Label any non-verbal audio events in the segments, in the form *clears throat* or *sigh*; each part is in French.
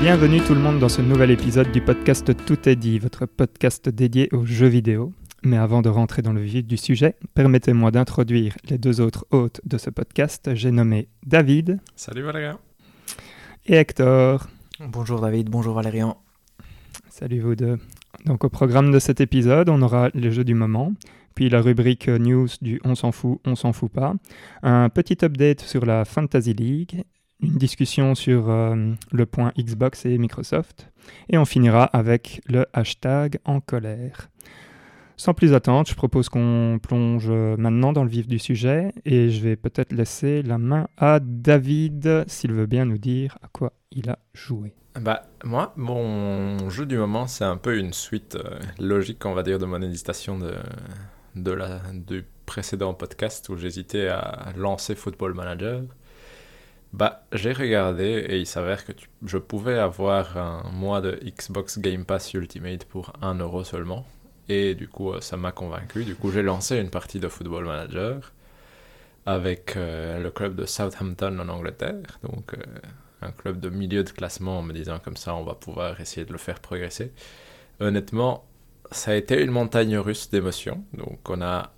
Bienvenue tout le monde dans ce nouvel épisode du podcast Tout est dit, votre podcast dédié aux jeux vidéo. Mais avant de rentrer dans le vif du sujet, permettez-moi d'introduire les deux autres hôtes de ce podcast. J'ai nommé David. Salut Valérian. Et Hector. Bonjour David, bonjour Valérian. Salut vous deux. Donc au programme de cet épisode, on aura les jeux du moment, puis la rubrique news du on s'en fout, on s'en fout pas, un petit update sur la Fantasy League, une discussion sur euh, le point Xbox et Microsoft, et on finira avec le hashtag en colère. Sans plus attendre, je propose qu'on plonge maintenant dans le vif du sujet et je vais peut-être laisser la main à David s'il veut bien nous dire à quoi il a joué. Bah, moi, mon jeu du moment, c'est un peu une suite euh, logique, on va dire, de mon hésitation de, du précédent podcast où j'hésitais à lancer Football Manager. Bah, j'ai regardé et il s'avère que je pouvais avoir un mois de Xbox Game Pass Ultimate pour 1 euro seulement. Et du coup, euh, ça m'a convaincu. Du coup, j'ai lancé une partie de Football Manager avec euh, le club de Southampton en Angleterre. Donc, euh, un club de milieu de classement en me disant comme ça, on va pouvoir essayer de le faire progresser. Honnêtement, ça a été une montagne russe d'émotions. Donc, on a,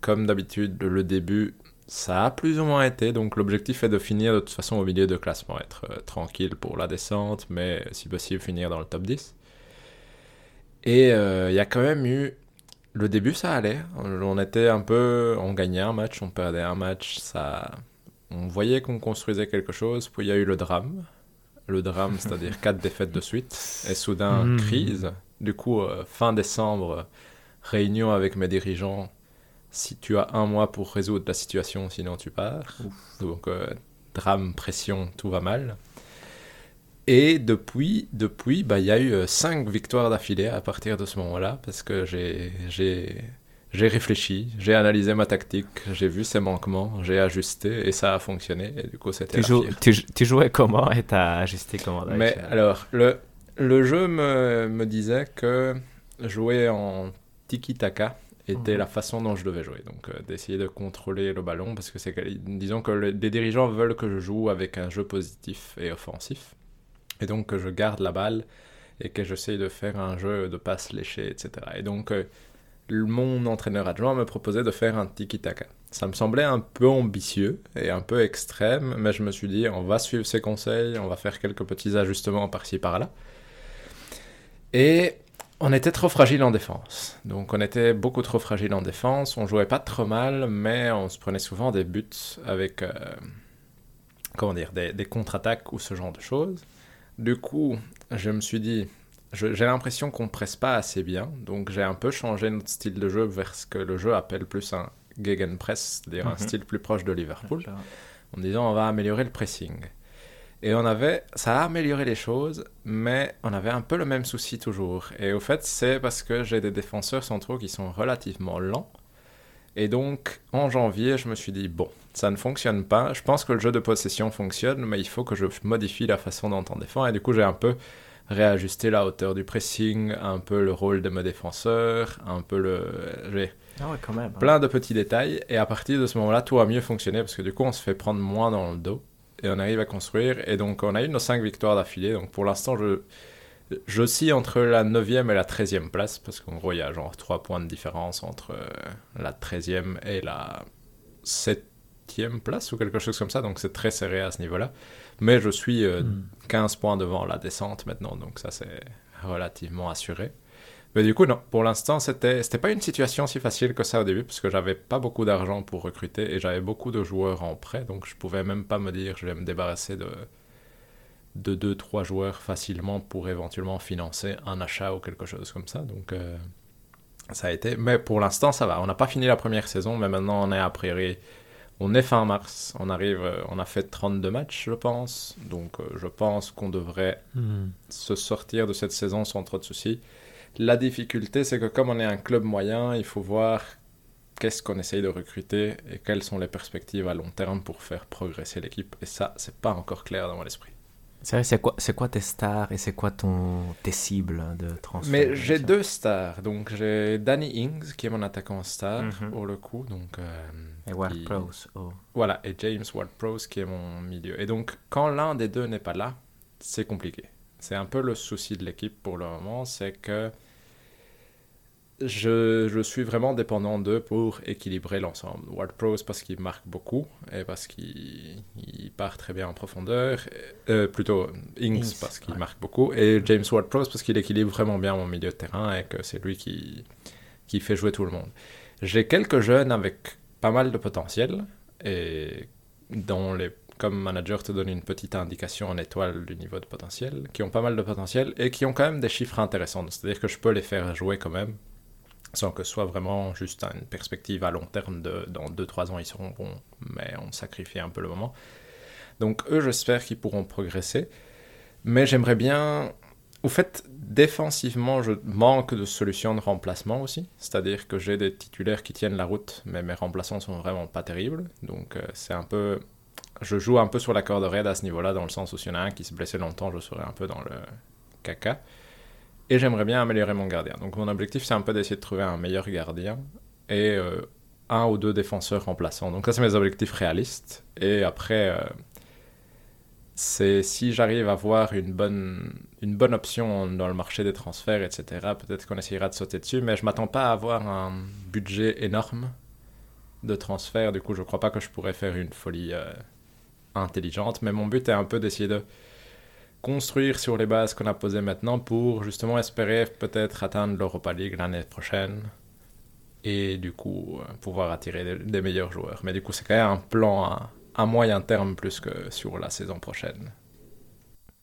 comme d'habitude, le début, ça a plus ou moins été. Donc, l'objectif est de finir de toute façon au milieu de classement, être tranquille pour la descente, mais si possible, finir dans le top 10. Et euh, il y a quand même eu. Le début, ça allait. On était un peu. On gagnait un match, on perdait un match. Ça... On voyait qu'on construisait quelque chose. Puis il y a eu le drame. Le drame, *laughs* c'est-à-dire quatre défaites de suite. Et soudain, mmh. crise. Du coup, euh, fin décembre, réunion avec mes dirigeants. Si tu as un mois pour résoudre la situation, sinon tu pars. Ouf. Donc, euh, drame, pression, tout va mal. Et depuis, depuis, bah, il y a eu cinq victoires d'affilée à partir de ce moment-là, parce que j'ai, réfléchi, j'ai analysé ma tactique, j'ai vu ses manquements, j'ai ajusté et ça a fonctionné. Et du coup, c'était tu, tu, tu, jouais comment et t'as ajusté comment Mais alors, le, le jeu me, me disait que jouer en tiki-taka était mmh. la façon dont je devais jouer. Donc, euh, d'essayer de contrôler le ballon, parce que c'est, disons que les dirigeants veulent que je joue avec un jeu positif et offensif et donc que je garde la balle et que j'essaye de faire un jeu de passe léchée, etc. Et donc, euh, mon entraîneur adjoint me proposait de faire un tiki-taka. Ça me semblait un peu ambitieux et un peu extrême, mais je me suis dit, on va suivre ses conseils, on va faire quelques petits ajustements par-ci par-là. Et on était trop fragile en défense. Donc on était beaucoup trop fragile en défense. On jouait pas trop mal, mais on se prenait souvent des buts avec, euh, comment dire, des, des contre-attaques ou ce genre de choses. Du coup, je me suis dit, j'ai l'impression qu'on presse pas assez bien, donc j'ai un peu changé notre style de jeu vers ce que le jeu appelle plus un gegenpress, c'est-à-dire un mhm. style plus proche de Liverpool, en disant on va améliorer le pressing. Et on avait, ça a amélioré les choses, mais on avait un peu le même souci toujours. Et au fait, c'est parce que j'ai des défenseurs centraux qui sont relativement lents. Et donc, en janvier, je me suis dit, bon, ça ne fonctionne pas. Je pense que le jeu de possession fonctionne, mais il faut que je modifie la façon dont on défend. Et du coup, j'ai un peu réajusté la hauteur du pressing, un peu le rôle de mes défenseurs, un peu le. Ah ouais, quand même. Hein. Plein de petits détails. Et à partir de ce moment-là, tout a mieux fonctionné parce que du coup, on se fait prendre moins dans le dos et on arrive à construire. Et donc, on a eu nos 5 victoires d'affilée. Donc, pour l'instant, je. Je suis entre la 9e et la 13e place, parce qu'en gros, il y a genre 3 points de différence entre euh, la 13e et la 7 place ou quelque chose comme ça, donc c'est très serré à ce niveau-là. Mais je suis 15 euh, hmm. points devant la descente maintenant, donc ça c'est relativement assuré. Mais du coup, non, pour l'instant, c'était, c'était pas une situation si facile que ça au début, parce que j'avais pas beaucoup d'argent pour recruter et j'avais beaucoup de joueurs en prêt, donc je pouvais même pas me dire je vais me débarrasser de de 2-3 joueurs facilement pour éventuellement financer un achat ou quelque chose comme ça. Donc euh, ça a été. Mais pour l'instant, ça va. On n'a pas fini la première saison, mais maintenant on est a priori on est fin mars, on arrive, euh, on a fait 32 matchs, je pense. Donc, euh, je pense qu'on devrait hmm. se sortir de cette saison sans trop de soucis. La difficulté, c'est que comme on est un club moyen, il faut voir qu'est-ce qu'on essaye de recruter et quelles sont les perspectives à long terme pour faire progresser l'équipe. Et ça, c'est pas encore clair dans mon esprit. C'est quoi, c'est quoi tes stars et c'est quoi ton, tes cibles de transfert? Mais j'ai deux stars. Donc j'ai Danny Ings qui est mon attaquant star mhm. pour le coup. Donc, euh, et Ward Prowse. Oh. Voilà, et James Ward Prowse qui est mon milieu. Et donc quand l'un des deux n'est pas là, c'est compliqué. c'est un peu le souci de l'équipe pour le moment, c'est que je, je, suis vraiment dépendant d'eux pour équilibrer l'ensemble. Ward Prowse parce qu'il marque beaucoup et parce qu'il part très bien en profondeur. Euh, plutôt Inks parce qu'il marque beaucoup. Et James Ward Prowse parce qu'il équilibre vraiment bien mon milieu de terrain et que c'est lui qui, qui fait jouer tout le monde. J'ai quelques jeunes avec pas mal de potentiel et dont les comme manager te donne une petite indication en étoile du niveau de potentiel, qui ont pas mal de potentiel et qui ont quand même des chiffres intéressants. C'est-à-dire que je peux les faire jouer quand même sans que ce soit vraiment juste une perspective à long terme de dans 2-3 ans ils seront bons, mais on sacrifie un peu le moment. Donc eux, j'espère qu'ils pourront progresser, mais j'aimerais bien... Au fait, défensivement, je manque de solutions de remplacement aussi, c'est-à-dire que j'ai des titulaires qui tiennent la route, mais mes remplaçants sont vraiment pas terribles, donc euh, c'est un peu... Je joue un peu sur la corde raide à ce niveau-là, dans le sens où s'il y en a un qui se blessait longtemps, je serais un peu dans le caca et j'aimerais bien améliorer mon gardien. Donc mon objectif, c'est un peu d'essayer de trouver un meilleur gardien et euh, un ou deux défenseurs remplaçants. Donc ça, c'est mes objectifs réalistes. Et après, euh, c'est si j'arrive à avoir une bonne, une bonne option dans le marché des transferts, etc., peut-être qu'on essayera de sauter dessus, mais je m'attends pas à avoir un budget énorme de transfert. Du coup, je crois pas que je pourrais faire une folie euh, intelligente, mais mon but est un peu d'essayer de construire sur les bases qu'on a posées maintenant pour justement espérer peut-être atteindre l'Europa League l'année prochaine et du coup euh, pouvoir attirer des, meilleurs joueurs. Mais du coup, c'est quand même un plan à, moyen terme plus que sur la saison prochaine.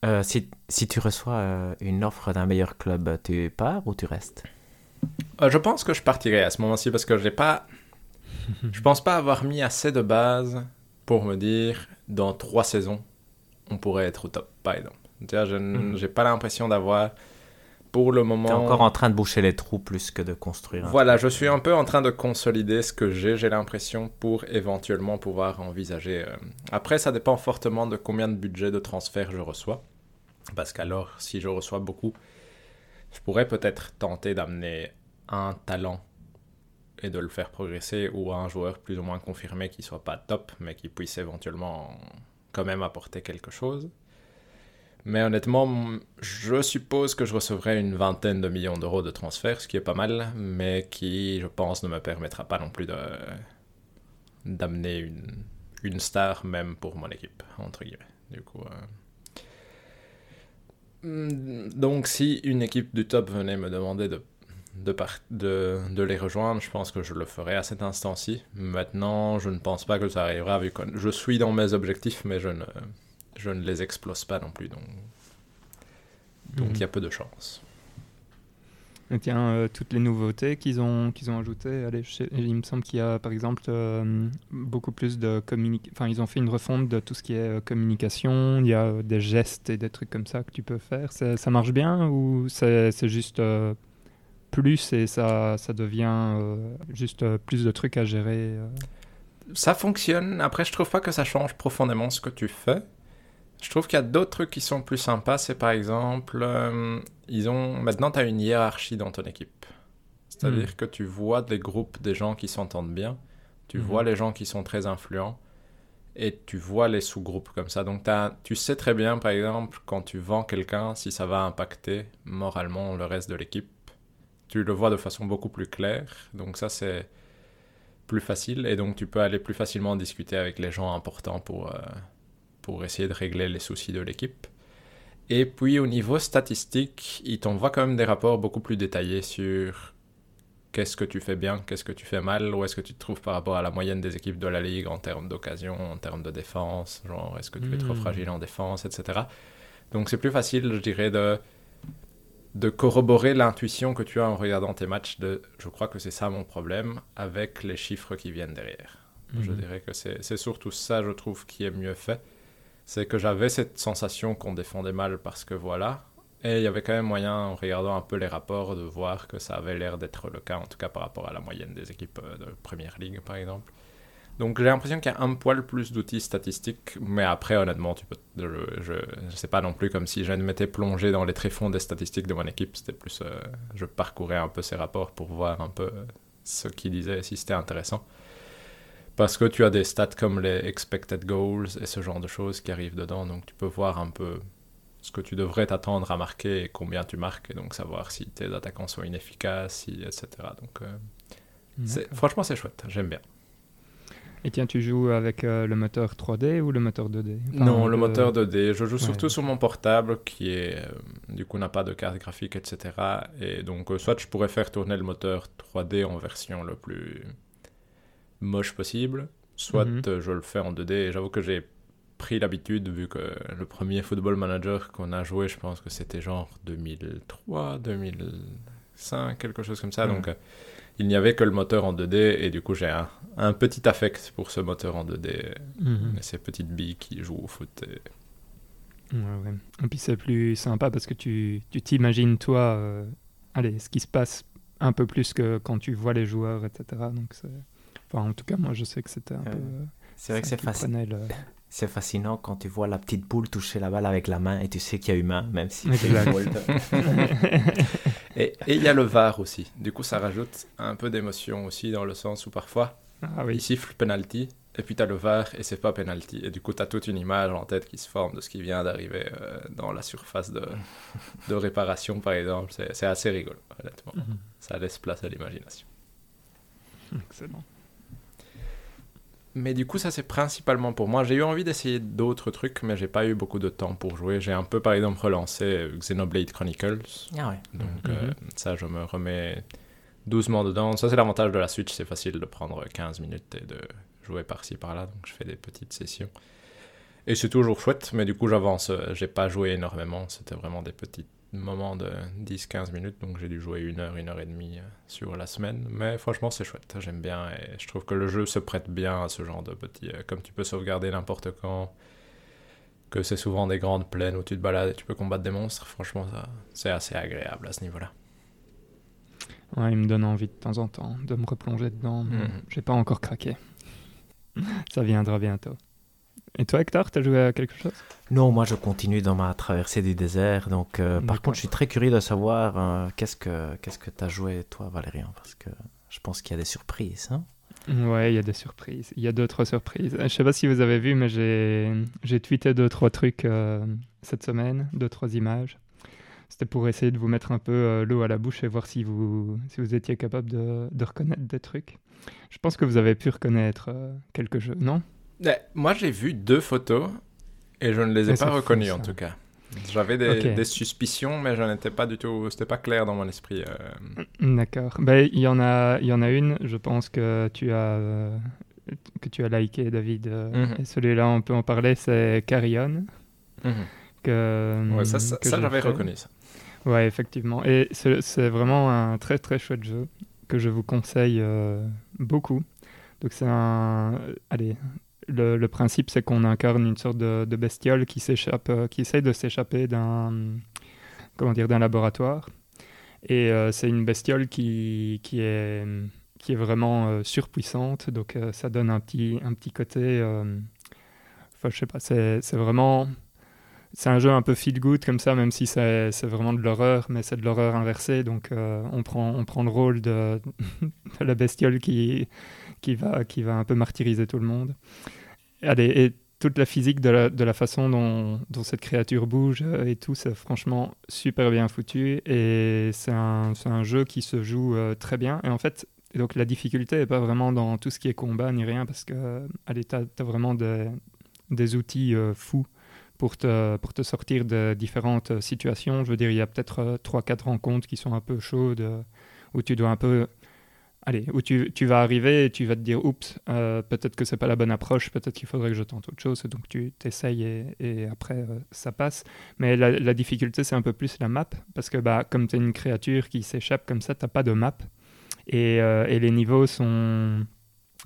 Euh, si, si, tu reçois euh, une offre d'un meilleur club, tu pars ou tu restes? Je pense que je partirai à ce moment-ci parce que j'ai pas. *laughs* je pense pas avoir mis assez de bases pour me dire dans trois saisons, on pourrait être au top, par exemple. Je n'ai mhm. pas l'impression d'avoir, pour le moment... Tu es encore en train de boucher les trous plus que de construire. Voilà, je suis un peu en train de consolider ce que j'ai, j'ai l'impression, pour éventuellement pouvoir envisager. Euh, après, ça dépend fortement de combien de budget de transfert je reçois. Parce qu'alors, si je reçois beaucoup, je pourrais peut-être tenter d'amener un talent et de le faire progresser ou un joueur plus ou moins confirmé qui soit pas top mais qui puisse éventuellement quand même apporter quelque chose. Mais honnêtement, je suppose que je recevrai une vingtaine de millions d'euros de transfert, ce qui est pas mal, mais qui, je pense, ne me permettra pas non plus d'amener une, star, même pour mon équipe, entre guillemets. Du coup, euh, Donc, si une équipe du top venait me demander de, de, de, de, les rejoindre, je pense que je le ferai à cet instant-ci. Maintenant, je ne pense pas que ça arrivera, vu que je suis dans mes objectifs, mais je ne je ne les explose pas non plus. Donc, donc il y a mhm. peu de chance. Et tiens, euh, toutes les nouveautés qu'ils ont, qu'ils ont ajoutées, allez, il me semble qu'il y a par exemple euh, beaucoup plus de communication. Enfin, ils ont fait une refonte de tout ce qui est euh, communication. Il y a des gestes et des trucs comme ça que tu peux faire. Ça marche bien ou c'est juste plus et ça, ça devient juste plus de trucs à gérer Ça fonctionne. Après, je trouve pas que ça change profondément ce que tu fais. Je trouve qu'il y a d'autres trucs qui sont plus sympas. C'est par exemple, euh, ils ont maintenant tu as une hiérarchie dans ton équipe. C'est-à-dire hmm. que tu vois des groupes des gens qui s'entendent bien, tu hmm. vois les gens qui sont très influents et tu vois les sous-groupes comme ça. Donc tu sais très bien, par exemple, quand tu vends quelqu'un, si ça va impacter moralement le reste de l'équipe. Tu le vois de façon beaucoup plus claire. Donc ça, c'est plus facile. Et donc tu peux aller plus facilement discuter avec les gens importants pour... Euh, pour essayer de régler les soucis de l'équipe. Et puis au niveau statistique, il t'envoie quand même des rapports beaucoup plus détaillés sur qu'est-ce que tu fais bien, qu'est-ce que tu fais mal, où est-ce que tu te trouves par rapport à la moyenne des équipes de la ligue en termes d'occasion, en termes de défense, genre est-ce que tu es trop hmm. fragile en défense, etc. Donc c'est plus facile, je dirais, de, de corroborer l'intuition que tu as en regardant tes matchs de je crois que c'est ça mon problème avec les chiffres qui viennent derrière. Je hmm. dirais que c'est surtout ça, je trouve, qui est mieux fait c'est que j'avais cette sensation qu'on défendait mal parce que voilà. Et il y avait quand même moyen, en regardant un peu les rapports, de voir que ça avait l'air d'être le cas, en tout cas par rapport à la moyenne des équipes euh, de Première Ligue, par exemple. Donc j'ai l'impression qu'il y a un poil plus d'outils statistiques, mais après, honnêtement, tu peux, je ne sais pas non plus comme si je m'étais plongé dans les tréfonds des statistiques de mon équipe. C'était plus, euh, je parcourais un peu ces rapports pour voir un peu ce qu'ils disaient, si c'était intéressant. Parce que tu as des stats comme les expected goals et ce genre de choses qui arrivent dedans, donc tu peux voir un peu ce que tu devrais t'attendre à marquer et combien tu marques, et donc savoir si tes attaquants sont inefficaces, si, etc. Donc, euh, c'est- franchement, c'est chouette, j'aime bien. Et tiens, tu joues avec euh, le moteur 3D ou le moteur 2D Enfin, non, le moteur 2D, je joue Ouais. surtout sur mon portable qui est, euh, du coup, n'a pas de carte graphique, etc. Et donc, soit je pourrais faire tourner le moteur 3D en version le plus moche possible, soit Mhm. euh, je le fais en 2D. Et j'avoue que j'ai pris l'habitude, vu que le premier Football Manager qu'on a joué, je pense que c'était genre 2003, 2005, quelque chose comme ça. Mhm. Donc, euh, il n'y avait que le moteur en 2D, et du coup, j'ai un, un petit affect pour ce moteur en 2D, Mhm. et ces petites billes qui jouent au foot. et- Ouais, ouais. Et puis c'est plus sympa parce que tu tu t'imagines toi, euh, allez, ce qui se passe un peu plus que quand tu vois les joueurs, etc. Donc c'est, enfin en tout cas moi je sais que c'était un Euh, peu. euh, C'est vrai que c'est le- C'est fascinant quand tu vois la petite boule toucher la balle avec la main et tu sais qu'il y a humain, même si c'est. *laughs* Et et il y a le VAR aussi. Du coup, ça rajoute un peu d'émotion aussi, dans le sens où parfois, Ah il oui. siffle penalty, et puis tu as le VAR, et c'est pas penalty. Et du coup, tu as toute une image en tête qui se forme de ce qui vient d'arriver euh, dans la surface de, de réparation, par exemple. C'est c'est assez rigolo, honnêtement. Mhm. Ça laisse place à l'imagination. Excellent. Mais du coup, ça c'est principalement pour moi. J'ai eu envie d'essayer d'autres trucs, mais j'ai pas eu beaucoup de temps pour jouer. J'ai un peu, par exemple, relancé euh, Xenoblade Chronicles. Ah ouais. Donc Mhm. euh, ça, je me remets doucement dedans. Ça, c'est l'avantage de la Switch. C'est facile de prendre 15 minutes et de jouer par-ci, par-là. Donc je fais des petites sessions. Et c'est toujours chouette, mais du coup, j'avance. Euh, J'ai pas joué énormément. C'était vraiment des petits moments de 10-15 minutes. Donc j'ai dû jouer une heure, une heure et demie euh, sur la semaine. Mais franchement, c'est chouette. J'aime bien. Et je trouve que le jeu se prête bien à ce genre de petits... euh, comme tu peux sauvegarder n'importe quand. Que c'est souvent des grandes plaines où tu te balades et tu peux combattre des monstres. Franchement, c'est assez agréable à ce niveau-là. Ouais, il me donne envie de temps en temps de me replonger dedans. mais Mhm. J'ai pas encore craqué. *laughs* Ça viendra bientôt. Et toi Hector, t'as joué à quelque chose? Non, moi je continue dans ma traversée du désert. Donc, euh, par contre, je suis très curieux de savoir euh, qu'est-ce que qu'est-ce que t'as joué toi, Valérian, parce que je pense qu'il y a des surprises. Hein? Ouais, il y a des surprises. Il y a d'autres surprises. Je sais pas si vous avez vu, mais j'ai tweeté deux trois trucs euh, cette semaine, deux trois images. C'était pour essayer de vous mettre un peu l'eau à la bouche et voir si vous si vous étiez capable de, de reconnaître des trucs. Je pense que vous avez pu reconnaître quelques jeux, non? Moi, j'ai vu deux photos et je ne les ai pas reconnues en tout cas. J'avais des, suspicions, mais je n'étais pas du tout. C'était pas clair dans mon esprit. euh. D'accord. Ben, il y en a il y en a une. Je pense que tu as que tu as liké, David. Mhm. Celui-là, on peut en parler. C'est Carrion. Que, Ouais, ça, j'avais reconnu ça. Ouais, effectivement. Et c'est c'est vraiment un très très chouette jeu que je vous conseille euh, beaucoup. Donc c'est un... Allez, le, principe c'est qu'on incarne une sorte de, bestiole qui s'échappe, euh, qui essaye de s'échapper d'un... Comment dire, d'un laboratoire. Et euh, c'est une bestiole qui, qui, est, qui est vraiment euh, surpuissante. Donc ça donne un petit, un petit côté... Enfin, je sais pas, c'est c'est vraiment c'est un jeu un peu feel good comme ça, même si c'est c'est vraiment de l'horreur, mais c'est de l'horreur inversée. Donc on, prend, on prend le rôle de, *laughs* de la bestiole qui, qui, va, qui va un peu martyriser tout le monde. Allez, et toute la physique de la, façon dont, cette créature bouge euh, et tout, c'est franchement super bien foutu. Et c'est un, jeu qui se joue euh, très bien. Et en fait, donc la difficulté n'est pas vraiment dans tout ce qui est combat ni rien, parce que euh, allez, tu as, vraiment des, outils fous pour te, pour te sortir de différentes situations. Je veux dire, il y a peut-être 3-4 rencontres qui sont un peu chaudes, où tu dois un peu... Allez, où tu, tu vas arriver et tu vas te dire, oups, euh, peut-être que c'est pas la bonne approche, peut-être qu'il faudrait que je tente autre chose, donc tu t'essayes et, après euh, ça passe. Mais la, difficulté, c'est un peu plus la map, parce que bah, comme tu es une créature qui s'échappe comme ça, tu pas de map. Et, euh, et les niveaux sont...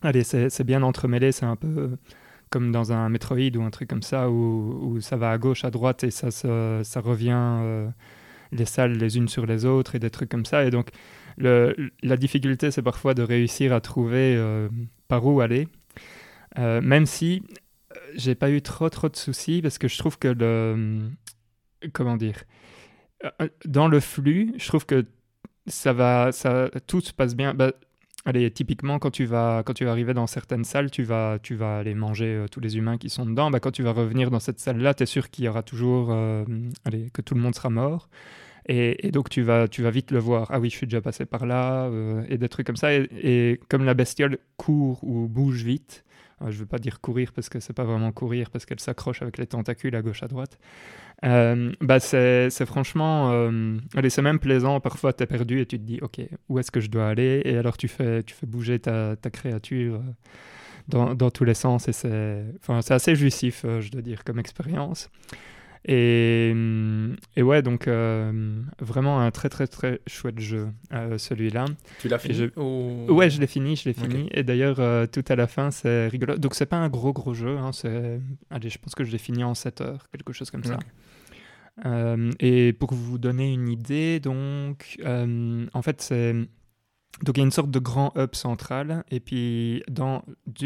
Allez, c'est bien entremêlé, c'est un peu comme dans un Metroid ou un truc comme ça, où, où ça va à gauche, à droite, et ça, ça revient les salles les unes sur les autres, et des trucs comme ça. Et donc, la difficulté, c'est parfois de réussir à trouver euh, par où aller, Euh, même si euh, j'ai pas eu trop trop de soucis, parce que je trouve que. Comment dire Dans le flux, je trouve que ça va, ça, tout se passe bien. Bah, allez, typiquement, quand tu, vas, quand tu vas arriver dans certaines salles, tu vas, tu vas aller manger tous les humains qui sont dedans. Bah, quand tu vas revenir dans cette salle-là, tu es sûr qu'il y aura toujours, allez, que tout le monde sera mort. Et, donc tu vas, tu vas vite le voir. Ah oui, je suis déjà passé par là, et des trucs comme ça. Et, comme la bestiole court ou bouge vite, je ne veux pas dire courir parce que c'est pas vraiment courir parce qu'elle s'accroche avec les tentacules à gauche à droite. Euh, bah c'est, franchement, euh, allez, c'est même plaisant. Parfois, tu es perdu et tu te dis, ok, où est-ce que je dois aller? Et alors, tu fais, tu fais bouger ta, ta créature euh, dans, dans, tous les sens et c'est, enfin, assez jouissif, je dois dire, comme expérience. Et, et, ouais, donc vraiment un très très très chouette jeu, celui-là. Tu l'as fini Ouais, je l'ai fini, je l'ai fini. Et d'ailleurs, tout à la fin, c'est rigolo. Donc c'est pas un gros gros jeu, hein, c'est... Allez, je pense que je l'ai fini en 7 heures, quelque chose comme ça. Euh, et pour vous donner une idée, donc, euh, en fait, c'est. Donc, il y a une sorte de grand hub central, et puis dans,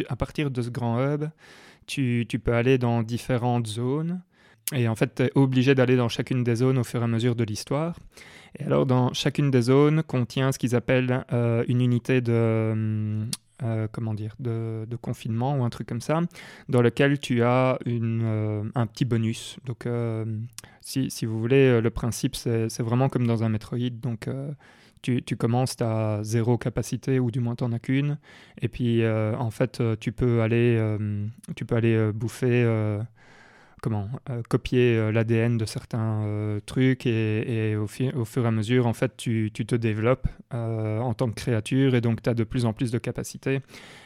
à partir de ce grand hub, tu, tu peux aller dans différentes zones. Et en fait, tu es obligé d'aller dans chacune des zones au fur et à mesure de l'histoire. Et alors, dans chacune des zones contient ce qu'ils appellent euh, une unité de, euh, comment dire, de, confinement ou un truc comme ça, dans lequel tu as une, euh, un petit bonus. Donc, si, si, vous voulez, le principe, c'est vraiment comme dans un Metroid. Donc, tu, tu, commences à zéro capacité, ou du moins tu n'en as qu'une. Et puis, en fait, tu peux aller, tu peux aller bouffer comment euh, copier euh, l'ADN de certains euh, trucs et, au, au, fur et à mesure, en fait, tu, tu te développes en tant que créature et donc tu as de plus en plus de capacités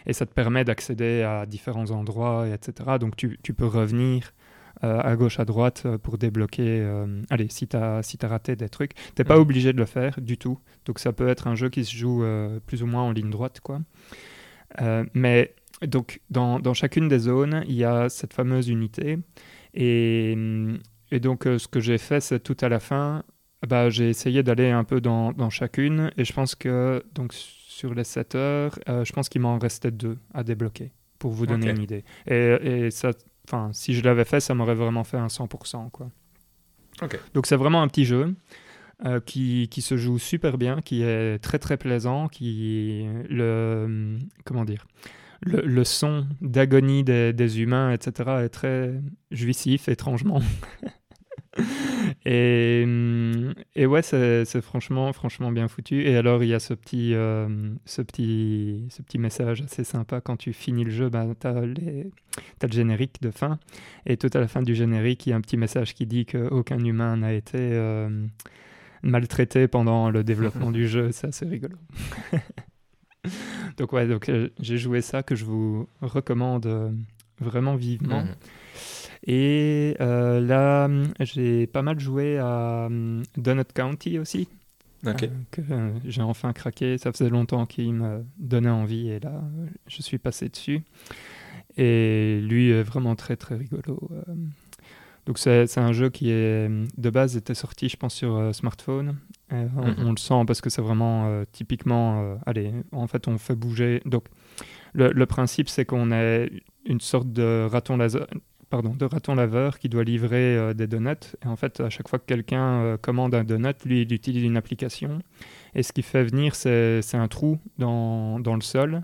et ça te permet d'accéder à différents endroits, et etc. Donc tu, tu peux revenir à gauche, à droite pour débloquer. allez, si tu as, si as raté des trucs, tu n'es pas obligé de le faire du tout. Donc ça peut être un jeu qui se joue plus ou moins en ligne droite, quoi. mais donc, dans, dans, chacune des zones, il y a cette fameuse unité et, et donc, euh, ce que j'ai fait, c'est tout à la fin, bah, j'ai essayé d'aller un peu dans, dans, chacune. Et je pense que donc, sur les 7 heures, euh, je pense qu'il m'en restait deux à débloquer, pour vous donner une idée. Et, et ça, si je l'avais fait, ça m'aurait vraiment fait un 100%. Quoi. Donc, c'est vraiment un petit jeu. Euh, qui, qui, se joue super bien, qui est très très plaisant, qui le comment dire, le, son d'agonie des, humains, etc., est très jouissif, étrangement. *laughs* et, et, ouais, c'est franchement, franchement bien foutu. Et alors, il y a ce petit, euh, ce, petit, ce petit message assez sympa. Quand tu finis le jeu, bah, tu as, le générique de fin. Et tout à la fin du générique, il y a un petit message qui dit qu'aucun humain n'a été euh, maltraité pendant le développement *laughs* du jeu. C'est assez rigolo. *laughs* *laughs* donc ouais, donc euh, j'ai joué ça que je vous recommande euh, vraiment vivement. Mhm. Et euh, là, j'ai pas mal joué à Donut County aussi. que j'ai enfin craqué. Ça faisait longtemps qu'il me donnait envie et là, je suis passé dessus. Et lui est vraiment très très rigolo. Donc c'est un jeu qui est de base était sorti, je pense, sur smartphone euh, mhm. on, le sent parce que c'est vraiment euh, typiquement, euh, allez, en fait, on fait bouger. Donc, le, principe, c'est qu'on a une sorte de raton laser, pardon, de raton laveur qui doit livrer des donuts. Et en fait, à chaque fois que quelqu'un commande un donut, lui, il utilise une application. Et ce qui fait venir, c'est un trou dans, dans, le sol.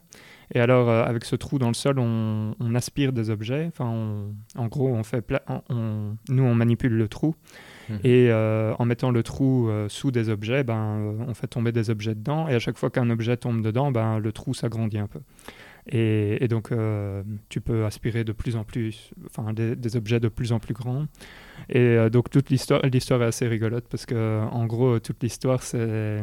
Et alors, avec ce trou dans le sol, on, aspire des objets. Enfin, en gros, on fait on, nous, on manipule le trou. Mhm. Et euh, en mettant le trou euh, sous des objets, ben, euh, on fait tomber des objets dedans. Et à chaque fois qu'un objet tombe dedans, ben, le trou s'agrandit un peu. Et, donc, tu peux aspirer de plus en plus, enfin, des, objets de plus en plus grands. Et donc, toute l'histoire, l'histoire est assez rigolote parce que, en gros, toute l'histoire, c'est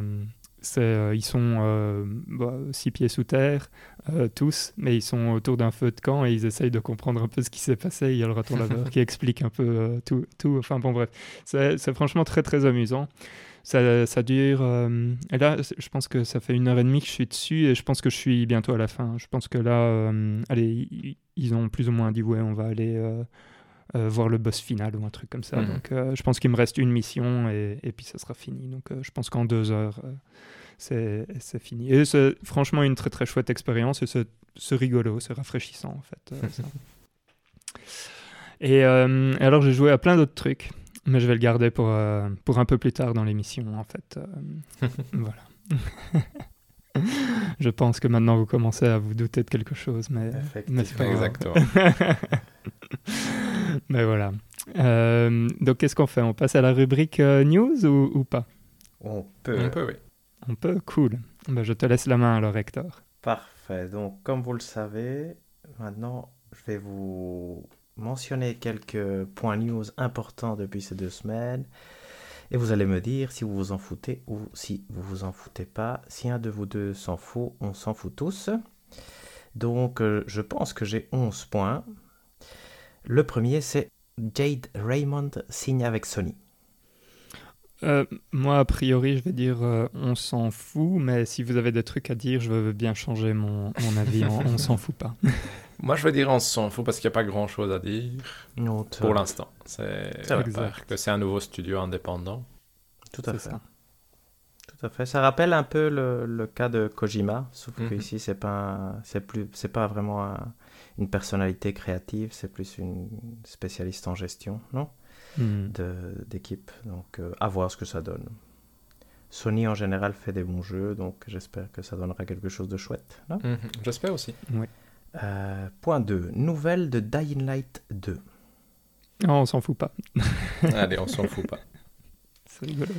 euh, ils sont euh, bah, six pieds sous terre, euh, tous, mais ils sont autour d'un feu de camp et ils essayent de comprendre un peu ce qui s'est passé. Il y a le raton laveur *laughs* qui explique un peu tout, tout, Enfin bon, bref, c'est franchement très très amusant. Ça, ça dure. et là, je pense que ça fait une heure et demie que je suis dessus et je pense que je suis bientôt à la fin. Je pense que là, allez, ils ont plus ou moins dit ouais, on va aller. Voir le boss final ou un truc comme ça. Mhm. Donc, je pense qu'il me reste une mission et, et puis ça sera fini. Donc, je pense qu'en deux heures, c'est fini. Et c'est franchement une très très chouette expérience et c'est rigolo, c'est rafraîchissant en fait. Euh, *laughs* et euh, alors j'ai joué à plein d'autres trucs, mais je vais le garder pour, euh, pour un peu plus tard dans l'émission en fait. *laughs* voilà. *laughs* Je pense que maintenant vous commencez à vous douter de quelque chose, mais, mais c'est pas. Exactement. Mais voilà. Euh, donc qu'est-ce qu'on fait? On passe à la rubrique euh, news ou, ou pas? On peut. On peut, oui. On peut? Cool. Ben, je te laisse la main alors, Hector. Parfait. Donc, comme vous le savez, maintenant, je vais vous mentionner quelques points news importants depuis ces deux semaines. Et vous allez me dire si vous vous en foutez ou si vous vous en foutez pas. Si un de vous deux s'en fout, on s'en fout tous. Donc, euh, je pense que j'ai 11 points. Le premier, c'est Jade Raymond signe avec Sony. Euh, moi, a priori, je vais dire euh, on s'en fout, mais si vous avez des trucs à dire, je veux bien changer mon, mon avis en on s'en fout pas. *laughs* Moi, je veux dire on s'en fout parce qu'il n'y a pas grand-chose à dire Non, pour l'instant. C'est que c'est un nouveau studio indépendant. Tout à fait. ça. Tout à fait. Ça rappelle un peu le, le cas de Kojima, sauf Mhm. que ici c'est pas un- c'est plus c'est pas vraiment un- une personnalité créative, c'est plus une spécialiste en gestion, non, Hmm. de d'équipe. Donc euh, à voir ce que ça donne. Sony en général fait des bons jeux, donc j'espère que ça donnera quelque chose de chouette. non Mhm. J'espère aussi. Euh, point 2. Nouvelle de Dying Light 2. Non, on s'en fout pas. *laughs* Allez, on s'en fout pas. *laughs* C'est rigolo.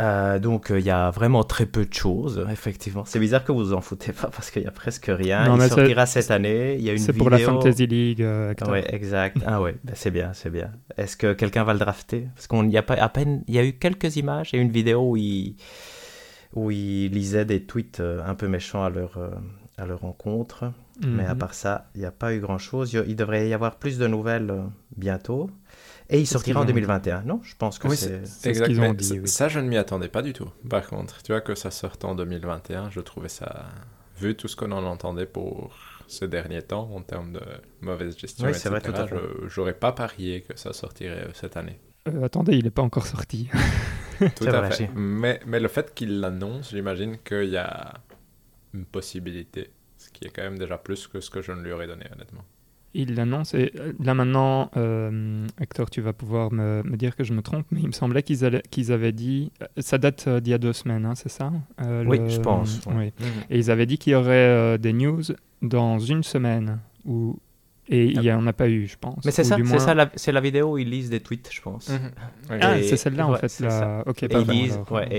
Euh, donc euh, il y a vraiment très peu de choses, effectivement. C'est bizarre que vous vous en foutez pas parce qu'il y a presque rien. Non, il sortira cette année. Il y a une C'est vidéo. pour la Fantasy League, euh. Ouais, exact. Ah ouais, ben, c'est bien, c'est bien. Est-ce que quelqu'un va le drafter? Parce qu'on y a pas à peine, il y a eu quelques images et une vidéo où il où il lisait des tweets euh, un peu méchants à leur à leur rencontre. Mais à Mhm. part ça, il n'y a pas eu grand-chose. Il il devrait y avoir plus de nouvelles bientôt. Et il ce sortira en qu'ils ont dit. 2021, non? Je pense que Oui, c'est... Ce Exact, qu'ils ont dit, ça- oui. Ça, je ne m'y attendais pas du tout. Par contre, tu vois que ça sorte en 2021, je trouvais ça, vu tout ce qu'on en entendait pour ces derniers temps en termes de mauvaise gestion, Oui, vrai, etc., tout à fait. je- j'aurais pas parié que ça sortirait cette année. Euh, attendez, il n'est pas encore sorti. *laughs* Tout à vrai, fait. mais le fait qu'il l'annonce, j'imagine qu'il y a une possibilité. Ce qui est quand même déjà plus que ce que je ne lui aurais donné, honnêtement. Il l'annonce et euh, là maintenant, euh, Hector, tu vas pouvoir me, me dire que je me trompe, mais il me semblait qu'ils allaient- qu'ils avaient dit, euh, ça date d'il y a deux semaines, hein, c'est ça Euh, Oui, le- je pense, ouais. oui. Et ils avaient dit qu'il y aurait euh, des news dans une semaine, ou et il n'y en a pas eu, je pense. Mais c'est Ou ça, c'est ça, la, c'est la vidéo où ils lisent des tweets, je pense. Mhm. Oui. Ah, Et- c'est celle-là en ouais, fait. c'est là. ça. Ok, Et pas il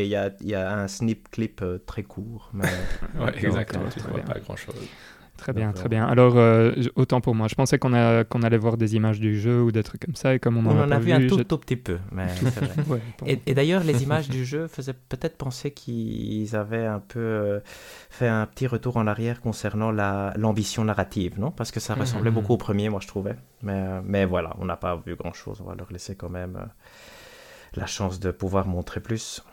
y a, il y a un snip clip euh, très court. Mais... *laughs* Ouais, Donc, exactement, euh, tu ne vois bien. pas grand-chose. Très bien, très bien. Alors, euh, autant pour moi. Je pensais qu'on allait voir des images du jeu ou des trucs comme ça, et comme on On en a en pas a vu un tout, j'ai- tout petit peu, mais *laughs* c'est vrai. Ouais, bon. Et, et d'ailleurs, les images du jeu faisaient peut-être penser qu'ils avaient un peu euh, fait un petit retour en arrière concernant la- l'ambition narrative, non? Parce que ça ressemblait Mhm. beaucoup au premier, moi je trouvais. Mais, euh, mais voilà, on n'a pas vu grand-chose. On va leur laisser quand même euh, la chance de pouvoir montrer plus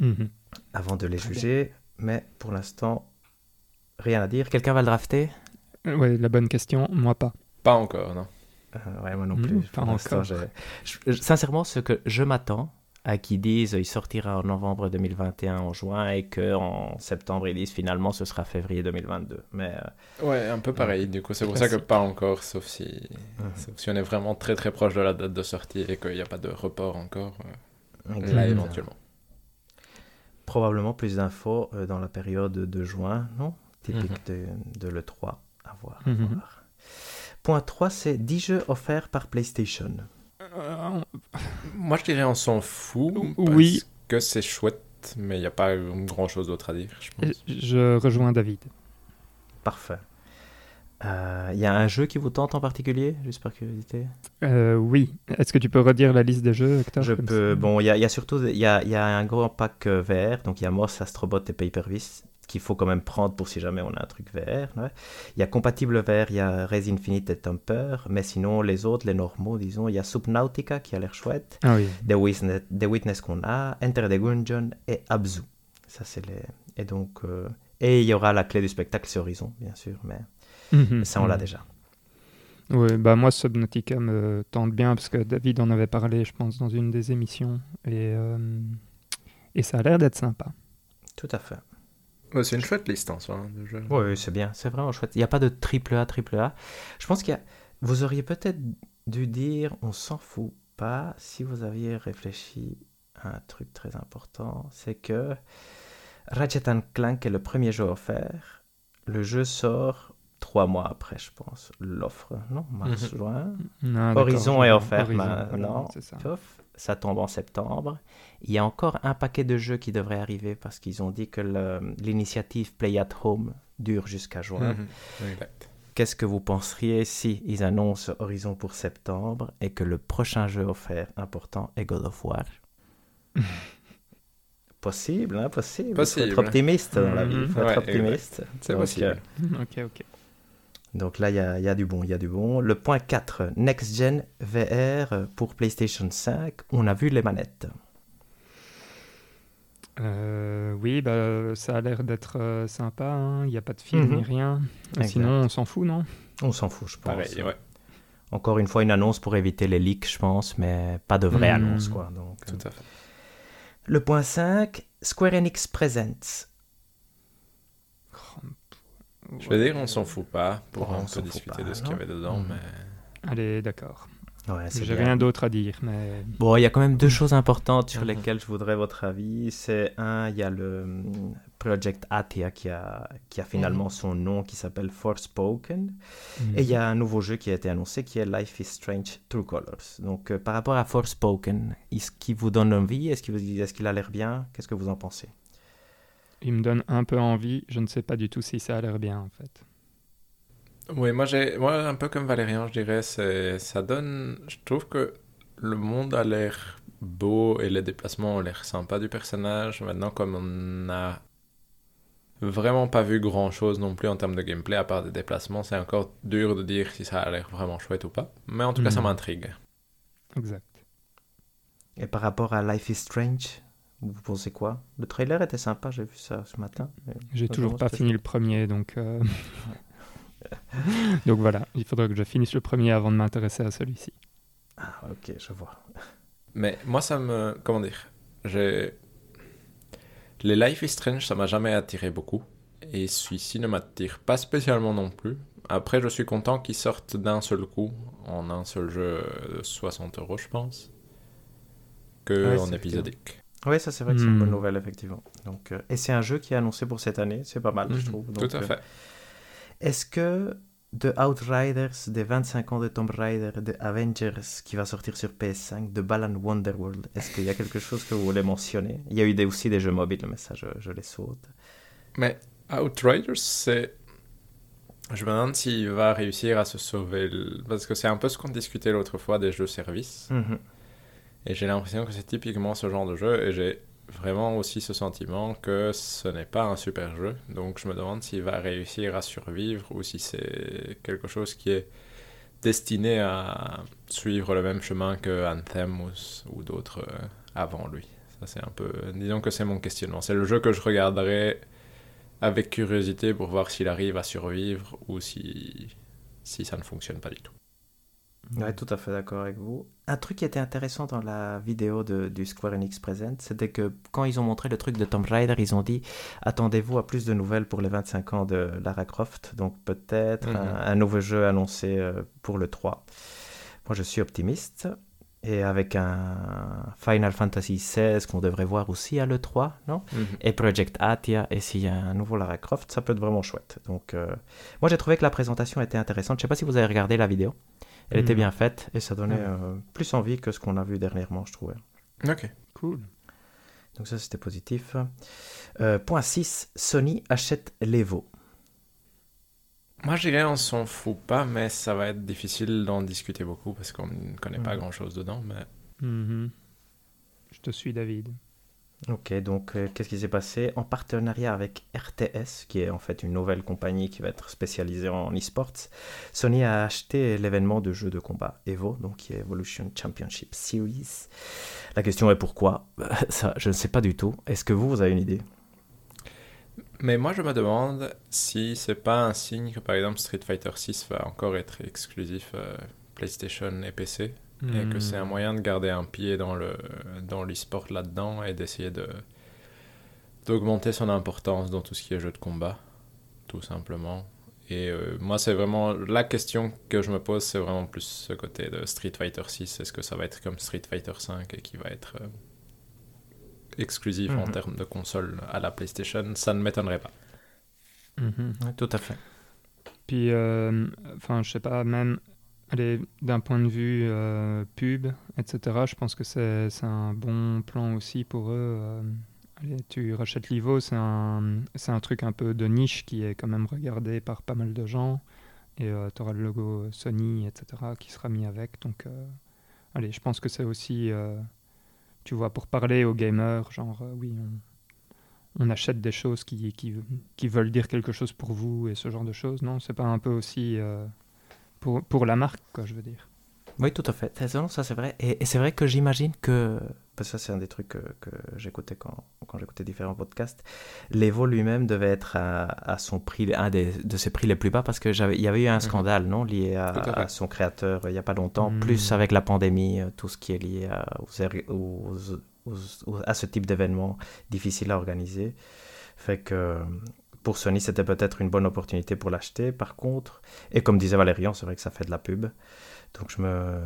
Mhm. avant de les juger. Mais pour l'instant, rien à dire. Quelqu'un va le drafter? Ouais, la bonne question, moi pas. Pas encore, non. Euh, Ouais, moi non plus. pas encore. j'ai- je- je- sincèrement, ce que je m'attends à qu'ils disent il sortira en novembre 2021 en juin et que en septembre ils disent finalement ce sera février 2022. Mais euh, Ouais, un peu pareil. Du coup, c'est pour ça que pas encore, sauf si, sauf si on est vraiment très très proche de la date de sortie et qu'il n'y a pas de report encore. euh, Là, exact. éventuellement. probablement plus d'infos euh, dans la période de juin, non? Typique de, de l'E3. À voir. à Mhm. voir. Point 3, c'est 10 jeux offerts par PlayStation. Euh, Moi, je dirais on s'en fout. Oui. Parce que c'est chouette, mais il n'y a pas grand chose d'autre à dire, je pense. je rejoins David. Parfait. Euh, Il y a un jeu qui vous tente en particulier, juste par curiosité Euh, oui. Est-ce que tu peux redire la liste des jeux, Hector Je peux. Bon, il y a, il y a surtout il y a, y a un gros pack euh, VR, donc il y a Moss, Astrobot et Papervis qu'il faut quand même prendre pour si jamais on a un truc VR. ouais. Il y a compatible VR, il y a Res Infinite et Thumper, mais sinon les autres, les normaux, disons, il y a Subnautica qui a l'air chouette, Ah oui. The Witness, The Witness qu'on a, Enter the Gungeon et Abzu. Ça c'est les. Et donc euh, et il y aura la clé du spectacle sur Horizon, bien sûr, mais Mhm. ça on l'a Mhm. déjà. Oui, bah moi Subnautica me tente bien parce que David en avait parlé, je pense, dans une des émissions et euh, et ça a l'air d'être sympa. Tout à fait. Ouais, c'est une chouette liste en soi hein, de jeux. Oui, c'est bien, c'est vraiment chouette. Il n'y a pas de triple A, triple A. Je pense qu'il y a... Vous auriez peut-être dû dire on s'en fout pas si vous aviez réfléchi à un truc très important. C'est que Ratchet Clank est le premier jeu offert. Le jeu sort trois mois après, je pense. L'offre, non Mars, Mhm. juin. Non, d'accord, Horizon est offert Horizon, maintenant. voilà, c'est ça. Tombe en septembre. Il y a encore un paquet de jeux qui devraient arriver parce qu'ils ont dit que l'initiative Play at Home dure jusqu'à juin. Mhm. Qu'est-ce que vous penseriez si ils annoncent Horizon pour septembre et que le prochain jeu offert important est God of War? *laughs* Possible, hein, possible. Il faut Possible. être optimiste dans la vie. Il faut Mhm. être Ouais, optimiste. C'est possible. euh, Ok, ok. Donc là, il y a, il y a du bon, il y a du bon. Le point 4, Next Gen VR pour PlayStation 5. On a vu les manettes. Euh, oui, bah, ça a l'air d'être euh, sympa. hein. Il n'y a pas de fil Mhm. ni rien. Exact. Sinon, on s'en fout, non? On s'en fout, je pense. Pareil, ouais. Encore une fois, une annonce pour éviter les leaks, je pense, mais pas de vraie Mhm. annonce, quoi. Donc, euh. Tout à fait. Le point 5, Square Enix Presents. Je veux dire, on s'en fout pas. Pour on discuter pas, de ce qu'il y avait dedans, Mhm. mais Allez, d'accord. Ouais, J'ai rien d'autre à dire, mais Bon, il y a quand même deux choses importantes sur Mhm. lesquelles je voudrais votre avis. C'est un, il y a le hum, Project Athia qui a, qui a finalement son nom qui s'appelle Forspoken. Et il y a un nouveau jeu qui a été annoncé qui est Life is Strange True Colors. Donc euh, par rapport à Forspoken, est-ce qu'il vous donne envie? Est-ce qu'il vous- est-ce qu'il a l'air bien? Qu'est-ce que vous en pensez? Il me donne un peu envie. Je ne sais pas du tout si ça a l'air bien, en fait. Oui, moi, j'ai, moi, un peu comme Valérian, je dirais, c'est, ça donne. Je trouve que le monde a l'air beau et les déplacements ont l'air sympas du personnage. Maintenant, comme on n'a vraiment pas vu grand chose non plus en termes de gameplay, à part des déplacements, c'est encore dur de dire si ça a l'air vraiment chouette ou pas. Mais en tout cas, ça Mhm. m'intrigue. Exact. Et par rapport à Life is Strange, vous pensez quoi? Le trailer était sympa, j'ai vu ça ce matin. J'ai toujours pas fini le premier, donc... euh, *laughs* donc voilà, il faudra que je finisse le premier avant de m'intéresser à celui-ci. Ah, ok, je vois. *laughs* Mais moi, ça me. Comment dire? J'ai. Les Life is Strange, ça m'a jamais attiré beaucoup. Et celui-ci ne m'attire pas spécialement non plus. Après, je suis content qu'ils sortent d'un seul coup, en un seul jeu de 60 euros, je pense, que Ouais, en épisodique. Oui, ça c'est vrai que c'est une Hmm. bonne nouvelle, effectivement. Donc, euh, et c'est un jeu qui est annoncé pour cette année, c'est pas mal, je Mhm, trouve. Tout à euh, fait. Est-ce que de Outriders, des 25 ans de Tomb Raider, de Avengers qui va sortir sur PS5, de Balan Wonderworld, est-ce qu'il y a quelque chose que vous voulez mentionner? Il y a eu des- aussi des jeux mobiles, mais ça je, je les saute. Mais Outriders, c'est. Je me demande s'il va réussir à se sauver. Parce que c'est un peu ce qu'on discutait l'autre fois des jeux services. Mhm. Et j'ai l'impression que c'est typiquement ce genre de jeu. Et j'ai vraiment aussi ce sentiment que ce n'est pas un super jeu. Donc je me demande s'il va réussir à survivre ou si c'est quelque chose qui est destiné à suivre le même chemin que Anthem ou, d'autres euh, avant lui. Ça c'est un peu... Disons que c'est mon questionnement. C'est le jeu que je regarderai avec curiosité pour voir s'il arrive à survivre ou si ça ne fonctionne pas du tout. Ouais, tout à fait d'accord avec vous. Un truc qui était intéressant dans la vidéo de, du Square Enix Present, c'était que quand ils ont montré le truc de Tomb Raider, ils ont dit attendez-vous à plus de nouvelles pour les 25 ans de Lara Croft, donc peut-être Mhm. un, un nouveau jeu annoncé euh, pour le 3. Moi, je suis optimiste. Et avec un Final Fantasy XVI qu'on devrait voir aussi à l'E3, non? Et Project Athia, et s'il y a un nouveau Lara Croft, ça peut être vraiment chouette. Donc, euh, moi, j'ai trouvé que la présentation était intéressante. Je sais pas si vous avez regardé la vidéo. Elle était Mhm. bien faite et ça donnait Ouais. euh, plus envie que ce qu'on a vu dernièrement, je trouvais. Ok. Cool. Donc ça, c'était positif. Euh, point 6, Sony achète l'Evo. Moi, je dirais on s'en fout pas, mais ça va être difficile d'en discuter beaucoup parce qu'on ne connaît pas Mhm. grand-chose dedans. Mais Mhm. Je te suis, David. Ok, donc euh, qu'est-ce qui s'est passé? En partenariat avec RTS, qui est en fait une nouvelle compagnie qui va être spécialisée en e-sports, Sony a acheté l'événement de jeu de combat Evo, donc Evolution Championship Series. La question est pourquoi? *laughs* Ça, je ne sais pas du tout. Est-ce que vous, vous avez une idée? Mais moi, je me demande si c'est pas un signe que, par exemple, Street Fighter 6 va encore être exclusif euh, PlayStation et PC, et que c'est un Mhm. moyen de garder un pied dans le dans l'e-sport là-dedans et d'essayer de d'augmenter son importance dans tout ce qui est jeu de combat, tout simplement. Et euh, moi, c'est vraiment la question que je me pose, c'est vraiment plus ce côté de Street Fighter 6. Est-ce que ça va être comme Street Fighter 5 et qui va être euh, exclusif en Mhm. termes de console à la PlayStation, ça ne m'étonnerait pas. Mhm. Tout à fait. Puis, euh, enfin, je sais pas, même d'un point de vue euh, pub, etc., je pense que c'est un bon plan aussi pour eux. euh, allez, tu rachètes l'Ivo, c'est un, un truc un peu de niche qui est quand même regardé par pas mal de gens. Et tu auras le logo Sony, etc., qui sera mis avec. Donc, euh, allez, je pense que c'est aussi, euh, tu vois, pour parler aux gamers, genre, euh, oui, on, on achète des choses qui, qui, qui veulent dire quelque chose pour vous et ce genre de choses. Non, c'est pas un peu aussi euh, pour, pour la marque, quoi, je veux dire. Oui, tout à fait. Ça c'est vrai. Et, et c'est vrai que j'imagine que, parce que ça c'est un des trucs que, que j'écoutais quand, quand j'écoutais différents podcasts, l'Evo lui-même devait être à, à son prix, un des, de ses prix les plus bas, parce qu'il y avait eu un Mhm. scandale, non, lié à, son créateur euh, il n'y a pas longtemps, Mhm. plus avec la pandémie, euh, tout ce qui est lié à, aux, aux- aux- aux- à ce type d'événement difficile à organiser. Fait que pour Sony, c'était peut-être une bonne opportunité pour l'acheter. Par contre, et comme disait Valérian, c'est vrai que ça fait de la pub. Donc je me...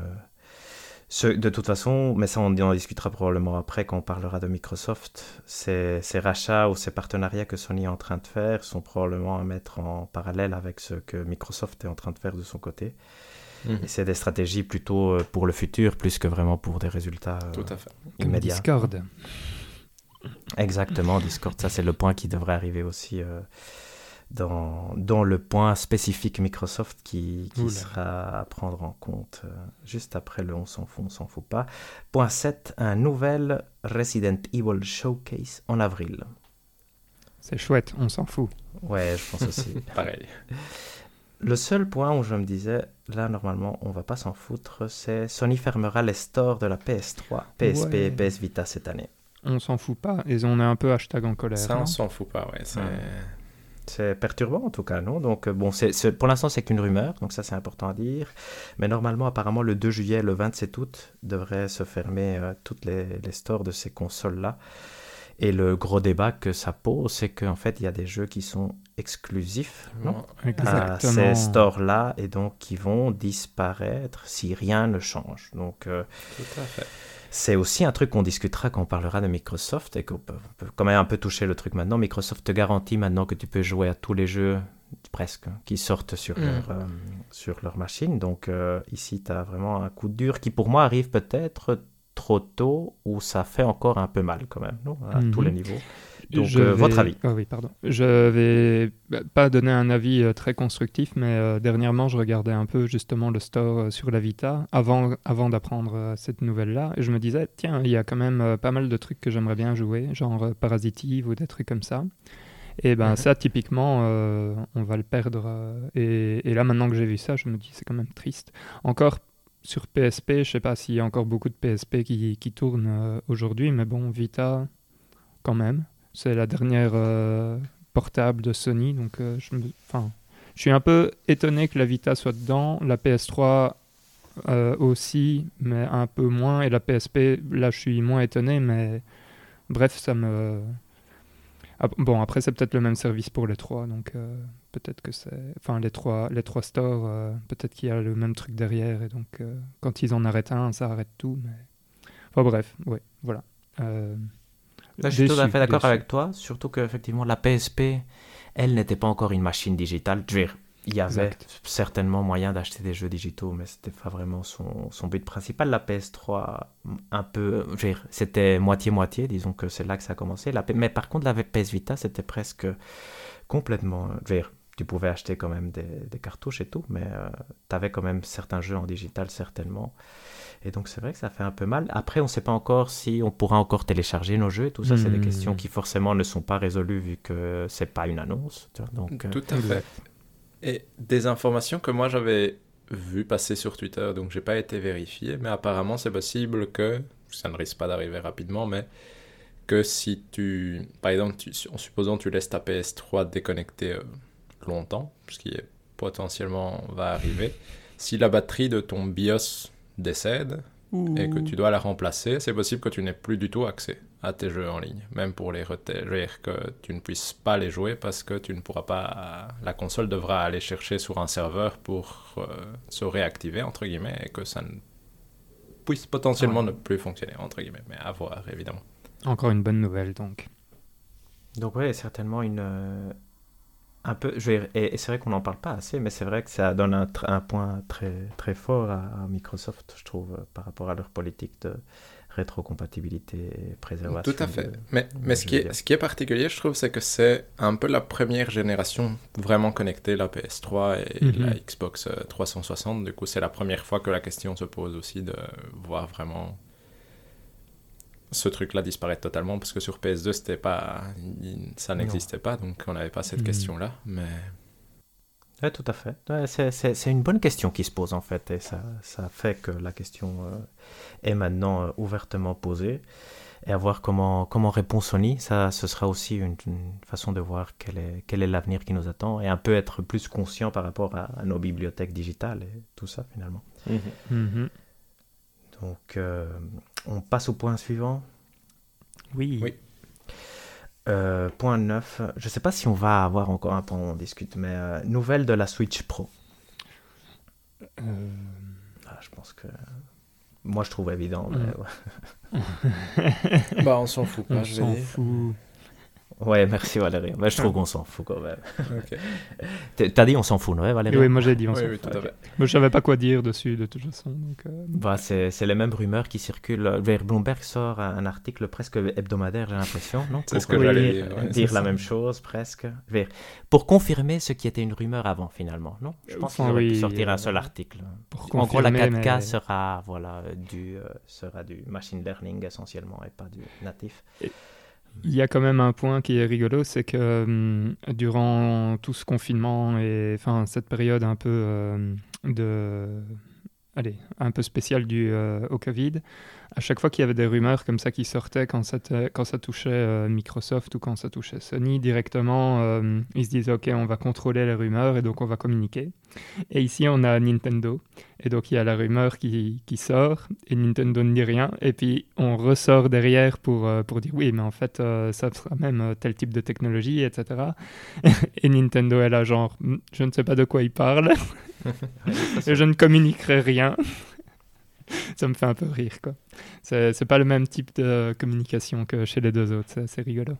Ce- de toute façon, mais ça on en discutera probablement après quand on parlera de Microsoft, ces, ces rachats ou ces partenariats que Sony est en train de faire sont probablement à mettre en parallèle avec ce que Microsoft est en train de faire de son côté. Mhm. Et c'est des stratégies plutôt euh, pour le futur plus que vraiment pour des résultats euh, Tout à fait. Comme immédiats. Discord. Exactement, Discord, ça c'est le point qui devrait arriver aussi euh, dans, dans le point spécifique Microsoft qui, sera à prendre en compte euh, juste après le on s'en fout, on s'en fout pas. Point 7, un nouvel Resident Evil Showcase en avril. C'est chouette, on s'en fout. Ouais, je pense aussi. *laughs* Pareil. le seul point où je me disais, là normalement on va pas s'en foutre, c'est Sony fermera les stores de la PS3, PSP et. PS Vita cette année. On s'en fout pas. Et on est un peu hashtag en colère. Ça, on s'en fout pas, ouais. c'est- Ouais. C'est perturbant en tout cas, non? Donc euh, bon, c'est, c'est- pour l'instant c'est qu'une rumeur, donc ça c'est important à dire. Mais normalement, apparemment, le 2 juillet, le 27 août, devrait se fermer euh, toutes les, les stores de ces consoles-là. Et le gros débat que ça pose, c'est qu'en fait, il y a des jeux qui sont exclusifs non? À Exactement. ces stores-là et donc qui vont disparaître si rien ne change. Donc euh, Tout à fait. C'est aussi un truc qu'on discutera quand on parlera de Microsoft et qu'on peut, quand même un peu toucher le truc maintenant. Microsoft te garantit maintenant que tu peux jouer à tous les jeux presque qui sortent sur, Mm. leur, euh, sur leur machine. Donc euh, ici, tu as vraiment un coup dur qui pour moi arrive peut-être trop tôt ou ça fait encore un peu mal quand même, non? À Mhm. tous les niveaux. Donc Je euh, votre avis Ah oui, pardon. Je vais bah, pas donner un avis euh, très constructif, mais euh, dernièrement, je regardais un peu justement le store sur la Vita avant, avant d'apprendre cette nouvelle-là. Et je me disais, tiens, il y a quand même pas mal de trucs que j'aimerais bien jouer, genre Parasitive ou des trucs comme ça. Et ben ça, typiquement, on va le perdre. et, et là, maintenant que j'ai vu ça, je me dis, c'est quand même triste. Encore sur PSP, je sais pas s'il y a encore beaucoup de PSP qui, qui tournent aujourd'hui, mais bon, Vita, quand même. C'est la dernière euh, portable de Sony, donc euh, je, suis un peu étonné que la Vita soit dedans, la PS3 euh, aussi, mais un peu moins, et la PSP, là je suis moins étonné, mais bref, ça me... Ah, bon, après c'est peut-être le même service pour les trois, donc peut-être que c'est... Enfin, les trois, les trois stores, peut-être qu'il y a le même truc derrière, et donc quand ils en arrêtent un, ça arrête tout, mais... Enfin bref, ouais, voilà. Euh, Là, je suis tout à fait d'accord avec toi, surtout qu'effectivement, la PSP, elle n'était pas encore une machine digitale. Je veux dire, il y avait Exact. certainement moyen d'acheter des jeux digitaux, mais c'était pas vraiment son, son but principal. La PS3, un peu, je dire, c'était moitié-moitié, disons que c'est là que ça a commencé. La mais par contre, la PS Vita, c'était presque complètement, je veux dire, tu pouvais acheter quand même des, des cartouches et tout, mais tu avais quand même certains jeux en digital, certainement. Et donc c'est vrai que ça fait un peu mal. Après, on ne sait pas encore si on pourra encore télécharger nos jeux. et Tout ça, c'est des Hmm. questions qui forcément ne sont pas résolues vu que c'est pas une annonce. tu vois. Donc, euh, Tout à fait. Et des informations que moi j'avais vues passer sur Twitter, donc j'ai pas été vérifié, mais apparemment c'est possible que, ça ne risque pas d'arriver rapidement, mais que si tu, par exemple, tu, en supposant tu laisses ta PS3 déconnectée euh, longtemps, ce qui est potentiellement va arriver, si la batterie de ton BIOS décède et que tu dois la remplacer, c'est possible que tu n'aies plus du tout accès à tes jeux en ligne, même pour les retirer, que tu ne puisses pas les jouer parce que tu ne pourras pas, la console devra aller chercher sur un serveur pour euh, se réactiver entre guillemets et que ça ne puisse potentiellement Ouais. ne plus fonctionner entre guillemets, mais à voir évidemment. Encore une bonne nouvelle, donc. Donc oui, certainement une... euh, un peu, je vais, et, et c'est vrai qu'on n'en parle pas assez, mais c'est vrai que ça donne un, point très, très fort à, à Microsoft, je trouve, euh, par rapport à leur politique de rétrocompatibilité et préservation. Tout à fait. de- Mais, mais ce, qui est, ce qui est particulier, je trouve, c'est que c'est un peu la première génération vraiment connectée, la PS3 et Mhm. la Xbox euh, 360. Du coup, c'est la première fois que la question se pose aussi de voir vraiment ce truc-là disparaître totalement, parce que sur PS2, c'était pas, ça n'existait pas, donc on n'avait pas cette Mhm. question-là. Mais Ouais, tout à fait. Ouais, c'est, une bonne question qui se pose en fait, et ça, ça fait que la question euh, est maintenant euh, ouvertement posée. Et à voir comment, comment répond Sony, ça, ce sera aussi une, une façon de voir quel est, quel est l'avenir qui nous attend, et un peu être plus conscient par rapport à, à nos bibliothèques digitales et tout ça finalement. Mhm. Donc, euh, on passe au point suivant. Oui. Oui. Euh, point 9. Je ne sais pas si on va avoir encore un point où on discute, mais euh, nouvelle de la Switch Pro. Euh, Ah, je pense que. Moi, je trouve évident. Mais... Mm. *laughs* bah, on s'en fout on s'en fout. Ouais, merci Valérie. Mais je trouve qu'on s'en fout quand même. Ok. T- T'as dit on s'en fout, ouais, Valérie? Oui, moi j'ai dit on Oui, s'en oui, fout. tout à fait. Moi, je savais pas quoi dire dessus de toute façon. Donc, euh, Bah, c'est c'est les mêmes rumeurs qui circulent. Bloomberg sort un article presque hebdomadaire, j'ai l'impression, non? C'est ce que Oui, j'allais dire, dire. ouais, dire c'est la ça. même chose, presque. Vers- Pour confirmer ce qui était une rumeur avant, finalement, non? Je pense qu'ils auraient pu oui, sortir euh, un seul article. pour En gros, la confirmer, 4K mais- sera, voilà, du, euh, sera du machine learning essentiellement et pas du natif. Il y a quand même un point qui est rigolo, c'est que hum, durant tout ce confinement et enfin cette période un peu euh, de allez, un peu spéciale du euh, au Covid, à chaque fois qu'il y avait des rumeurs comme ça qui sortaient quand ça, touchait euh, Microsoft ou quand ça touchait Sony directement, euh, ils se disaient OK, on va contrôler les rumeurs et donc on va communiquer. Et ici on a Nintendo et donc il y a la rumeur qui, qui sort et Nintendo ne dit rien et puis on ressort derrière pour, euh, pour dire oui mais en fait ça sera même tel type de technologie etc. *laughs* et Nintendo est là genre Hmm, je ne sais pas de quoi il parle *laughs* je ne communiquerai rien. ça me fait un peu rire quoi. C'est pas le même type de communication que chez les deux autres, c'est rigolo.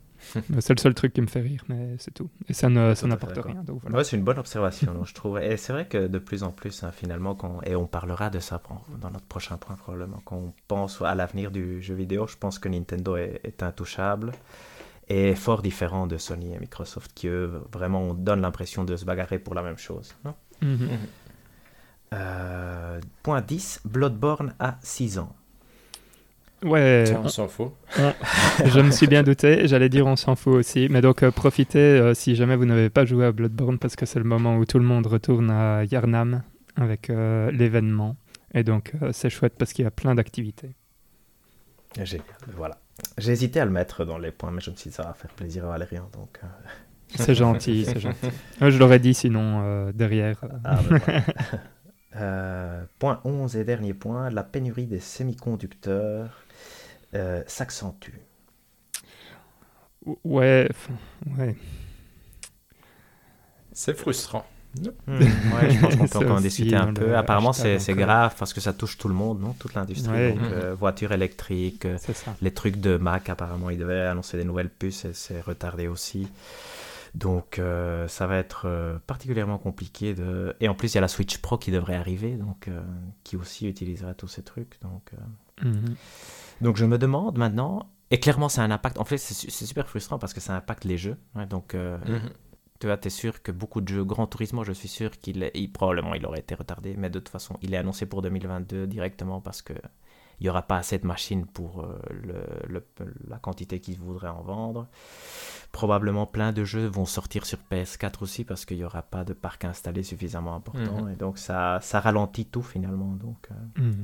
C'est *laughs* le seul truc qui me fait rire mais c'est tout. Et ça n'apporte rien donc voilà. Ouais, c'est une bonne observation, je trouve. Et c'est vrai que de plus en plus, hein, finalement, quand, et on parlera de ça dans notre prochain point probablement, quand on pense à l'avenir du jeu vidéo, je pense que Nintendo est, est intouchable et fort différent de Sony et Microsoft qui, eux, vraiment on donne l'impression de se bagarrer pour la même chose. Non Mhm. Euh, point 10, Bloodborne a 6 ans. Ouais, Tiens, on- s'en fout. je me suis bien douté, j'allais dire on s'en fout aussi, mais donc euh, profitez euh, si jamais vous n'avez pas joué à Bloodborne parce que c'est le moment où tout le monde retourne à Yarnam avec euh, l'événement. Et donc euh, c'est chouette parce qu'il y a plein d'activités. Génial, voilà. J'ai hésité à le mettre dans les points, mais je me suis dit ça va faire plaisir à Valérian, donc... C'est gentil, c'est gentil. Je l'aurais dit sinon euh, derrière. Ah, ben voilà. *laughs* Euh, point 11 et dernier point, la pénurie des semi-conducteurs euh, s'accentue. Ouais, ouais. C'est frustrant. Hmm, *laughs* ouais, je pense qu'on peut *laughs* encore en discuter un peu. Apparemment, c'est grave parce que ça touche tout le monde, non? Toute l'industrie. Ouais. Donc, euh, voitures électriques, les trucs de Mac, apparemment, ils devaient annoncer des nouvelles puces et c'est retardé aussi. Donc, euh, ça va être euh, particulièrement compliqué. De... Et en plus, il y a la Switch Pro qui devrait arriver, donc euh, qui aussi utilisera tous ces trucs. Donc, Mhm. Donc je me demande maintenant, et clairement c'est un impact, en fait c'est su- c'est super frustrant parce que ça impacte les jeux. ouais, donc euh, Mhm. tu vois, es sûr que beaucoup de jeux, Grand Turismo, je suis sûr qu'il est, il- probablement il aurait été retardé, mais de toute façon il est annoncé pour 2022 directement parce que il n'y aura pas assez de machines pour euh, le- le- la quantité qu'ils voudraient en vendre. Probablement plein de jeux vont sortir sur PS4 aussi parce qu'il n'y aura pas de parc installé suffisamment important Mhm. et donc ça, ça ralentit tout finalement. Donc, euh, Mhm.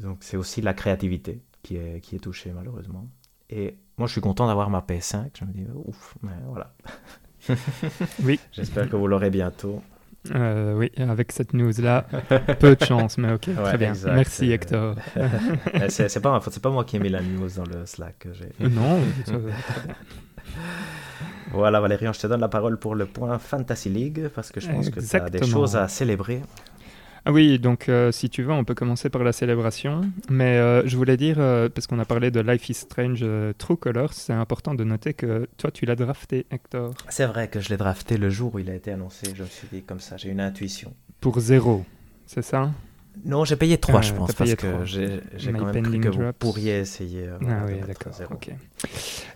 donc c'est aussi la créativité qui est, qui est touchée malheureusement. Et moi je suis content d'avoir ma PS5, je me dis ouf, mais voilà. Oui. *laughs* J'espère que vous l'aurez bientôt. Euh, oui, avec cette news-là, peu de chance, mais ok, *laughs* Ouais, très bien. exact, Merci c'est- Hector. *laughs* Euh, c'est pas c'est pas moi qui ai mis la news dans le Slack. que j'ai- Euh, non. *laughs* Voilà Valérian, je te donne la parole pour le point Fantasy League parce que je pense que tu as des choses à célébrer. Ah oui, donc euh, si tu veux, on peut commencer par la célébration. Mais euh, je voulais dire, euh, parce qu'on a parlé de Life is Strange True Colors, c'est important de noter que toi, tu l'as drafté, Hector. C'est vrai que je l'ai drafté le jour où il a été annoncé. Je me suis dit comme ça, j'ai une intuition. Pour zéro, c'est ça? Non, j'ai payé 3, Ah, je pense, parce que j'ai quand même cru pending que vous pourriez essayer. euh, Ah oui, d'accord. zéro. Ok.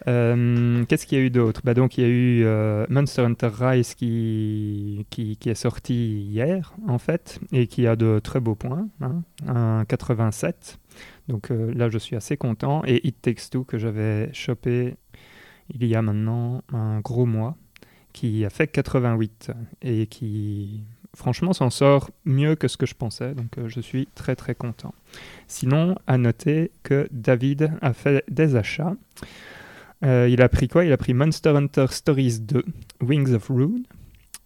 Euh, Qu'est-ce qu'il y a eu d'autre? Bah Donc, il y a eu euh, Monster Hunter Rise qui, qui, qui est sorti hier, en fait, et qui a de très beaux points, hein, un 87. Donc euh, là, je suis assez content. Et It Takes Two, que j'avais chopé il y a maintenant un gros mois, qui a fait 88 et qui, franchement, s'en sort mieux que ce que je pensais. Donc, euh, je suis très, très content. Sinon, à noter que David a fait des achats. Euh, il a pris quoi? Il a pris Monster Hunter Stories 2, Wings of Rune,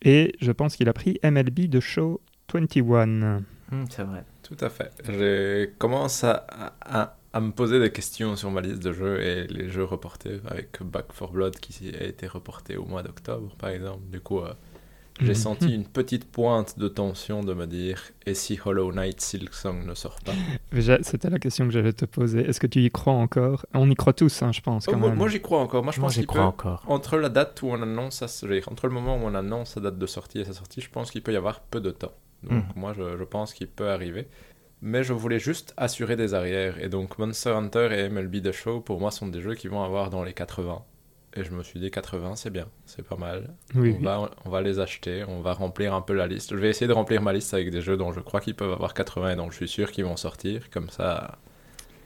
et je pense qu'il a pris MLB The Show 21. Hum, c'est vrai. Tout à fait. J'ai commencé à, à- à me poser des questions sur ma liste de jeux et les jeux reportés avec Back 4 Blood qui a été reporté au mois d'octobre, par exemple. Du coup, euh, j'ai Mhm. senti une petite pointe de tension de me dire et si Hollow Knight Silk Song ne sort pas? C'était la question que j'allais te poser. Est-ce que tu y crois encore? On y croit tous, hein, je pense, Oh, quand Moi, même. moi, j'y crois encore. Moi, je Moi, pense qu'il crois peut. encore. Entre la date où on annonce entre le moment où on annonce sa date de sortie et sa sortie, je pense qu'il peut y avoir peu de temps. Donc Mhm. moi, je, je pense qu'il peut arriver. Mais je voulais juste assurer des arrières. Et donc Monster Hunter et MLB The Show, pour moi, sont des jeux qui vont avoir dans les 80. Et je me suis dit 80, c'est bien, c'est pas mal. Oui, on, oui. Va, on va les acheter, on va remplir un peu la liste. Je vais essayer de remplir ma liste avec des jeux dont je crois qu'ils peuvent avoir 80 et dont je suis sûr qu'ils vont sortir. Comme ça,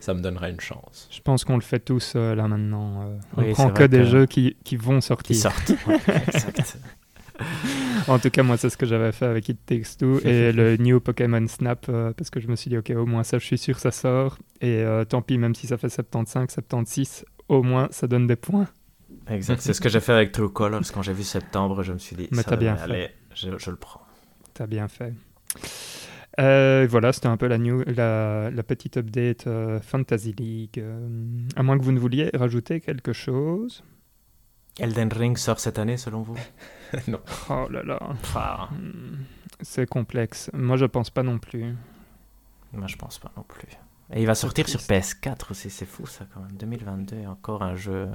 ça me donnera une chance. Je pense qu'on le fait tous euh, là maintenant. euh, on Oui, prend que des que- jeux qui, qui vont Qui sortir. sortent. *laughs* Ouais, exact. En tout cas, moi, c'est ce que j'avais fait avec It Takes Two et *laughs* le New Pokémon Snap, euh, parce que je me suis dit, ok, au moins ça, je suis sûr, ça sort. Et euh, tant pis, même si ça fait 75, 76, au moins, ça donne des points. Exact. C'est ce *laughs* que j'ai fait avec True Colors. Quand j'ai vu septembre, je me suis dit, Mais ça bien fait. aller. Je, je le prends. T'as bien fait. Euh, voilà, c'était un peu la, new, la, la petite update euh, Fantasy League. euh, à moins que vous ne vouliez rajouter quelque chose. Elden Ring sort cette année, selon vous? *laughs* Non. Oh là là, Ah, hmm, c'est complexe. Moi, je pense pas non plus. Moi, je pense pas non plus. Et il va sortir sur triste. PS4 aussi, c'est fou ça quand même. 2022, et encore un jeu.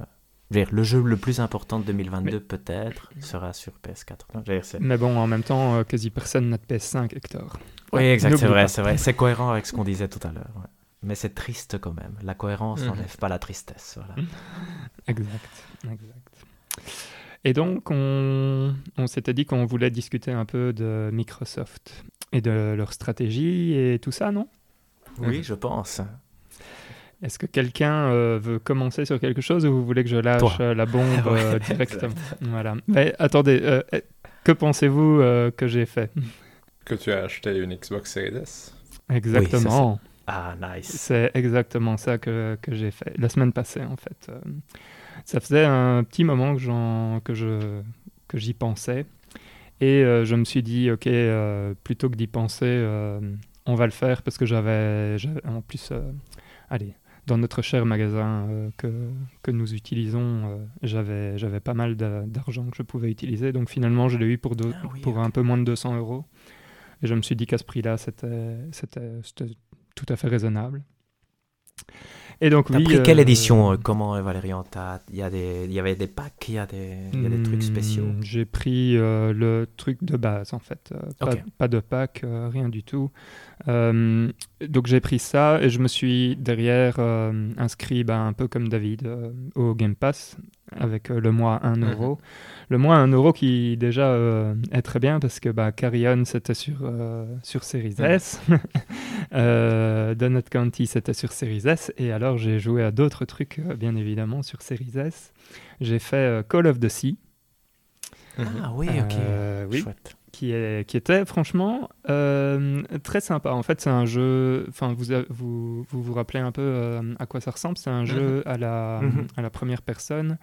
Le jeu le plus important de 2022, Mais- peut-être, sera sur PS4. Non, je veux dire, c'est- Mais bon, en même temps, euh, quasi personne n'a de PS5, Hector. Oui, exact, c'est vrai, c'est vrai. C'est cohérent avec ce qu'on disait tout à l'heure. ouais. Mais c'est triste quand même. La cohérence Mhm. n'enlève pas la tristesse. Voilà. Exact, exact. Et donc, on, on s'était dit qu'on voulait discuter un peu de Microsoft et de leur stratégie et tout ça, non? Oui, je pense. Est-ce que quelqu'un euh, veut commencer sur quelque chose ou vous voulez que je lâche Toi. euh, la bombe *laughs* Ouais, euh, directement? Voilà. Mais attendez, euh, euh, que pensez-vous euh, que j'ai fait? Que tu as acheté une Xbox Series S? Exactement. Ah, nice. C'est exactement ça que, que j'ai fait la semaine passée en fait. Ça faisait un petit moment que, j'en- que, je, que j'y pensais et euh, je me suis dit ok euh, plutôt que d'y penser euh, on va le faire parce que j'avais, j'avais- en plus euh, allez dans notre cher magasin euh, que, que nous utilisons euh, j'avais, j'avais pas mal d'a- d'argent que je pouvais utiliser. Donc finalement je l'ai eu pour, deux- Ah oui, pour un peu moins de 200 euros. Et je me suis dit qu'à ce prix-là c'était tout à fait raisonnable. Et donc T'as oui. pris quelle euh, édition euh, Comment, Valérian Il y, a des... il y avait des packs, il y a des, il y a des trucs spéciaux. hmm, J'ai pris euh, le truc de base en fait, pas, de pack, rien du tout. Donc j'ai pris ça et je me suis derrière inscrit ben, un peu comme David au Game Pass avec euh, le mois 1 Mhm. euro. Le mois 1 euro qui déjà euh, est très bien parce que bah, Carrion c'était sur, euh, sur Series. S, *laughs* euh, Donut County c'était sur Series S et alors j'ai joué à d'autres trucs bien évidemment sur Series S. J'ai fait Call of the Sea. Ah oui, ok. Oui, Chouette. Qui, est, qui était franchement euh, très sympa. En fait, c'est un jeu. Enfin, vous, a- vous, vous vous rappelez un peu euh, à quoi ça ressemble C'est un jeu à, la, Mhm. à la première personne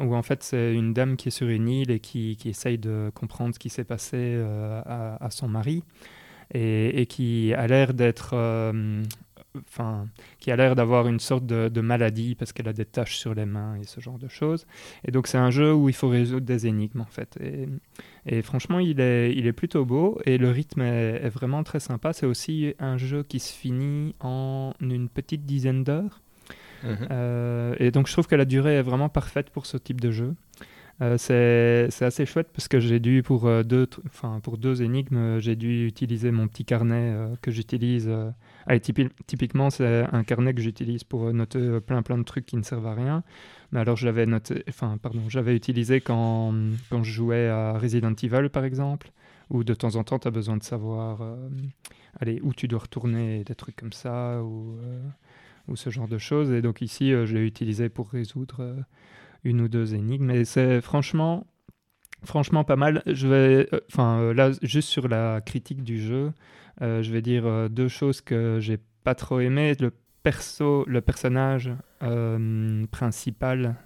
où en fait c'est une dame qui est sur une île et qui, qui essaye de comprendre ce qui s'est passé euh, à, à son mari et, et qui a l'air d'être enfin, qui a l'air d'avoir une sorte de, maladie parce qu'elle a des taches sur les mains et ce genre de choses. Et donc c'est un jeu où il faut résoudre des énigmes en fait. Et, franchement, il est, il est plutôt beau et le rythme est, vraiment très sympa. C'est aussi un jeu qui se finit en une petite dizaine d'heures. Mhm. Euh, et donc je trouve que la durée est vraiment parfaite pour ce type de jeu. Euh, c'est assez chouette parce que j'ai dû, pour, euh, deux, pour deux énigmes, j'ai dû utiliser mon petit carnet que j'utilise Allez, typiquement, c'est un carnet que j'utilise pour noter euh, plein plein de trucs qui ne servent à rien. Mais alors, je l'avais noté, enfin, pardon, j'avais utilisé quand, quand je jouais à Resident Evil, par exemple, où de temps en temps, tu as besoin de savoir euh, allez, où tu dois retourner, des trucs comme ça, ou, euh, ou ce genre de choses. Et donc ici, je l'ai utilisé pour résoudre une ou deux énigmes. Et c'est franchement, franchement pas mal. Je vais, enfin, là, juste sur la critique du jeu, je vais dire euh, deux choses que j'ai pas trop aimé. Le perso, le personnage euh, principal,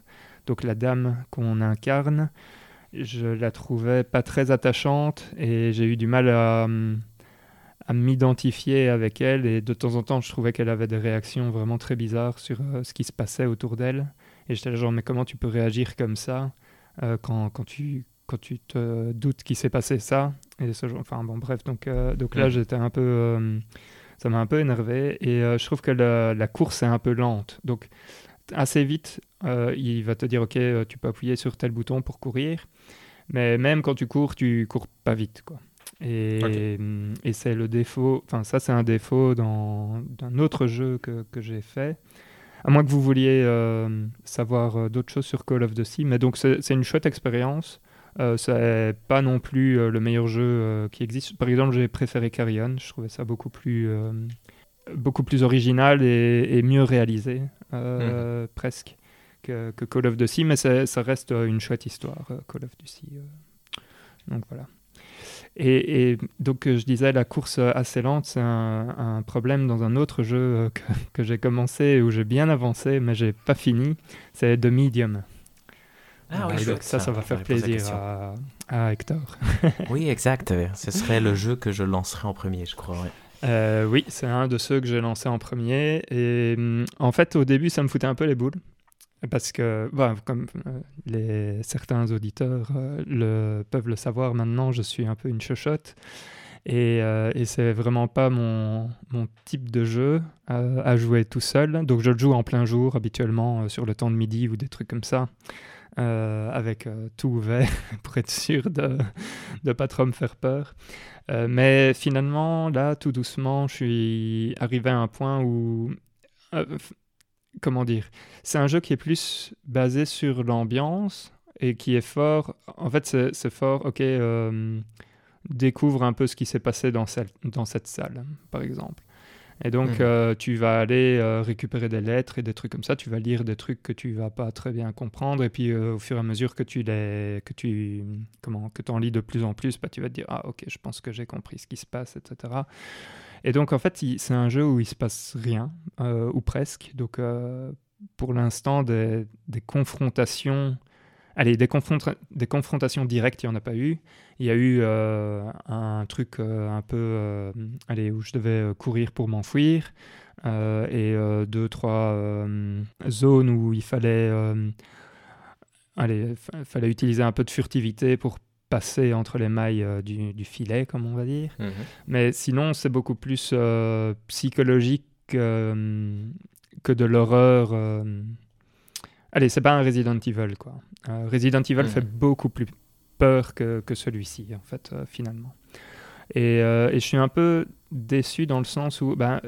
donc la dame qu'on incarne, je la trouvais pas très attachante et j'ai eu du mal à, à m'identifier avec elle et de temps en temps je trouvais qu'elle avait des réactions vraiment très bizarres sur ce qui se passait autour d'elle et j'étais genre mais comment tu peux réagir comme ça quand, quand, tu, quand tu te doutes qu'il s'est passé ça et ce genre, enfin bon, bref, donc, euh, donc là, j'étais un peu. Euh, ça m'a un peu énervé. Et euh, je trouve que la, course est un peu lente. Donc, assez vite, il va te dire Ok, tu peux appuyer sur tel bouton pour courir. Mais même quand tu cours, tu cours pas vite. Quoi. Et, et c'est le défaut. Enfin, ça, c'est un défaut dans d'un autre jeu que, que j'ai fait. À moins que vous vouliez savoir d'autres choses sur Call of Duty. Mais donc, c'est une chouette expérience. Euh, c'est pas non plus euh, le meilleur jeu euh, qui existe. Par exemple, j'ai préféré Carrion. Je trouvais ça beaucoup plus, beaucoup plus original et, mieux réalisé, mhm. presque, que, Call of Duty. Mais ça reste une chouette histoire, Call of Duty. donc voilà. Et, donc, je disais, la course assez lente, c'est un, problème dans un autre jeu que, que j'ai commencé où j'ai bien avancé, mais j'ai pas fini. C'est The Medium. Ah oui, ça, ça va faire plaisir à, Hector. *laughs* oui, exact. Ce serait le jeu que je lancerai en premier, je crois. Euh, oui, c'est un de ceux que j'ai lancé en premier. Et mm, en fait, au début, ça me foutait un peu les boules. Parce que, bah, comme euh, les, certains auditeurs euh, le, peuvent le savoir maintenant, je suis un peu une chochotte. Et, et c'est vraiment pas mon, mon, type de jeu à jouer tout seul. Donc je le joue en plein jour, habituellement sur le temps de midi ou des trucs comme ça. Euh, avec euh, tout ouvert *laughs* pour être sûr de ne pas trop me faire peur. Euh, mais finalement, là, tout doucement, je suis arrivé à un point où... comment dire C'est un jeu qui est plus basé sur l'ambiance et qui est fort... En fait, c'est fort, ok, découvre un peu ce qui s'est passé dans, dans cette salle, par exemple. Et donc, mhm. euh, tu vas aller euh, récupérer des lettres et des trucs comme ça. Tu vas lire des trucs que tu vas pas très bien comprendre. Et puis, euh, au fur et à mesure que tu les, que tu, comment, que en lis de plus en plus, bah, tu vas te dire, ah, ok, je pense que j'ai compris ce qui se passe, etc. Et donc, en fait, c'est un jeu où il se passe rien, ou presque. Donc, pour l'instant, des, des confrontations Allez, des, des, confrontations directes, il n'y en a pas eu. Il y a eu euh, un truc euh, un peu euh, allez, où je devais courir pour m'enfuir et deux, trois zones où il fallait, allez, fallait utiliser un peu de furtivité pour passer entre les mailles du, du, filet, comme on va dire. Mhm. Mais sinon, c'est beaucoup plus psychologique que de l'horreur Allez, c'est pas un Resident Evil, quoi. Euh, Resident Evil fait beaucoup plus peur que, que celui-ci, en fait, euh, finalement. Et, euh, et, je suis un peu déçu dans le sens où, ben,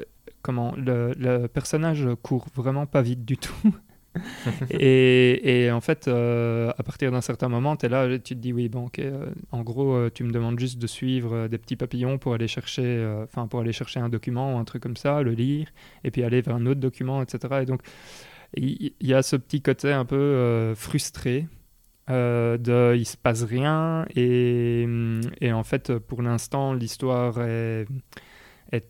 comment, le, le personnage court vraiment pas vite du tout. *laughs* et, et, en fait, à partir d'un certain moment, tu es là, tu te dis, oui, bon, ok, en gros, tu me demandes juste de suivre des petits papillons pour aller chercher, enfin, pour aller chercher un document ou un truc comme ça, le lire, et puis aller vers un autre document, etc. Et donc, il y a ce petit côté un peu euh, frustré euh, de il se passe rien et, et en fait pour l'instant l'histoire est,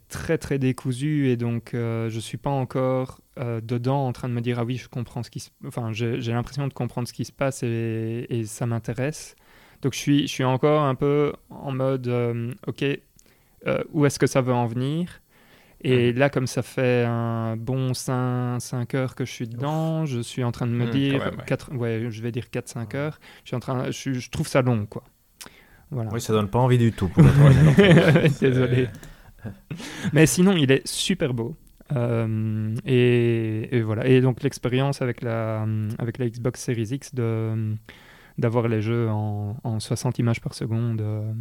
très très décousue et donc euh, je suis pas encore dedans en train de me dire ah oui je comprends ce qui se... enfin j'ai l'impression de comprendre ce qui se passe et, et ça m'intéresse. Donc je suis, je suis encore un peu en mode ok où est-ce que ça veut en venir? Et là, comme ça fait un bon 5, 5 heures que je suis dedans, je suis en train de me Mmh, dire, même, ouais. quatre- ouais, je vais dire 4-5 heures, je, suis en train, je, trouve ça long, quoi. Voilà. Oui, ça donne pas envie du tout. Pour. *laughs* Désolé. *laughs* Mais sinon, il est super beau. Euh, et, et voilà. Et donc l'expérience avec la, avec la Xbox Series X de d'avoir les jeux en, en 60 images par seconde euh,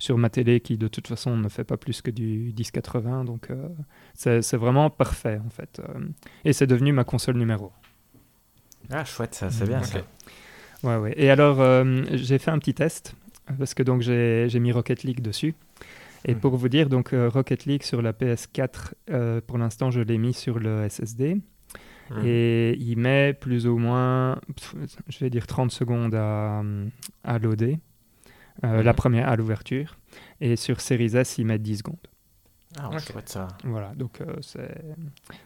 sur ma télé qui de toute façon ne fait pas plus que du 1080 donc euh, c'est vraiment parfait en fait Euh, et c'est devenu ma console numéro Ah, chouette, ça, c'est bien ça. Ouais, ouais. Et alors, euh, j'ai fait un petit test parce que donc j'ai j'ai mis Rocket League dessus. Et Mhm. pour vous dire, donc euh, Rocket League sur la PS4, euh, pour l'instant, je l'ai mis sur le SSD Mhm. et il met plus ou moins, je vais dire 30 secondes à, à loader, euh, la première à l'ouverture. Et sur Series S, il met 10 secondes. Ah, Ok. chouette ça. Voilà, donc euh, c'est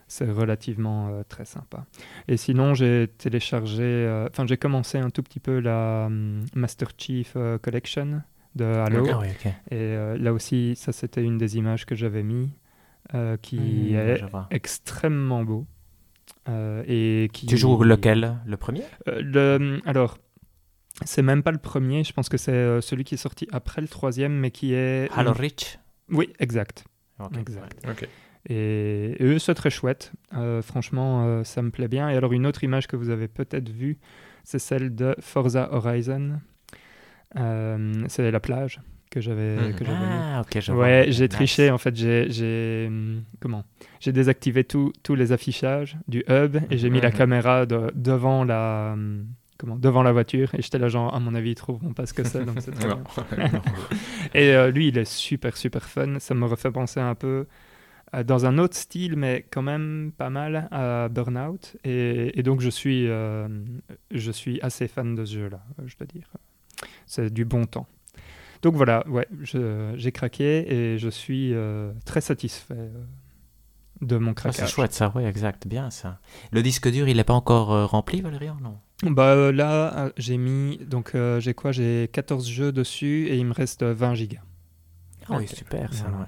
c'est relativement euh, très sympa. Et sinon, j'ai téléchargé, euh, enfin j'ai commencé un tout petit peu la hum, Master Chief euh, Collection de Halo. Ah oui. Et euh, là aussi, ça c'était une des images que j'avais mis, euh, qui Hmm, est extrêmement beau. euh, et qui... Tu joues lequel? Le premier? Euh, le, alors, c'est même pas le premier, je pense que c'est euh, celui qui est sorti après le troisième, mais qui est... Halo Reach Oui, exact. Exact. Ok. Et, et eux, c'est très chouette. Euh, franchement, euh, ça me plaît bien. Et alors, une autre image que vous avez peut-être vue, c'est celle de Forza Horizon. Euh, c'est la plage que j'avais que j'avais mis. Ah, ok, je. Ouais, j'ai Nice. triché en fait. J'ai, j'ai hum, comment? J'ai désactivé tous les affichages du hub et j'ai mis la Mhm. caméra de- devant la comment devant la voiture et j'étais là genre à mon avis ils trouveront pas ce que c'est donc c'est très Non. bien. *laughs* Et euh, lui, il est super, super fun. Ça me refait penser un peu euh, dans un autre style, mais quand même pas mal à Burnout. Et, et donc, je suis, euh, je suis assez fan de ce jeu-là, je dois dire. C'est du bon temps. Donc voilà, ouais, je- j'ai craqué et je suis euh, très satisfait de mon Ah, craquage. c'est chouette ça, oui, exact, bien ça. Le disque dur, il n'est pas encore rempli, Valérian Non? Bah euh, là, euh, j'ai mis, donc euh, j'ai quoi? J'ai 14 jeux dessus et il me reste euh, 20 gigas. Ah oui, Ok. super ça. Voilà. ouais.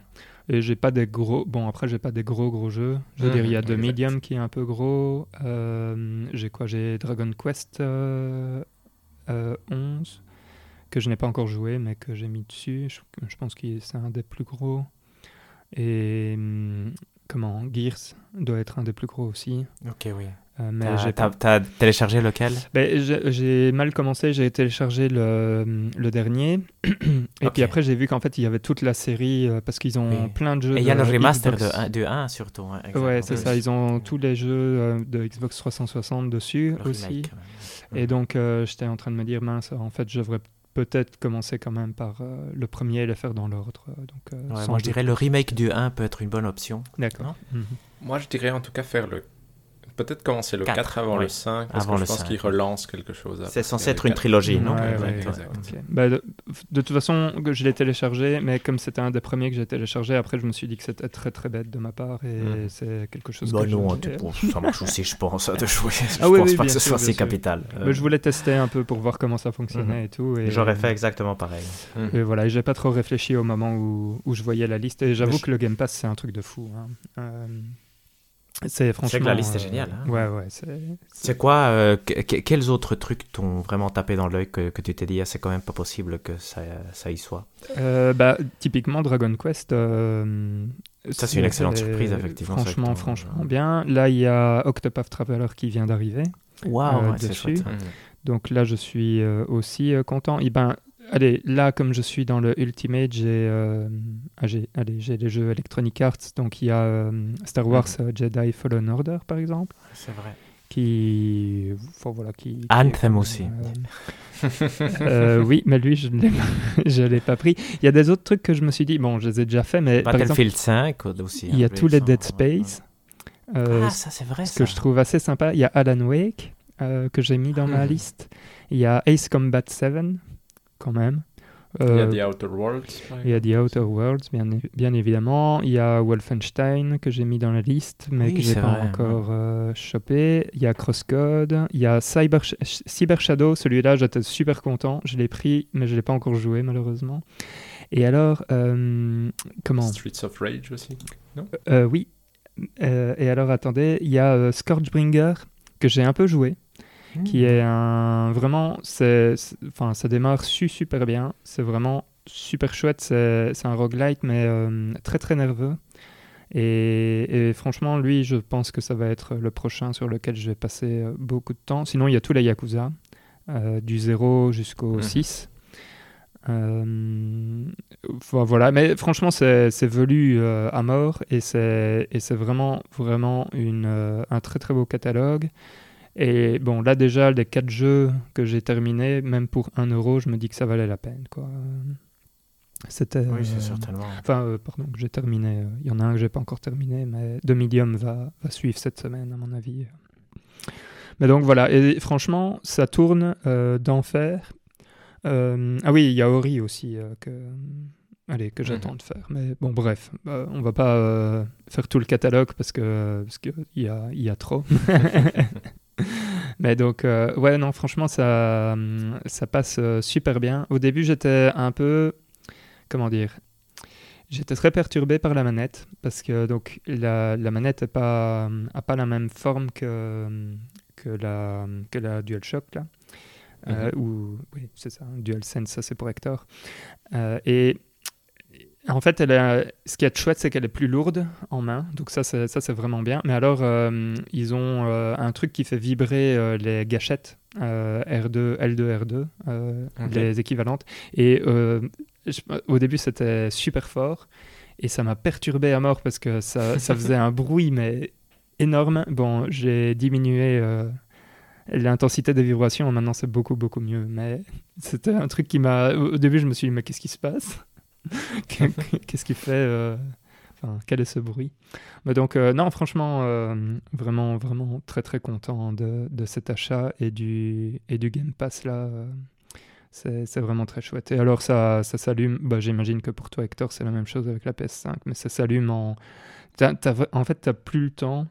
Et j'ai pas des gros. Bon, après, j'ai pas des gros gros jeux. Je veux Mhm, dire, il y a The exact. Medium qui est un peu gros. Euh, j'ai quoi? J'ai Dragon Quest euh, euh, 11 que je n'ai pas encore joué, mais que j'ai mis dessus. Je, je pense que c'est un des plus gros. Et hum, comment? Gears doit être un des plus gros aussi. Ok, oui. Euh, mais T'as- j'ai T'as pas- t'as téléchargé lequel? Ben, j'ai j'ai mal commencé, j'ai téléchargé le, le dernier. *clears throat* Et puis après, j'ai vu qu'en fait, il y avait toute la série euh, parce qu'ils ont Oui. plein de jeux. Et il y a de le remaster de Xbox. 1, de 1 surtout. hein, Ouais, c'est Oui. ça. Ils ont tous les jeux euh, de Xbox 360 dessus Le aussi. remake. Et donc, euh, j'étais en train de me dire, mince, en fait, je devrais peut-être commencer quand même par euh, le premier et le faire dans l'ordre. Donc, euh, Ouais, moi, je dirais le remake du 1 peut être une bonne option. D'accord. Mhm. Moi, je dirais en tout cas faire le. Peut-être commencer le Quatre, 4, avant le 5, parce Avant que le je pense 5. qu'il relance quelque chose. C'est censé être une 4. trilogie, non Ouais, Exact, ouais, exact. ok. Bah, de, de toute façon, je l'ai téléchargé, mais comme c'était un des premiers que j'ai téléchargé, après, je me suis dit que c'était très très bête de ma part et Mhm. c'est quelque chose Bah que non, je... hein, ça marche aussi, je pense, de jouer. *laughs* Je Ah oui, pense oui, pas bien que ce sûr, soit si sûr. capital. Euh, Mais je voulais tester un peu pour voir comment ça fonctionnait Mhm. et tout. Et, J'aurais fait exactement pareil. Mhm. Et voilà, et j'ai pas trop réfléchi au moment où, où je voyais la liste. Et j'avoue que le Game Pass, c'est un truc de fou. hein. Euh, c'est franchement. que la liste est euh, géniale, hein. Ouais, ouais. c'est- C'est quoi, euh, que- que- quels autres trucs t'ont vraiment tapé dans l'œil que, que tu t'es dit, ah, c'est quand même pas possible que ça, ça y soit? Euh, bah, typiquement, Dragon Quest. euh, Ça, c'est une excellente c'est- surprise, effectivement, c'est Franchement, ton- franchement bien. Là, il y a Octopath Traveler qui vient d'arriver. Waouh, ouais, c'est chouette. Mhm. Donc là, je suis aussi content. Et ben, allez, là, comme je suis dans le Ultimate, j'ai euh, ah, les jeux Electronic Arts. Donc il y a euh, Star Wars euh, Jedi Fallen Order, par exemple, C'est vrai. qui, enfin, voilà, qui. qui Anthem est, aussi. *laughs* euh, oui, mais lui, je ne *laughs* l'ai pas- pris. Il y a des autres trucs que je me suis dit, bon, je les ai déjà fait, mais par exemple, Battlefield 5 aussi. il y a hein, tous les Dead ouais. Space. Ah, ça, c'est vrai, ce ça. que je trouve assez sympa. Il y a Alan Wake que j'ai mis dans ma Mhm. liste. Il y a Ace Combat 7 quand même. Il y a Euh, The Outer Worlds. il y a. The Outer Worlds, bien, évidemment. Il y a Wolfenstein que j'ai mis dans la liste, mais Oui, que j'ai c'est pas vrai, encore euh, chopé. Il y a Crosscode. Il y a Cyber, Sh- Cyber Shadow. Celui-là, j'étais super content. Je l'ai pris, mais je l'ai pas encore joué, malheureusement. Et alors, euh, comment? Streets of Rage aussi. Euh, Oui. Euh, et alors, attendez, il y a euh, Scourgebringer que j'ai un peu joué qui est un vraiment c'est enfin ça démarre su super bien. C'est vraiment super chouette. C'est un roguelite mais euh, très très nerveux. Et, et franchement lui je pense que ça va être le prochain sur lequel je vais passer euh, beaucoup de temps. Sinon il y a tous les Yakuza euh, du 0 jusqu'au Mhm. 6 euh, enfin, voilà, mais franchement, c'est velu euh, à mort. Et c'est et c'est vraiment, vraiment une, euh, un très très beau catalogue. Et bon, là déjà, les quatre jeux que j'ai terminés, même pour 1 euro, je me dis que ça valait la peine. quoi. C'était. Oui, c'est euh, certainement. Enfin, euh, pardon, j'ai terminé. euh, Il y en a un que j'ai pas encore terminé, mais The Medium va, va suivre cette semaine, à mon avis. Mais donc voilà, et franchement, ça tourne euh, d'enfer. Ah oui, il y a Ori aussi que, allez, que j'attends Mhm. de faire. Mais bon, bref, euh, on va pas faire tout le catalogue parce que parce que il y a, y a trop. *laughs* *laughs* *laughs* Mais donc, euh, ouais, non, franchement, ça, hum, ça passe euh, super bien. Au début, j'étais un peu, comment dire, j'étais très perturbé par la manette parce que donc la, la manette n'a pas, a pas la même forme que, que, la, que la DualShock, là. Euh, ou, oui, c'est ça, DualSense, ça c'est pour Hector. Euh, et en fait, elle a- ce qui est chouette, c'est qu'elle est plus lourde en main. Donc ça, c'est, ça, c'est vraiment bien. Mais alors, euh, ils ont euh, un truc qui fait vibrer euh, les gâchettes euh, R2, L2, R2, euh, Ok. les équivalentes. Et je- au début, c'était super fort. Et ça m'a perturbé à mort parce que ça, *laughs* ça faisait un bruit, mais énorme. Bon, j'ai diminué l'intensité des vibrations. Maintenant, c'est beaucoup, beaucoup mieux. Mais c'était un truc qui m'a... Au début, je me suis dit, mais qu'est-ce qui se passe? *laughs* Qu'est-ce qui fait euh, Enfin, quel est ce bruit? Mais donc, euh, non, franchement, euh, vraiment, vraiment très, très content de, de cet achat et du, et du Game Pass là. c'est vraiment très chouette. Et alors, ça, ça s'allume. Bah, J'imagine que pour toi, Hector, c'est la même chose avec la PS5, mais ça s'allume en. en fait, tu n'as plus le temps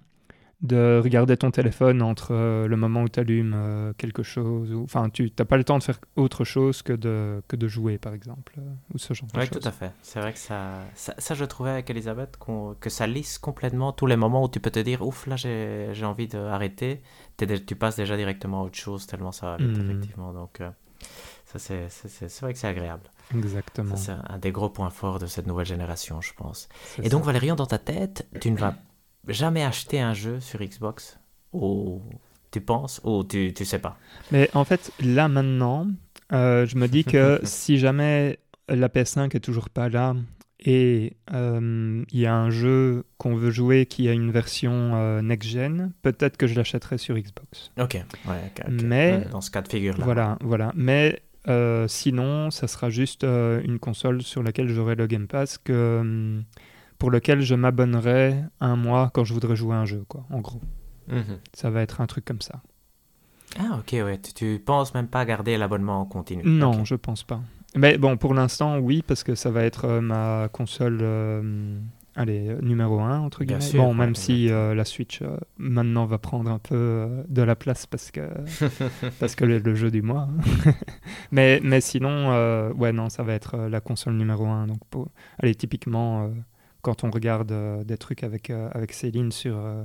de regarder ton téléphone entre euh, le moment où tu allumes quelque chose. ou- Enfin, tu n'as pas le temps de faire autre chose que de, que de jouer, par exemple, euh, ou ce genre de Oui, choses. tout à fait. C'est vrai que ça, ça, ça, je trouvais avec Elisabeth qu'on- que ça lisse complètement tous les moments où tu peux te dire ouf, là j'ai envie d'arrêter. Tu passes déjà directement à autre chose tellement ça va vite, Mhm. effectivement. Donc, euh, ça c'est vrai que c'est agréable. Exactement. C'est un- des gros points forts de cette nouvelle génération, je pense. Et donc. Valérian, dans ta tête, tu ne vas jamais acheter un jeu sur Xbox Ou tu penses Ou tu, tu sais pas Mais en fait, là maintenant, euh, je me dis que *laughs* si jamais la PS5 est toujours pas là et euh, il y a un jeu qu'on veut jouer qui a une version euh, next-gen, peut-être que je l'achèterai sur Xbox. Ok. Ouais. Mais- Dans ce cas de figure-là. Voilà, voilà. Mais sinon, ça sera juste une console sur laquelle j'aurai le Game Pass que, hum, pour lequel je m'abonnerai un mois quand je voudrais jouer à un jeu, quoi, en gros. Mhm. Ça va être un truc comme ça. Ah, ok, ouais. Tu, tu penses même pas garder l'abonnement en continu Non, je pense pas. Mais bon, pour l'instant, oui, parce que ça va être euh, ma console euh, allez, numéro 1, entre Bien guillemets. sûr, bon, ouais, même si euh, la Switch euh, maintenant va prendre un peu euh, de la place parce que *laughs* parce que le, le jeu du mois. hein. *laughs* mais, mais sinon, ouais, non, ça va être la console numéro 1. Donc, pour... allez, typiquement, quand on regarde euh, des trucs avec, euh, avec Céline sur, euh,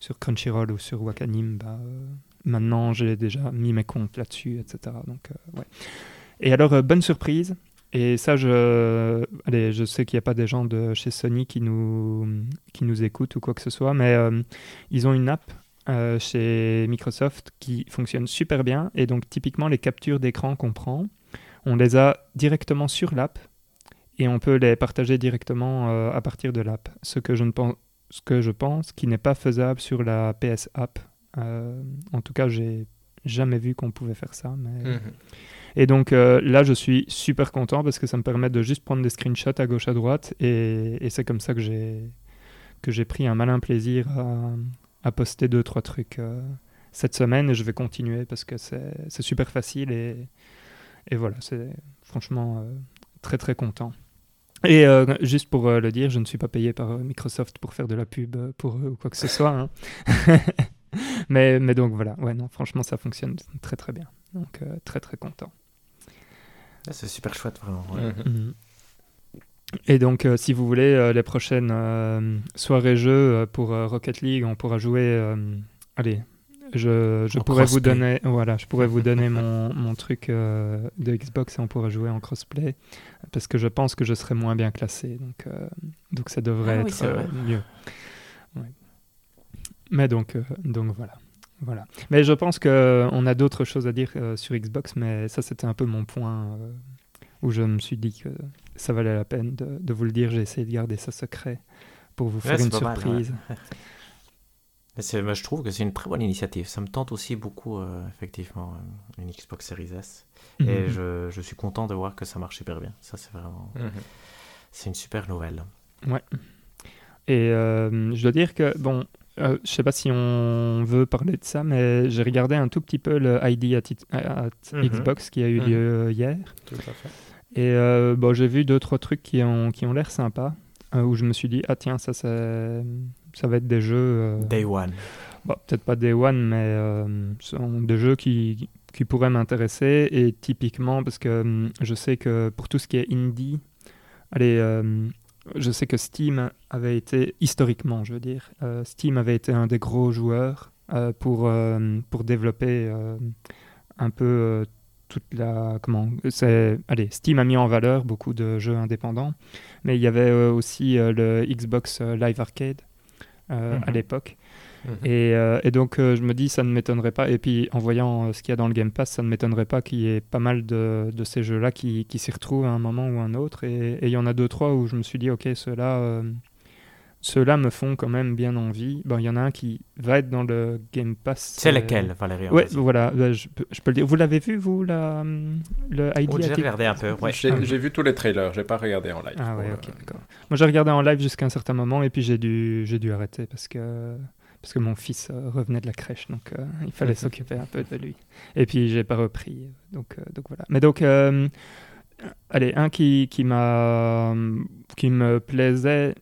sur Crunchyroll ou sur Wakanim, bah, maintenant j'ai déjà mis mes comptes là-dessus, etc. Donc, ouais. Et alors, bonne surprise. Et ça, je, allez, je sais qu'il n'y a pas des gens de chez Sony qui nous, qui nous écoutent ou quoi que ce soit, mais ils ont une app chez Microsoft qui fonctionne super bien. Et donc, typiquement, les captures d'écran qu'on prend, on les a directement sur l'app et on peut les partager directement euh, à partir de l'app. Ce que je ne pense, ce que je pense qui n'est pas faisable sur la PS App. Euh, en tout cas, j'ai jamais vu qu'on pouvait faire ça. Mais... Mhm. Et donc euh, là, je suis super content parce que ça me permet de juste prendre des screenshots à gauche à droite et, et c'est comme ça que j'ai que j'ai pris un malin plaisir à, à poster deux trois trucs euh, cette semaine et je vais continuer parce que c'est c'est super facile et et voilà, c'est franchement très très content. Et euh, juste pour euh, le dire, je ne suis pas payé par euh, Microsoft pour faire de la pub pour eux ou quoi que ce soit. hein. *laughs* mais, mais donc voilà, ouais, non, franchement, ça fonctionne très très bien. Donc euh, très très content. Ah, C'est super chouette, vraiment. ouais. Mhm. Mhm. Et donc, euh, si vous voulez, euh, les prochaines euh, soirées-jeux euh, pour euh, Rocket League, on pourra jouer. euh, allez, je, pourrais vous donner, voilà, je pourrais vous *laughs* donner mon, mon truc euh, de Xbox et on pourra jouer en crossplay parce que je pense que je serai moins bien classé, donc euh, donc ça devrait Ah oui, être euh, mieux. Ouais. Mais donc euh, donc voilà. Voilà. Mais je pense qu'on a d'autres choses à dire euh, sur Xbox, mais ça c'était un peu mon point euh, où je me suis dit que ça valait la peine de, de vous le dire. J'ai essayé de garder ça secret pour vous faire une mal, surprise. *laughs* Mais c'est- moi, je trouve que c'est une très bonne initiative. Ça me tente aussi beaucoup, euh, effectivement, euh, une Xbox Series S. Et Mhm. je, je suis content de voir que ça marche super bien. Ça, c'est vraiment... Mhm. C'est une super nouvelle. Et euh, je dois dire que, bon, euh, je sais pas si on veut parler de ça, mais j'ai regardé un tout petit peu le ID at, it- at Mhm. Xbox qui a eu lieu hier. Tout à fait. Et euh, bon, j'ai vu deux, trois trucs qui ont, qui ont l'air sympas, euh, où je me suis dit, ah tiens, ça, c'est- ça va être des jeux. euh, Day One. bon, peut-être pas Day One, mais euh, ce sont des jeux qui, qui pourraient m'intéresser. Et typiquement, parce que hum, je sais que pour tout ce qui est indie, allez, euh, je sais que Steam avait été, historiquement, je veux dire, euh, Steam avait été un des gros joueurs euh, pour, euh, pour développer un peu toute la. Comment c'est, Allez, Steam a mis en valeur beaucoup de jeux indépendants, mais il y avait aussi le Xbox Live Arcade euh, à Mhm. l'époque. Mhm. Et, euh, et donc, euh, je me dis, ça ne m'étonnerait pas. Et puis, en voyant ce qu'il y a dans le Game Pass, ça ne m'étonnerait pas qu'il y ait pas mal de, de ces jeux-là qui, qui s'y retrouvent à un moment ou un autre. Et et il y en a deux, trois où je me suis dit, OK, ceux-là, ceux-là me font quand même bien envie. Bon, il y en a un qui va être dans le Game Pass. C'est euh, lequel, Valérie Ouais, voilà, bah, je, peux, je peux le dire. Vous l'avez vu, vous, la, le ID Oh, j'ai regardé un peu, ouais. J'ai j'ai vu tous les trailers, j'ai pas regardé en live. Ah ouais, ok, d'accord. Moi, j'ai regardé en live jusqu'à un certain moment et puis j'ai dû, j'ai dû arrêter parce que, parce que mon fils euh, revenait de la crèche, donc euh, il fallait *laughs* s'occuper un peu de lui. Et puis, j'ai pas repris, donc, euh, donc voilà. Mais donc, euh, allez, un qui, qui m'a, qui me plaisait, euh,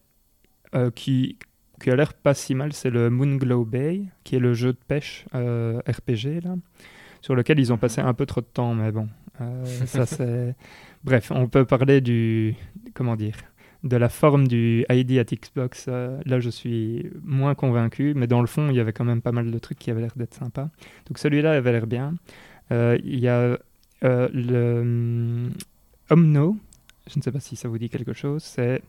qui, qui a l'air pas si mal, c'est le Moonglow Bay, qui est le jeu de pêche euh, RPG là, sur lequel ils ont passé un peu trop de temps, mais bon, euh, *laughs* ça c'est. Bref, on peut parler du, comment dire, de la forme du ID at Xbox. euh, là, je suis moins convaincu, mais dans le fond, il y avait quand même pas mal de trucs qui avaient l'air d'être sympas. Donc celui-là avait l'air bien. Euh, Il y a euh, le Omno. Je ne sais pas si ça vous dit quelque chose. C'est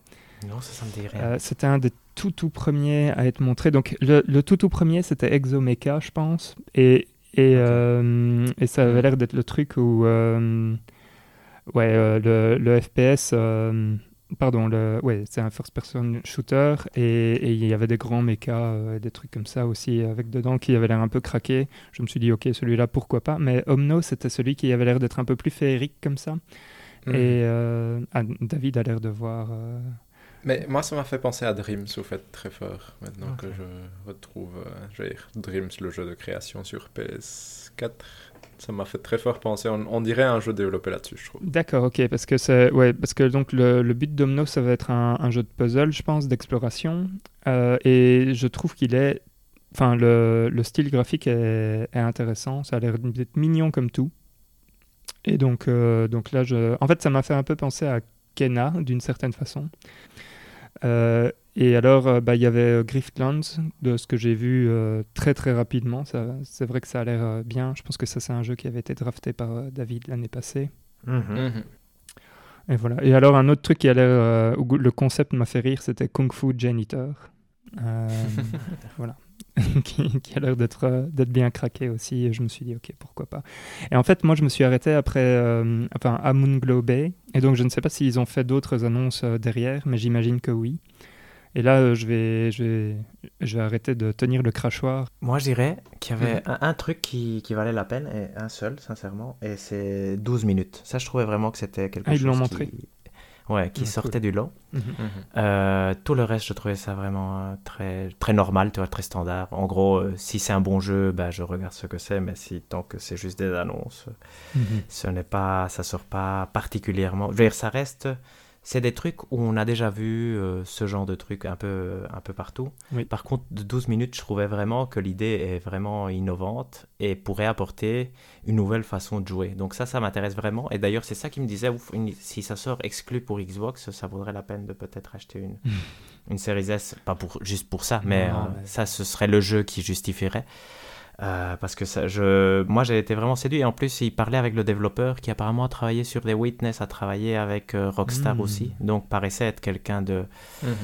Non, ça, ça euh, c'était un des tout tout premiers à être montré. Donc le, le tout tout premier c'était Exomecha, je pense, et et, euh, et ça avait l'air d'être le truc où euh, ouais le, le FPS pardon le ouais c'est un first person shooter et il y avait des grands mechas euh, des trucs comme ça aussi avec dedans qui avaient l'air un peu craqué. Je me suis dit ok celui-là pourquoi pas. Mais Omno c'était celui qui avait l'air d'être un peu plus féerique comme ça. Mhm. Et euh, ah, David a l'air de voir. euh, Mais moi, ça m'a fait penser à Dreams, au fait, très fort. Maintenant que je retrouve, euh, Dreams, le jeu de création sur PS4, ça m'a fait très fort penser. On, on dirait un jeu développé là-dessus, je trouve. D'accord, ok, parce que c'est ouais, parce que donc le, le but d'Omno, ça va être un, un jeu de puzzle, je pense, d'exploration, Euh, et je trouve qu'il est, enfin, le, le style graphique est, est intéressant, ça a l'air d'être mignon comme tout, et donc euh, donc là, je, en fait, ça m'a fait un peu penser à Kena d'une certaine façon. Euh, et alors, euh, bah, il y avait euh, Griftlands, de ce que j'ai vu euh, très très rapidement. C'est vrai que ça a l'air euh, bien. Je pense que ça, c'est un jeu qui avait été drafté par euh, David l'année passée. Mhm. Mhm. Et voilà. Et alors, un autre truc qui a l'air. euh, où le concept m'a fait rire, c'était Kung Fu Janitor. Euh, *laughs* voilà. *laughs* qui, qui a l'air d'être euh, d'être bien craqué aussi. Et je me suis dit, ok, pourquoi pas. Et en fait, moi, je me suis arrêté après. euh, enfin, à Moonglow Bay. Et donc, je ne sais pas s'ils ont fait d'autres annonces euh, derrière, mais j'imagine que oui. Et là, euh, je, vais, je, vais, je vais arrêter de tenir le crachoir. Moi, je dirais qu'il y avait Mhm. un, un truc qui, qui valait la peine, et un seul, sincèrement, et c'est 12 minutes. Ça, je trouvais vraiment que c'était quelque Ah, ils chose l'ont qui- montré Ouais, qui Ah, sortait du lot. Mhm. Mhm. Euh, tout le reste, je trouvais ça vraiment euh, très, très normal, tu vois, très standard. En gros, euh, si c'est un bon jeu, bah, je regarde ce que c'est, mais si tant que c'est juste des annonces, Mhm. ce n'est pas, ça sort pas particulièrement. Je veux dire, ça reste, c'est des trucs où on a déjà vu euh, ce genre de trucs un peu, un peu partout. Oui. Par contre, de 12 minutes, je trouvais vraiment que l'idée est vraiment innovante et pourrait apporter une nouvelle façon de jouer. Donc ça, ça m'intéresse vraiment. Et d'ailleurs, c'est ça qui me disait, ouf, une- si ça sort exclu pour Xbox, ça vaudrait la peine de peut-être acheter une, une Series S, pas pour, juste pour ça, mais, Non, euh, mais- ça, ce serait le jeu qui justifierait. Euh, parce que ça, je, moi j'ai été vraiment séduit et en plus il parlait avec le développeur qui apparemment a travaillé sur des Witness, a travaillé avec euh, Rockstar Mm. aussi, donc paraissait être quelqu'un de, Mhm.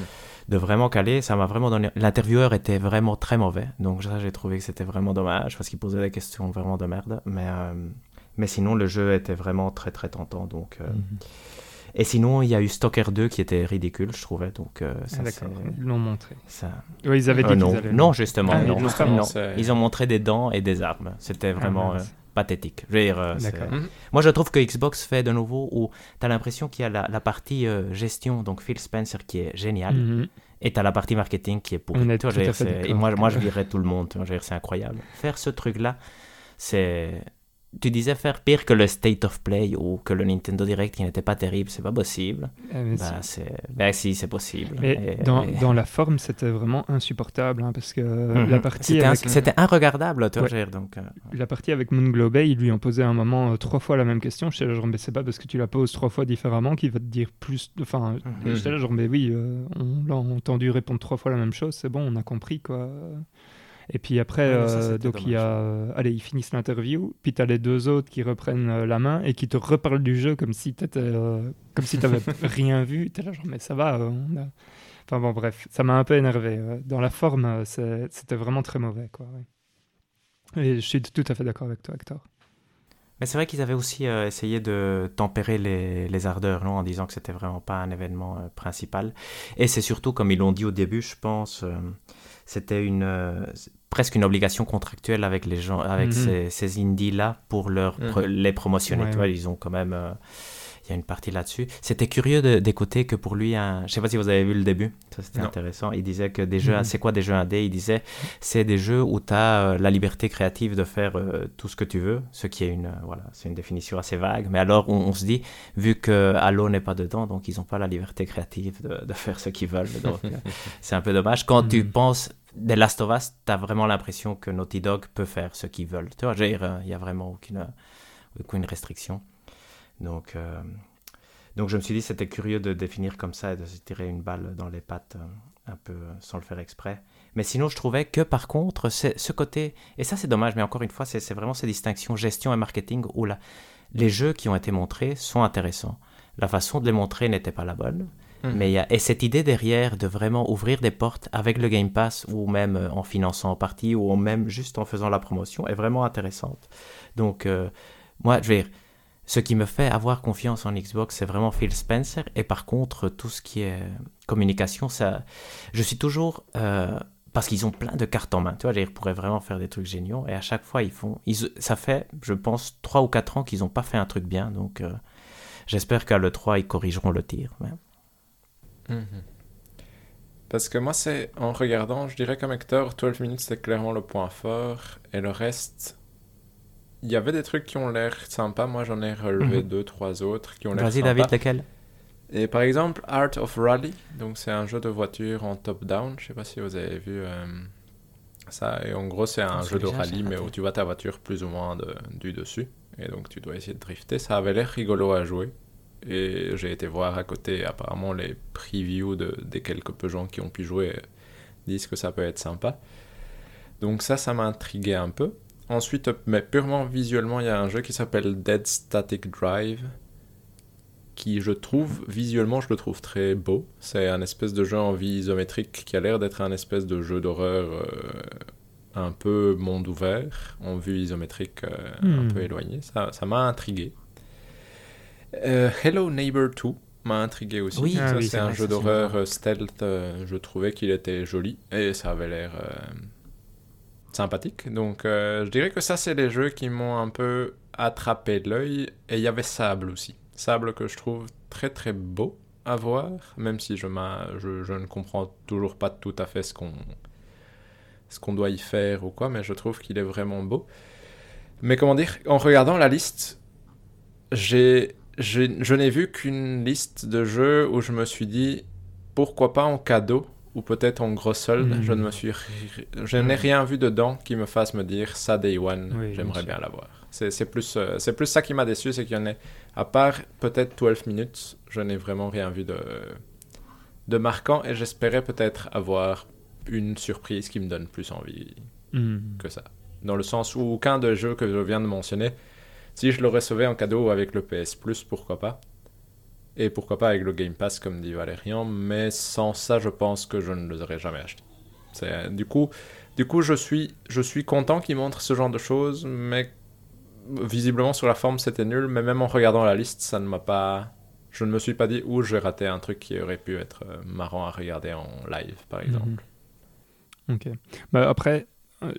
de vraiment calé. Ça m'a vraiment donné. L'intervieweur était vraiment très mauvais, donc ça j'ai trouvé que c'était vraiment dommage parce qu'il posait des questions vraiment de merde. Mais, euh, mais sinon le jeu était vraiment très très tentant. Donc, Mhm. Et sinon il y a eu Stalker 2 qui était ridicule, je trouvais. Donc euh, ça, Ah, ils l'ont montré. ça... Ils avaient dit Euh, qu'ils non. allaient- non, justement, Ah, non. ils Non. ont montré des dents et des armes. C'était Ah, vraiment euh, pathétique. Je veux dire. Mhm. Moi, je trouve que Xbox fait de nouveau où tu as l'impression qu'il y a la, la partie gestion, donc Phil Spencer, qui est génial, Mhm. et tu as la partie marketing qui est d'accord. et moi, moi, je dirais tout le monde. C'est incroyable. Faire ce truc-là, c'est. Tu disais faire pire que le State of Play ou que le Nintendo Direct qui n'était pas terrible, c'est pas possible. Ah, Bah, c'est... Ben si, c'est possible. Mais Et- dans, et- dans la forme, c'était vraiment insupportable, hein, parce que Mhm. la partie C'était, avec, inregardable, tu vois, Ouais. je donc... euh, la partie avec Moon Bay, ils lui ont posé à un moment euh, trois fois la même question. Je genre, mais c'est pas parce que tu la poses trois fois différemment qu'il va te dire plus. Enfin, Mhm. j'étais là, genre, mais oui, euh, on l'a entendu répondre trois fois la même chose, c'est bon, on a compris, quoi. Et puis après, Ouais, ça, euh, donc il y a, euh, allez, ils finissent l'interview, puis tu as les deux autres qui reprennent euh, la main et qui te reparlent du jeu comme si tu comme si t'avais *laughs* rien vu. T'es là genre, mais ça va, on a... Enfin bon, bref, ça m'a un peu énervé. Dans la forme, c'était vraiment très mauvais, quoi. ouais. Et je suis tout à fait d'accord avec toi, Hector. Mais c'est vrai qu'ils avaient aussi euh, essayé de tempérer les, les ardeurs, non, en disant que c'était vraiment pas un événement euh, principal. Et c'est surtout, comme ils l'ont dit au début, je pense, euh, c'était une euh, presque une obligation contractuelle avec les gens, avec Mhm. ces, ces indies-là pour leur, Mhm. les promotionner. Ouais, tu vois, ils ont quand même. Euh, il y a une partie là-dessus. C'était curieux d'écouter que pour lui, un... je sais pas si vous avez vu le début, ça c'était intéressant. Il disait que des jeux, Mhm. c'est quoi des jeux indés Il disait, c'est des jeux où tu as la liberté créative de faire euh, tout ce que tu veux, ce qui est une, euh, voilà, c'est une définition assez vague. Mais alors, on, on se dit, vu que Halo n'est pas dedans, donc ils n'ont pas la liberté créative de, de faire ce qu'ils veulent. Donc, euh, *laughs* c'est un peu dommage. Quand tu Mhm. penses des Last of Us, tu as vraiment l'impression que Naughty Dog peut faire ce qu'ils veulent. Tu vois, euh, il n'y a vraiment aucune, aucune restriction. Donc, euh, donc je me suis dit, c'était curieux de définir comme ça et de se tirer une balle dans les pattes euh, un peu euh, sans le faire exprès. Mais sinon, je trouvais que par contre, ce côté, et ça c'est dommage, mais encore une fois, c'est vraiment ces distinctions gestion et marketing où la, les jeux qui ont été montrés sont intéressants. La façon de les montrer n'était pas la bonne. Mhm. Mais y a, et cette idée derrière de vraiment ouvrir des portes avec le Game Pass ou même en finançant en partie ou même juste en faisant la promotion est vraiment intéressante. Donc, euh, moi, je veux dire, ce qui me fait avoir confiance en Xbox, c'est vraiment Phil Spencer. Et par contre, tout ce qui est communication, ça, je suis toujours. euh, parce qu'ils ont plein de cartes en main, tu vois, ils pourraient vraiment faire des trucs géniaux. Et à chaque fois, ils font. Ils, ça fait, je pense, 3 ou 4 ans qu'ils n'ont pas fait un truc bien. Donc, euh, j'espère qu'à l'E3, ils corrigeront le tir. Mhm. Parce que moi, c'est en regardant, je dirais comme Hector, 12 minutes, c'est clairement le point fort. Et le reste, il y avait des trucs qui ont l'air sympas. Moi, j'en ai relevé Mhm. deux, trois autres qui ont l'air Vas-y, sympas. David, lequel? Et par exemple, Art of Rally, donc c'est un jeu de voiture en top-down. Je sais pas si vous avez vu euh, ça. Et en gros, c'est un jeu de rallye, mais où tu vois ta voiture plus ou moins de- du dessus. Et donc, tu dois essayer de drifter. Ça avait l'air rigolo à jouer. Et j'ai été voir à côté, apparemment, les previews de, des quelques peu gens qui ont pu jouer disent que ça peut être sympa. Donc ça, ça m'a intrigué un peu. Ensuite, mais purement visuellement, il y a un jeu qui s'appelle Dead Static Drive, qui je trouve, visuellement, je le trouve très beau. C'est un espèce de jeu en vie isométrique qui a l'air d'être un espèce de jeu d'horreur euh, un peu monde ouvert, en vue isométrique euh, un Hmm. peu éloignée. Ça ça m'a intrigué. Euh, Hello Neighbor 2 m'a intrigué aussi. Oui, ah oui, c'est un jeu d'horreur stealth. je trouvais qu'il était joli et ça avait l'air sympathique. Donc, euh, je dirais que ça, c'est les jeux qui m'ont un peu attrapé l'œil. Et il y avait Sable aussi. Sable que je trouve très très beau. à voir, même si je, je, je ne comprends toujours pas tout à fait ce qu'on doit y faire ou quoi, mais je trouve qu'il est vraiment beau. Mais comment dire, en regardant la liste, j'ai, je n'ai vu qu'une liste de jeux où je me suis dit pourquoi pas en cadeau ou peut-être en gros solde. Je ne me suis, je n'ai rien vu dedans qui me fasse me dire ça day one, j'aimerais bien l'avoir. C'est plus, euh, c'est plus ça qui m'a déçu, c'est qu'il y en a, à part peut-être 12 minutes, je n'ai vraiment rien vu de, de marquant et j'espérais peut-être avoir une surprise qui me donne plus envie hmm. que ça. Dans le sens où aucun des jeux que je viens de mentionner, si je le recevais en cadeau avec le PS Plus, pourquoi pas Et pourquoi pas avec le Game Pass, comme dit Valérian, mais sans ça, je pense que je ne les aurais jamais achetés. Du coup, du coup je, suis, je suis content qu'ils montrent ce genre de choses, mais visiblement sur la forme c'était nul, mais même en regardant la liste, ça ne m'a pas. Je ne me suis pas dit où j'ai raté un truc qui aurait pu être euh, marrant à regarder en live, par mhm. exemple. Ok. Bah après,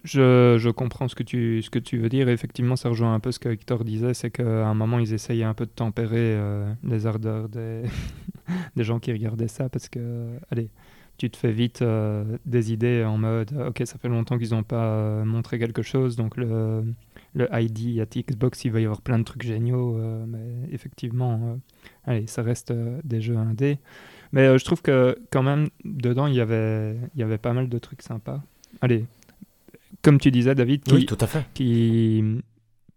je, comprends ce que, tu, ce que tu veux dire. effectivement, ça rejoint un peu ce que Victor disait c'est qu'à un moment, ils essayaient un peu de tempérer euh, les ardeurs des, *laughs* des gens qui regardaient ça parce que, allez, tu te fais vite des idées en mode ok, ça fait longtemps qu'ils n'ont pas montré quelque chose, donc le le ID à Xbox, il va y avoir plein de trucs géniaux, euh, mais effectivement, euh, allez, ça reste euh, des jeux indés. Mais je trouve que quand même, dedans, il avait, il y avait pas mal de trucs sympas. Allez, comme tu disais, David, qui, oui, tout à fait. qui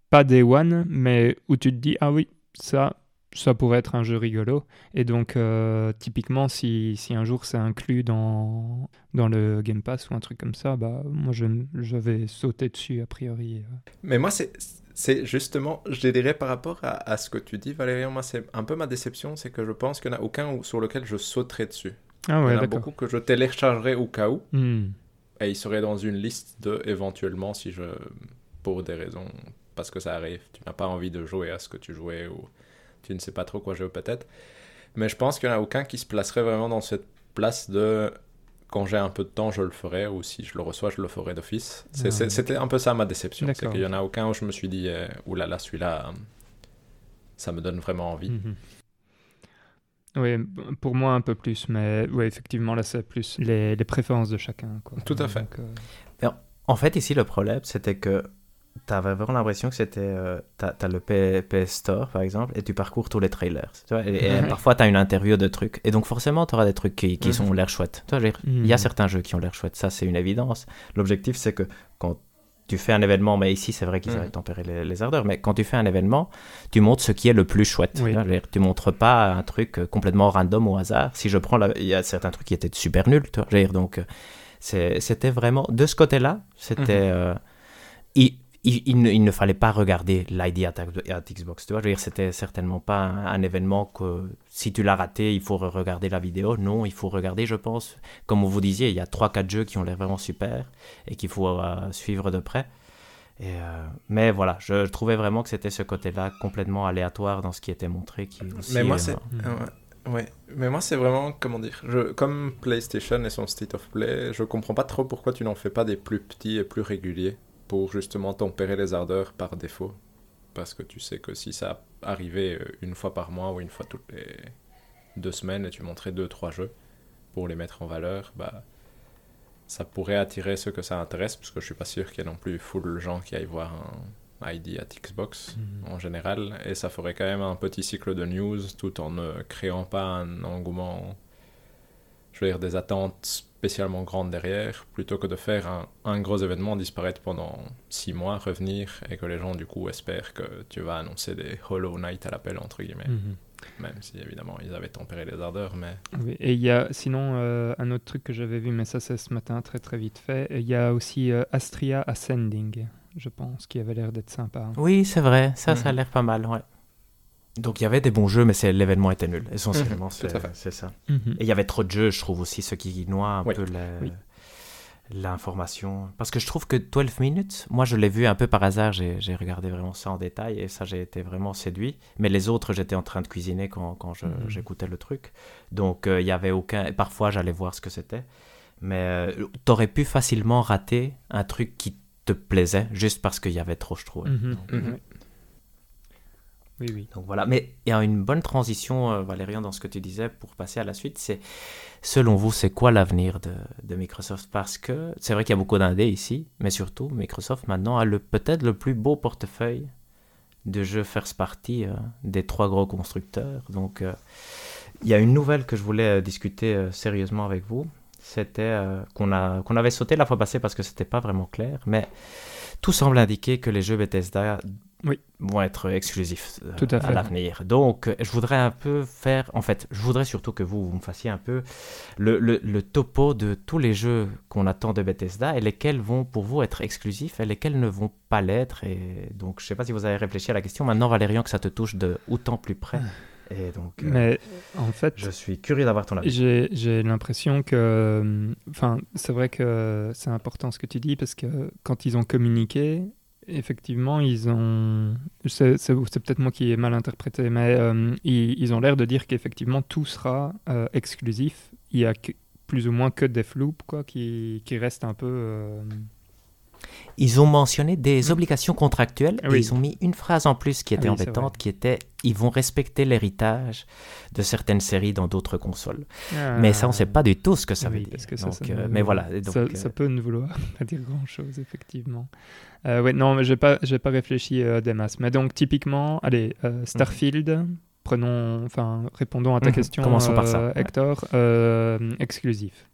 pas des one, mais où tu te dis, ah oui, ça, ça pourrait être un jeu rigolo. Et donc, euh, typiquement, si, si, un jour c'est inclus dans, dans le Game Pass ou un truc comme ça, bah, moi, je, je vais sauter dessus a priori. Euh. Mais moi, c'est. C'est justement, je dirais par rapport à, à, ce que tu dis, Valérie, moi c'est un peu ma déception, c'est que je pense qu'il n'y en a aucun sur lequel je sauterai dessus. Ah ouais, il y en a beaucoup que je téléchargerai au cas où, hmm. Et ils seraient dans une liste de éventuellement si je, pour des raisons, parce que ça arrive, tu n'as pas envie de jouer à ce que tu jouais ou tu ne sais pas trop quoi jouer peut-être. Mais je pense qu'il n'y en a aucun qui se placerait vraiment dans cette place de quand j'ai un peu de temps, je le ferai, ou si je le reçois, je le ferai d'office. Ah, c'était un peu ça ma déception. C'est qu'il n'y en a aucun où je me suis dit, euh, oulala, là là, celui-là, ça me donne vraiment envie. Mhm. Oui, pour moi un peu plus, mais oui, effectivement, là, c'est plus les, préférences de chacun. Quoi. Tout à fait. Euh, en fait, ici, le problème, c'était que T'avais vraiment l'impression que c'était. Euh, t'as as le PS Store, par exemple, et tu parcours tous les trailers. Tu vois, et, parfois, t'as une interview de trucs. Et donc, forcément, t'auras des trucs qui, qui sont l'air chouettes. Tu il y a mhm. certains jeux qui ont l'air chouettes. Ça, c'est une évidence. L'objectif, c'est que quand tu fais un événement, mais ici, c'est vrai qu'ils avaient tempéré les, les, ardeurs, mais quand tu fais un événement, tu montres ce qui est le plus chouette. Tu, vois, tu montres pas un truc complètement random au hasard. Si je prends. Il y a certains trucs qui étaient super nuls. Tu vois, donc, c'était vraiment. De ce côté-là, c'était. Mhm. Euh, il, ne, fallait pas regarder l'ID à, Xbox. Tu vois, je veux dire, c'était certainement pas un, événement que si tu l'as raté, il faut regarder la vidéo. Non, il faut regarder, je pense. Comme vous disiez, il y a 3-4 jeux qui ont l'air vraiment super et qu'il faut euh, suivre de près. Et euh, mais voilà, je, trouvais vraiment que c'était ce côté-là complètement aléatoire dans ce qui était montré. Qui mais moi, c'est. Ouais, mais moi c'est vraiment, comment dire, je, comme PlayStation et son State of Play, je comprends pas trop pourquoi tu n'en fais pas des plus petits et plus réguliers pour justement tempérer les ardeurs par défaut. Parce que tu sais que si ça arrivait euh, une fois par mois ou une fois toutes les deux semaines et tu montrais deux, trois jeux pour les mettre en valeur, bah ça pourrait attirer ceux que ça intéresse, parce que je suis pas sûr qu'il y ait non plus full gens qui aillent voir un ID à Xbox mhm. en général, et ça ferait quand même un petit cycle de news tout en ne créant pas un engouement, je veux dire, des attentes spécialement grande derrière, plutôt que de faire un, un, gros événement, disparaître pendant six mois, revenir, et que les gens du coup espèrent que tu vas annoncer des Hollow Knight à l'appel, entre guillemets. Mhm. Même si évidemment ils avaient tempéré les ardeurs, mais... et il y a sinon euh, un autre truc que j'avais vu, mais ça c'est ce matin très très vite fait, il y a aussi euh, Astria Ascending, je pense, qui avait l'air d'être sympa. Oui, c'est vrai, ça, ça a mhm. l'air pas mal, ouais. Donc il y avait des bons jeux, mais c'est l'événement était nul. Essentiellement, mhm, c'est ça. Mhm. Et il y avait trop de jeux, je trouve aussi, ce qui noie un peu l'information. Parce que je trouve que 12 minutes, moi je l'ai vu un peu par hasard, j'ai regardé vraiment ça en détail et ça j'ai été vraiment séduit. Mais les autres, j'étais en train de cuisiner quand, quand mhm. j'écoutais le truc. Donc euh, il y avait aucun. Parfois j'allais voir ce que c'était. Mais euh, tu aurais pu facilement rater un truc qui te plaisait juste parce qu'il y avait trop, je trouve. Oui, oui. Donc voilà, mais il y a une bonne transition, euh, Valérian, dans ce que tu disais pour passer à la suite. C'est, selon vous, c'est quoi l'avenir de, Microsoft? Parce que c'est vrai qu'il y a beaucoup d'indés ici, mais surtout, Microsoft maintenant a peut-être le plus beau portefeuille de jeux first party euh, des trois gros constructeurs. Donc euh, il y a une nouvelle que je voulais discuter sérieusement avec vous. C'était qu'on avait sauté la fois passée parce que c'était pas vraiment clair, mais tout semble indiquer que les jeux Bethesda Oui. vont être exclusifs euh, Tout à l'avenir. Donc, je voudrais un peu faire, en fait, je voudrais surtout que vous, vous me fassiez un peu le, le- le topo de tous les jeux qu'on attend de Bethesda et lesquels vont pour vous être exclusifs et lesquels ne vont pas l'être. Et donc, je sais pas si vous avez réfléchi à la question. Maintenant, Valérian, que ça te touche de autant plus près. Et donc, euh, Mais en fait, je suis curieux d'avoir ton avis. J'ai j'ai l'impression que, enfin, c'est vrai que c'est important ce que tu dis parce que quand ils ont communiqué, effectivement, ils ont, c'est peut-être moi qui ai mal interprété, mais euh, ils, ont l'air de dire qu'effectivement tout sera euh, exclusif. Il y a plus ou moins que Deathloop quoi qui, qui reste un peu. euh, Ils ont mentionné des obligations contractuelles et Oui. ils ont mis une phrase en plus qui était Ah oui, embêtante, qui était ils vont respecter l'héritage de certaines séries dans d'autres consoles. Mais ça, on ne sait pas du tout ce que ça veut dire. parce que ça, Donc, ça euh, mais voilà. et donc, ça, euh, ça peut ne vouloir *laughs* pas dire grand-chose, effectivement. Euh, ouais, non, mais j'ai pas, réfléchi euh, des masses. Mais donc, typiquement, allez, euh, Starfield, prenons, enfin, répondons à ta Mhm. question, Commençons par ça. Hector, exclusif.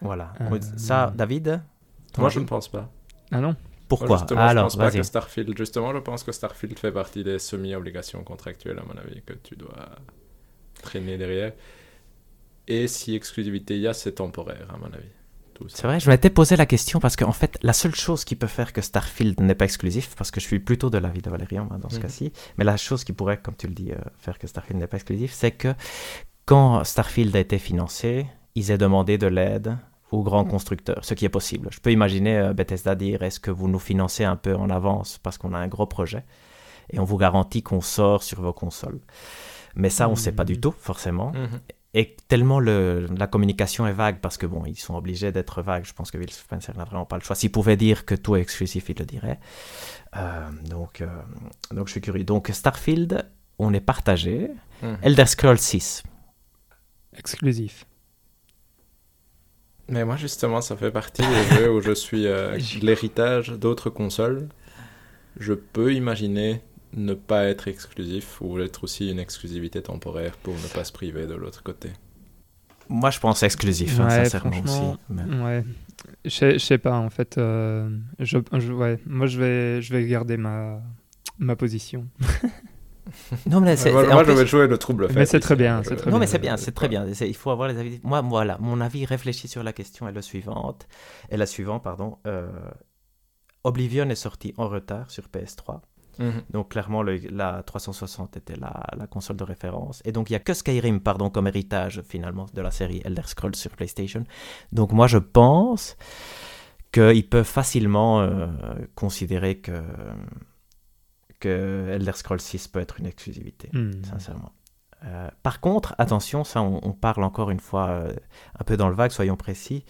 Voilà. Ça, David Moi, je ne pense pas. Ah non? Pourquoi? Moi, justement, Alors, je pense pas vas-y. que Starfield. Justement, je pense que Starfield fait partie des semi-obligations contractuelles, à mon avis, que tu dois traîner derrière. Et si exclusivité il y a, c'est temporaire, à mon avis. C'est vrai, je m'étais posé la question parce qu'en fait, la seule chose qui peut faire que Starfield n'est pas exclusif, parce que je suis plutôt de l'avis de Valérian hein, dans ce Mhm. cas-ci, mais la chose qui pourrait, comme tu le dis, euh, faire que Starfield n'est pas exclusif, c'est que quand Starfield a été financé, ils aient demandé de l'aide aux grands constructeurs, ce qui est possible. Je peux imaginer euh, Bethesda dire est-ce que vous nous financez un peu en avance parce qu'on a un gros projet et on vous garantit qu'on sort sur vos consoles. Mais ça, on ne sait pas du Mhm. tout, forcément. Mhm. Et tellement le, la communication est vague, parce que bon, ils sont obligés d'être vagues. Je pense que Will Spencer n'a vraiment pas le choix. S'il pouvait dire que tout est exclusif, il le dirait. Euh, donc, euh, donc, je suis curieux. Donc, Starfield, on est partagé. Mhm. Elder Scrolls 6. Exclusif. Mais moi, justement, ça fait partie des jeux où je suis euh, *laughs* l'héritage d'autres consoles. Je peux imaginer ne pas être exclusif ou être aussi une exclusivité temporaire pour ne pas se priver de l'autre côté. Moi, je pense exclusif, hein, sincèrement aussi. Mais- Ouais. Je sais- je sais pas, en fait. euh, je, je- ouais. Moi, je vais, je vais garder ma, ma position. *laughs* Non, mais c'est- moi, je vais jouer le trouble fait. Mais c'est très bien, c'est très Non, bien. mais c'est bien, c'est très bien. Il faut avoir les avis. Moi, voilà, mon avis réfléchi sur la question est le suivante. Et la suivante, pardon. euh, Oblivion est sorti en retard sur PS3. Mhm. Donc clairement, le- la 360 était la, la console de référence. Et donc il n'y a que Skyrim, pardon, comme héritage finalement de la série Elder Scrolls sur PlayStation. Donc moi je pense qu'ils peuvent facilement euh, considérer que, que Elder Scrolls 6 peut être une exclusivité, Hmm. sincèrement. Euh, par contre, attention, ça on, on parle encore une fois euh, un peu dans le vague, soyons précis.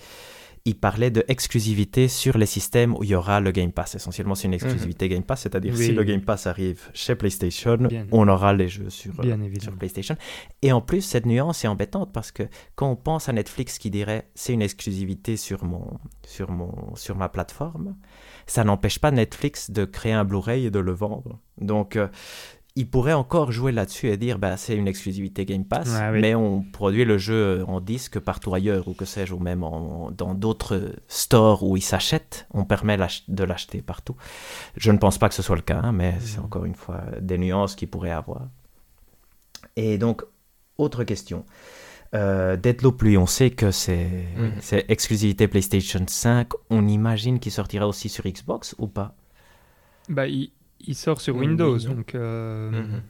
Il parlait de exclusivité sur les systèmes où il y aura le Game Pass. Essentiellement, c'est une exclusivité Game Pass, c'est-à-dire Oui. si le Game Pass arrive chez PlayStation, Bien. on aura les jeux sur, euh, Bien sur. PlayStation. Et en plus, cette nuance est embêtante parce que quand on pense à Netflix qui dirait c'est une exclusivité sur, mon, sur, mon, sur ma plateforme, ça n'empêche pas Netflix de créer un Blu-ray et de le vendre. Donc, euh, il pourrait encore jouer là-dessus et dire bah, c'est une exclusivité Game Pass, Ouais, oui. mais on produit le jeu en disque partout ailleurs ou que sais-je, ou même en- dans d'autres stores où il s'achète, on permet de l'acheter partout. Je ne pense pas que ce soit le cas, hein, mais c'est Mhm. encore une fois des nuances qu'il pourrait avoir. Et donc, autre question. Euh, Deadloop, lui, on sait que c'est Mhm. exclusivité PlayStation 5. On imagine qu'il sortira aussi sur Xbox ou pas? Bah, il, il sort sur Oui, Windows, donc euh, Mhm.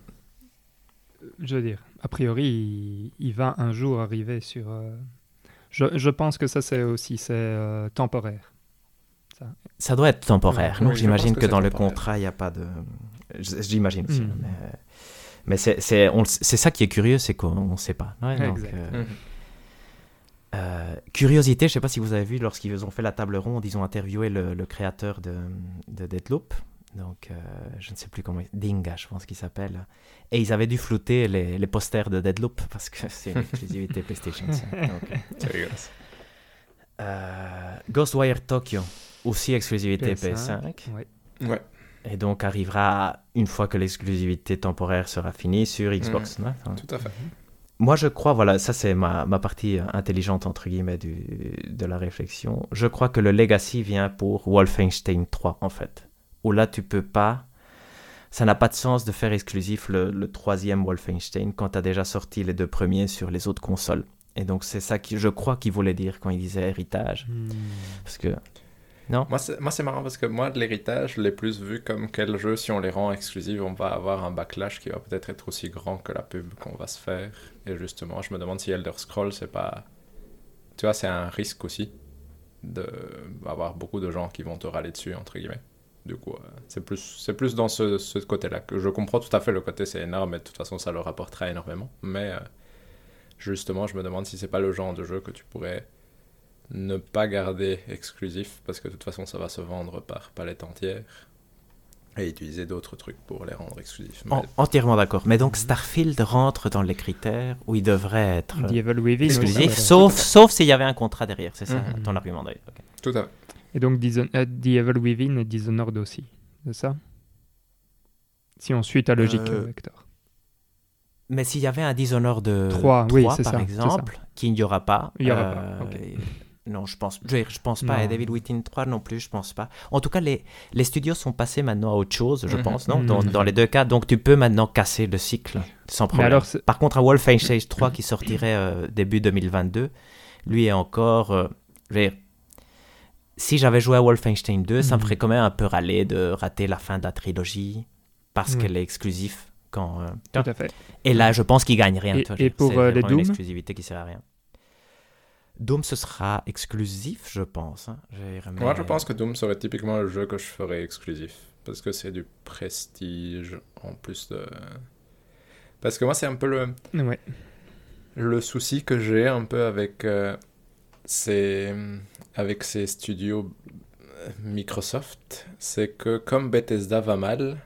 je veux dire, a priori, il, il va un jour arriver sur. euh, Je, je pense que ça, c'est aussi c'est euh, temporaire. Ça doit être temporaire. Oui, J'imagine que, dans le contrat, il n'y a pas de. J'imagine aussi. Mhm. Mais, mais c'est ça qui est curieux, c'est qu'on ne sait pas. Ouais, donc, Exact. euh, Mhm. Euh, curiosité, je ne sais pas si vous avez vu, lorsqu'ils ont fait la table ronde, ils ont interviewé le, le créateur de, de Deadloop. Donc, euh, je ne sais plus comment. Dinga, je pense qu'il s'appelle. Et ils avaient dû flouter les, les posters de Deadloop parce que *laughs* c'est une exclusivité PlayStation 5. *laughs* Donc, euh, Ghostwire Tokyo, aussi exclusivité PS5. PS5. Ouais. Ouais. Et donc arrivera une fois que l'exclusivité temporaire sera finie sur Xbox. Mm. hein. Enfin, Tout à fait. Moi, je crois, voilà, ça c'est ma, ma partie euh, intelligente, entre guillemets, du, de la réflexion. Je crois que le legacy vient pour Wolfenstein 3, en fait. Où là, tu peux pas... Ça n'a pas de sens de faire exclusif le, le troisième Wolfenstein quand tu as déjà sorti les deux premiers sur les autres consoles. Et donc, c'est ça que je crois qu'il voulait dire quand il disait héritage. Hmm. Parce que... C'est moi, c'est marrant parce que moi, l'héritage, je l'ai plus vu comme quel jeu, si on les rend exclusifs, on va avoir un backlash qui va peut-être être aussi grand que la pub qu'on va se faire. Et justement, je me demande si Elder Scrolls, c'est pas. Tu vois, c'est un risque aussi d'avoir beaucoup de gens qui vont te râler dessus, entre guillemets. Du coup, euh, c'est plus, c'est plus dans ce, côté-là que je comprends tout à fait le côté, c'est énorme et de toute façon, ça leur apportera énormément. Mais euh, justement, je me demande si c'est pas le genre de jeu que tu pourrais ne pas garder exclusif parce que de toute façon ça va se vendre par palette entière et utiliser d'autres trucs pour les rendre exclusifs. Mais- En- entièrement d'accord. Mais donc, Starfield rentre dans les critères où il devrait être Within. exclusif, oui, sauf, sauf s'il y avait un contrat derrière. C'est ça Mhm. ton argument d'ailleurs. Tout à fait. Et donc euh, The Evil Within et Dishonored aussi, c'est ça? Si on suit ta logique, Euh, euh, Hector. Mais s'il y avait un Dishonored de Trois, oui, c'est par ça, c'est exemple, qu'il n'y aura pas. Il y aura euh, pas. Non, je pense, je, pense pas. Non. Et David Within 3 non plus, je pense pas. En tout cas, les, les studios sont passés maintenant à autre chose, je Mhm. pense, non? Dans, Mhm. dans les deux cas. Donc tu peux maintenant casser le cycle sans problème. alors, Par contre, à Wolfenstein 3 qui sortirait euh, début 2022, lui est encore. euh, je veux dire, si j'avais joué à Wolfenstein 2, ça me Mhm. ferait quand même un peu râler de rater la fin de la trilogie parce qu'elle est exclusive. Quand, euh, tout à fait. et là, je pense qu'il gagne rien. Et- et pour, les vraiment une Doom exclusivité qui sert à rien. Doom, ce sera exclusif, je pense. hein. Moi je pense que Doom serait typiquement le jeu que je ferais exclusif parce que c'est du prestige en plus de. Parce que moi c'est un peu le, Ouais. le souci que j'ai un peu avec euh, ces, avec ces studios euh, Microsoft, c'est que comme Bethesda va mal,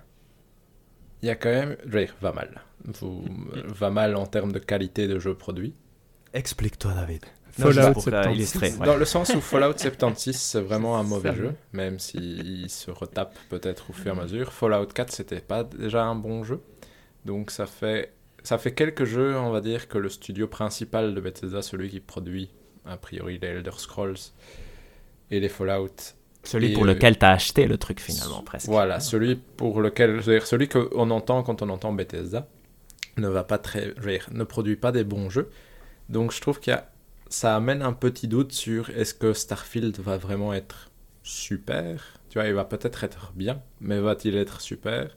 il y a quand même, je veux dire, va mal, Vous- va mal en termes de qualité de jeux produits. Explique-toi, David. Fallout pour, euh, 76. illustrer. ouais. Dans le sens où Fallout *laughs* 76, c'est vraiment un mauvais jeu, même s'il se retape peut-être au fur et à mesure. Fallout 4, c'était pas déjà un bon jeu. Donc ça fait, ça fait quelques jeux, on va dire, que le studio principal de Bethesda, celui qui produit a priori les Elder Scrolls et les Fallout. Celui Et, pour euh, lequel tu as acheté le truc, finalement, presque. Voilà, celui pour lequel, je veux dire, celui qu'on entend quand on entend Bethesda ne va pas très, je veux dire, ne produit pas des bons jeux. Donc je trouve qu'il y a, ça amène un petit doute sur est-ce que Starfield va vraiment être super. Tu vois, il va peut-être être bien, mais va-t-il être super?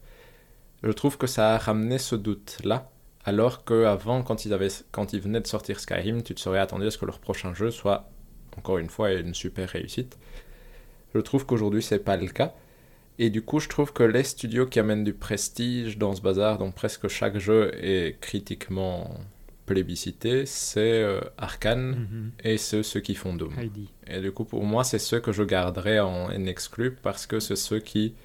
Je trouve que ça a ramené ce doute-là. Alors qu'avant, quand ils, quand ils venaient de sortir Skyrim, tu te serais attendu à ce que leur prochain jeu soit, encore une fois, une super réussite. Je trouve qu'aujourd'hui, c'est pas le cas. Et du coup, je trouve que les studios qui amènent du prestige dans ce bazar, dont presque chaque jeu est critiquement plébiscité, c'est euh, Arkane Mhm. et c'est ceux qui font Doom. Heidi. Et du coup, pour moi, c'est ceux que je garderai en, en exclu parce que c'est ceux qui.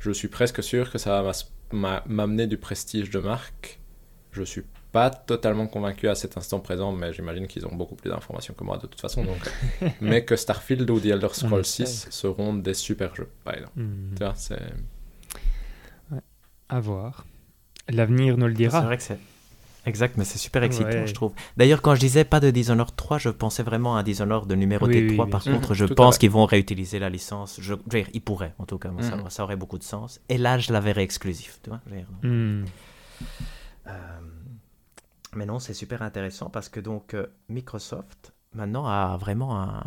Je suis presque sûr que ça va m'amener du prestige de marque. Je suis pas totalement convaincu à cet instant présent, mais j'imagine qu'ils ont beaucoup plus d'informations que moi de toute façon. Donc... *laughs* mais que Starfield ou The Elder Scrolls sait. 6 seront des super jeux, par exemple. Tu vois, c'est. À voir. L'avenir nous le C'est dira. vrai que c'est. Exact, mais c'est super excitant, Ouais. je trouve. D'ailleurs, quand je disais pas de Dishonored 3, je pensais vraiment à un Dishonored de numéroté Oui, oui, 3. bien Par sûr. contre, Mhm, je tout pense qu'ils vont réutiliser la licence. Je, je veux dire, ils pourraient, en tout cas. ça, Mhm. ça aurait beaucoup de sens. Et là, je la verrais exclusif. Tu vois, dire. Hmm. Euh, mais non, c'est super intéressant parce que donc euh, Microsoft maintenant a vraiment un.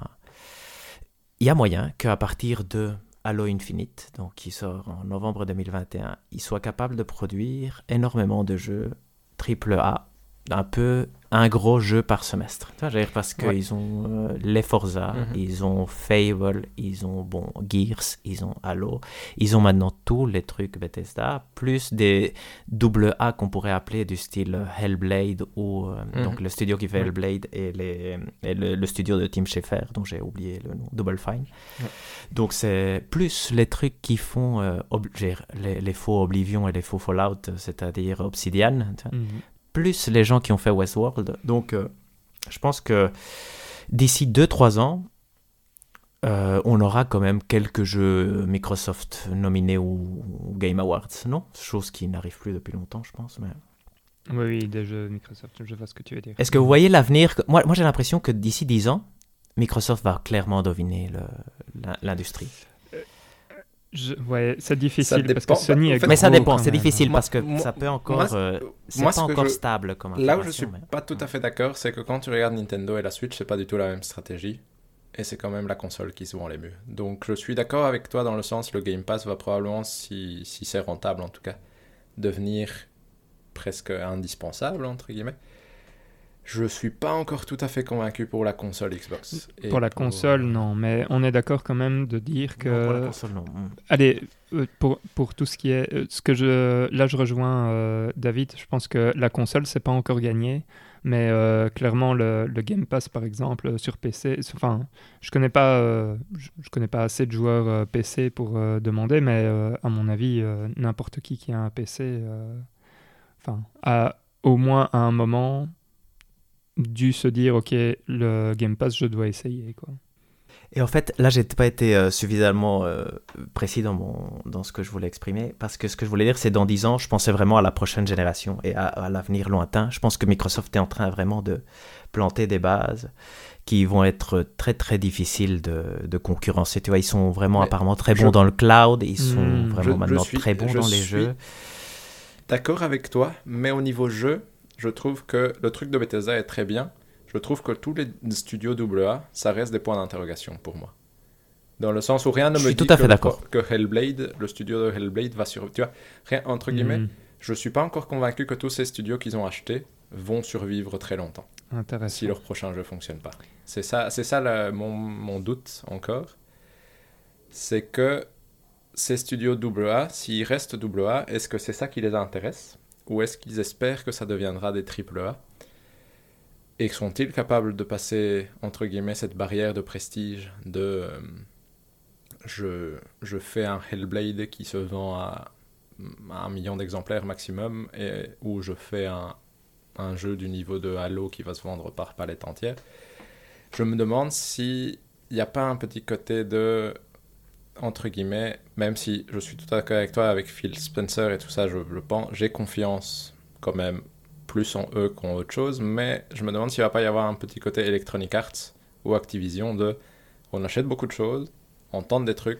Il y a moyen qu'à partir de Halo Infinite, donc qui sort en novembre 2021, ils soient capables de produire énormément de jeux AAA un peu un gros jeu par semestre. Tu vois, parce qu'ils ont euh, les Forza, mhm. ils ont Fable, ils ont bon Gears, ils ont Halo, ils ont maintenant tous les trucs Bethesda, plus des double A qu'on pourrait appeler du style Hellblade ou euh, mhm. donc le studio qui fait Hellblade et, les, le, studio de Tim Schafer dont j'ai oublié le nom, Double Fine. Donc c'est plus les trucs qui font euh, les, les, faux Oblivion et les faux Fallout, c'est-à-dire Obsidian, mhm plus les gens qui ont fait Westworld. Donc, euh, je pense que d'ici 2-3 ans, euh, on aura quand même quelques jeux Microsoft nominés au, Game Awards, non? Chose qui n'arrive plus depuis longtemps, je pense. Mais... Oui, oui, des jeux Microsoft, je vois ce que tu veux dire. Est-ce que vous voyez l'avenir Moi, moi j'ai l'impression que d'ici 10 ans, Microsoft va clairement dominer l'industrie. Ouais, c'est difficile parce que Sony Mais ça dépend, c'est difficile parce que ça peut encore. Euh, c'est pas encore stable comme Là où je suis pas tout à fait d'accord, c'est que quand tu regardes Nintendo et la Switch, c'est pas du tout la même stratégie. Et c'est quand même la console qui se vend les mieux. Donc je suis d'accord avec toi dans le sens le Game Pass va probablement, si, si c'est rentable en tout cas, devenir presque indispensable, entre guillemets. Je suis pas encore tout à fait convaincu pour la console Xbox. pour la console, non, mais on est d'accord quand même de dire que. Non, pour la console, non. Hmm. Allez, euh, pour, pour tout ce qui est. Euh, ce que je, là, je rejoins euh, David. Je pense que la console, c'est pas encore gagné. Mais clairement, le, le, Game Pass, par exemple, sur PC. Enfin, je connais pas, je, connais pas assez de joueurs PC pour demander, mais à mon avis, n'importe qui qui a un PC. Enfin, a au moins à un moment dû se dire ok le Game Pass je dois essayer quoi. Et en fait, là, j'ai pas été euh, suffisamment euh, précis dans, mon, dans ce que je voulais exprimer, parce que ce que je voulais dire, c'est dans 10 ans, je pensais vraiment à la prochaine génération et à, l'avenir lointain. Je pense que Microsoft est en train vraiment de planter des bases qui vont être très très difficiles de, de concurrencer. Tu vois, ils sont vraiment apparemment très bons dans le cloud, ils sont hmm. vraiment maintenant très bons dans les jeux. D'accord avec toi, mais au niveau jeu, je trouve que le truc de Bethesda est très bien. Je trouve que tous les studios AA, ça reste des points d'interrogation pour moi. Dans le sens où rien ne me dit tout à fait que, que, Hellblade, le studio de Hellblade va survivre. Tu vois, rien, entre guillemets, je mm. je suis pas encore convaincu que tous ces studios qu'ils ont achetés vont survivre très longtemps. Si leur prochain jeu fonctionne pas. C'est ça, c'est ça mon, mon, doute encore. C'est que ces studios AA, s'ils restent AA, est-ce que c'est ça qui les intéresse? Ou est-ce qu'ils espèrent que ça deviendra des AAA Et sont-ils capables de passer, entre guillemets, cette barrière de prestige de euh, je, je, fais un Hellblade qui se vend à, un million d'exemplaires maximum, et, ou je fais un, un, jeu du niveau de Halo qui va se vendre par palette entière? Je me demande s'il n'y a pas un petit côté de entre guillemets, même si je suis tout à fait avec toi, avec Phil Spencer et tout ça, je, le pense, j'ai confiance quand même plus en eux qu'en autre chose, mais je me demande s'il va pas y avoir un petit côté Electronic Arts ou Activision de on achète beaucoup de choses, on tente des trucs,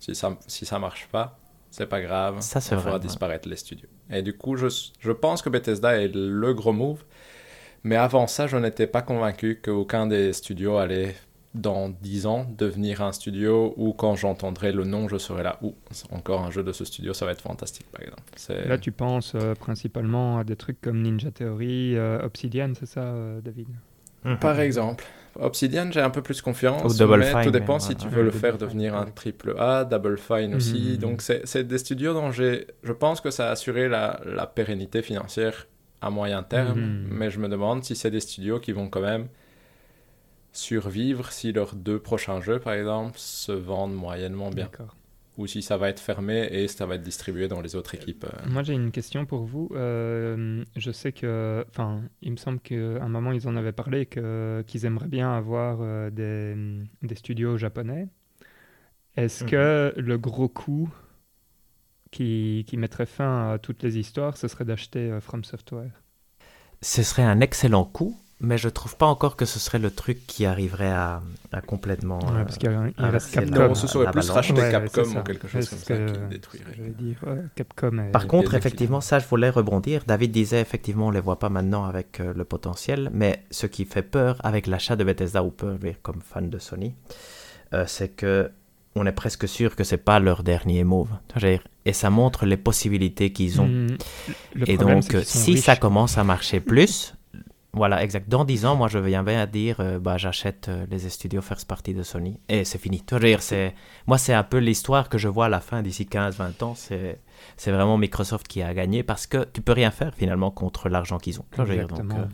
si ça, si ça marche pas, c'est pas grave, ça, on fera disparaître les studios. Et du coup, je, je pense que Bethesda est le gros move, mais avant ça, je n'étais pas convaincu qu'aucun des studios allait dans 10 ans devenir un studio où quand j'entendrai le nom je serai là. Ou encore un jeu de ce studio ça va être fantastique par exemple. Là tu penses euh, principalement à des trucs comme Ninja Theory euh, Obsidian c'est ça euh, David? Mhm. par exemple. Obsidian j'ai un peu plus confiance Double mais tout dépend si tu veux le faire devenir un triple A Double Fine aussi. Mhm. donc c'est des studios dont j'ai je pense que ça a assuré la, la pérennité financière à moyen terme mhm. mais je me demande si c'est des studios qui vont quand même survivre si leurs deux prochains jeux, par exemple, se vendent moyennement bien. Ou si ça va être fermé et ça va être distribué dans les autres équipes. Euh. Moi, j'ai une question pour vous. Euh, je sais que, enfin, il me semble qu'à un moment, ils en avaient parlé qu'ils aimeraient bien avoir euh, des, des, studios japonais. Est-ce mhm. que le gros coup qui, qui, mettrait fin à toutes les histoires, ce serait d'acheter From Software? Ce serait un excellent coup mais je trouve pas encore que ce serait le truc qui arriverait à, à complètement. Ouais, parce qu'il reste Capcom. Non, ce serait plus racheter Capcom ou quelque chose comme ça qui détruirait. Dire, Capcom Par contre, effectivement, ça, je voulais rebondir. David disait, effectivement, on les voit pas maintenant avec euh, le potentiel, mais ce qui fait peur avec l'achat de Bethesda ou peur, comme fan de Sony, euh, c'est que on est presque sûr que c'est pas leur dernier move. Et ça montre les possibilités qu'ils ont. Hmm. et donc, si ça commence à marcher plus, Voilà, exact. Dans 10 ans, moi, je viens bien à dire, euh, bah, j'achète euh, les studios first party de Sony. Et c'est fini. Dire, c'est... Moi, c'est un peu l'histoire que je vois à la fin d'ici 15-20 ans. C'est... c'est vraiment Microsoft qui a gagné parce que tu peux rien faire finalement contre l'argent qu'ils ont. Dire, donc, Exactement.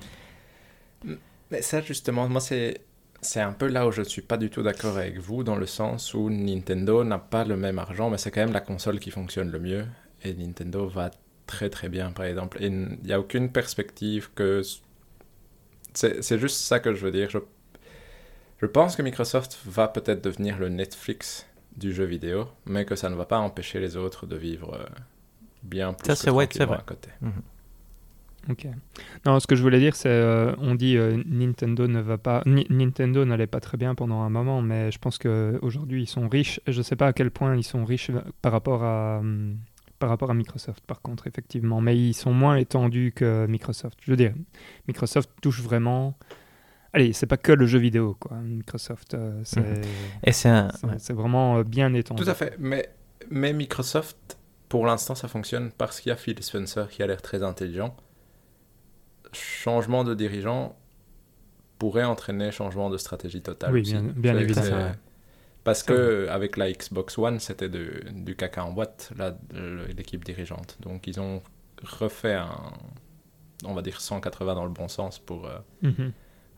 euh, Mais ça, justement, moi, c'est. C'est un peu là où je ne suis pas du tout d'accord avec vous, dans le sens où Nintendo n'a pas le même argent, mais c'est quand même la console qui fonctionne le mieux. Et Nintendo va très très bien, par exemple. Et il n'y a aucune perspective que. C'est juste ça que je veux dire. Je, je pense que Microsoft va peut-être devenir le Netflix du jeu vidéo, mais que ça ne va pas empêcher les autres de vivre euh, bien plus Ça, que c'est- ouais, vrai. à côté. Ok. Non, ce que je voulais dire, c'est, euh, on dit euh, Nintendo ne va pas, Ni- Nintendo n'allait pas très bien pendant un moment, mais je pense que aujourd'hui ils sont riches. Je sais pas à quel point ils sont riches euh, par rapport à, hum, par rapport à Microsoft, par contre, effectivement, mais ils sont moins étendus que Microsoft. Je veux dire, Microsoft touche vraiment. Allez, c'est pas que le jeu vidéo, quoi. Microsoft, euh, c'est, Mhm. Et c'est un. ouais. vraiment euh, bien étendu. Tout à fait. Mais, mais Microsoft, pour l'instant, ça fonctionne parce qu'il y a Phil Spencer qui a l'air très intelligent. Changement de dirigeant pourrait entraîner changement de stratégie totale. Oui, aussi. bien- évidemment. Parce que avec la Xbox One, c'était du caca en boîte, l'équipe dirigeante. Donc ils ont refait un, on va dire 180 dans le bon sens pour euh, Mhm.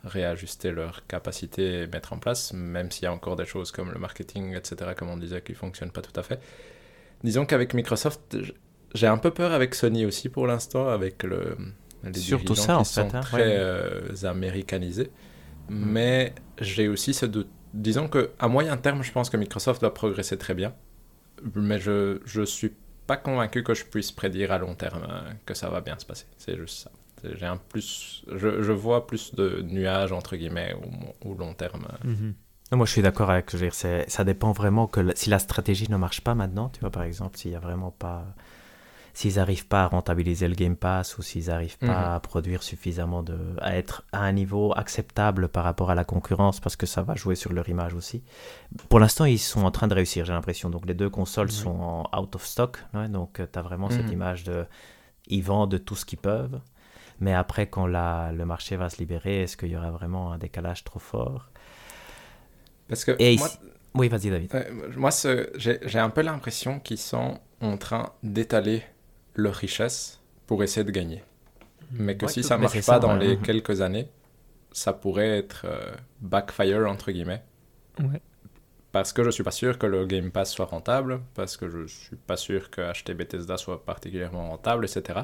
réajuster leur capacité et mettre en place, même s'il y a encore des choses comme le marketing, etc., comme on disait, qui ne fonctionnent pas tout à fait. Disons qu'avec Microsoft, j'ai un peu peur avec Sony aussi pour l'instant, avec le, les Surtout dirigeants ça, qui en sont fait, hein, très ouais. euh, américanisés. Mais j'ai aussi ce doute. Disons que à moyen terme, je pense que Microsoft va progresser très bien, mais je je suis pas convaincu que je puisse prédire à long terme euh, que ça va bien se passer. C'est juste ça. J'ai un plus, je, je vois plus de nuages entre guillemets au, long terme. Mhm. Moi, je suis d'accord avec. Je ça dépend vraiment que si la stratégie ne marche pas maintenant, tu vois, par exemple, s'il y a vraiment pas. S'ils n'arrivent pas à rentabiliser le Game Pass ou s'ils n'arrivent pas Mhm. à produire suffisamment de. à être à un niveau acceptable par rapport à la concurrence, parce que ça va jouer sur leur image aussi. Pour l'instant, ils sont en train de réussir, j'ai l'impression. Donc, les deux consoles sont en out of stock. ouais, donc, tu as vraiment cette Mhm. image de. Ils vendent tout ce qu'ils peuvent. Mais après, quand la, le marché va se libérer, est-ce qu'il y aura vraiment un décalage trop fort? Parce que Et moi, ici- Oui, vas-y, David. euh, moi j'ai un peu l'impression qu'ils sont en train d'étaler leur richesse pour essayer de gagner. Mais que Ouais, si ça mais marche pas dans ouais. les Mhm. quelques années, ça pourrait être euh, backfire entre guillemets. Ouais. Parce que je suis pas sûr que le Game Pass soit rentable, parce que je suis pas sûr que acheter Bethesda soit particulièrement rentable, etc.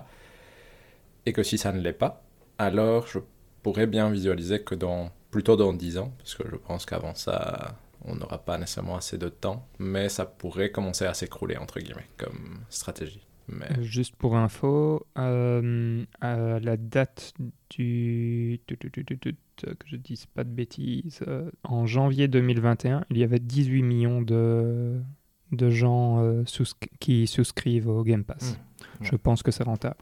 Et que si ça ne l'est pas, alors je pourrais bien visualiser que dans plutôt dans 10 ans, parce que je pense qu'avant ça, on n'aura pas nécessairement assez de temps, mais ça pourrait commencer à s'écrouler entre guillemets comme stratégie. Mais Juste pour info, euh, à la date du... que je dise pas de bêtises, euh, en janvier 2021, il y avait 18 millions de, de gens euh, sousc- qui souscrivent au Game Pass. Mm. Je pense que c'est rentable.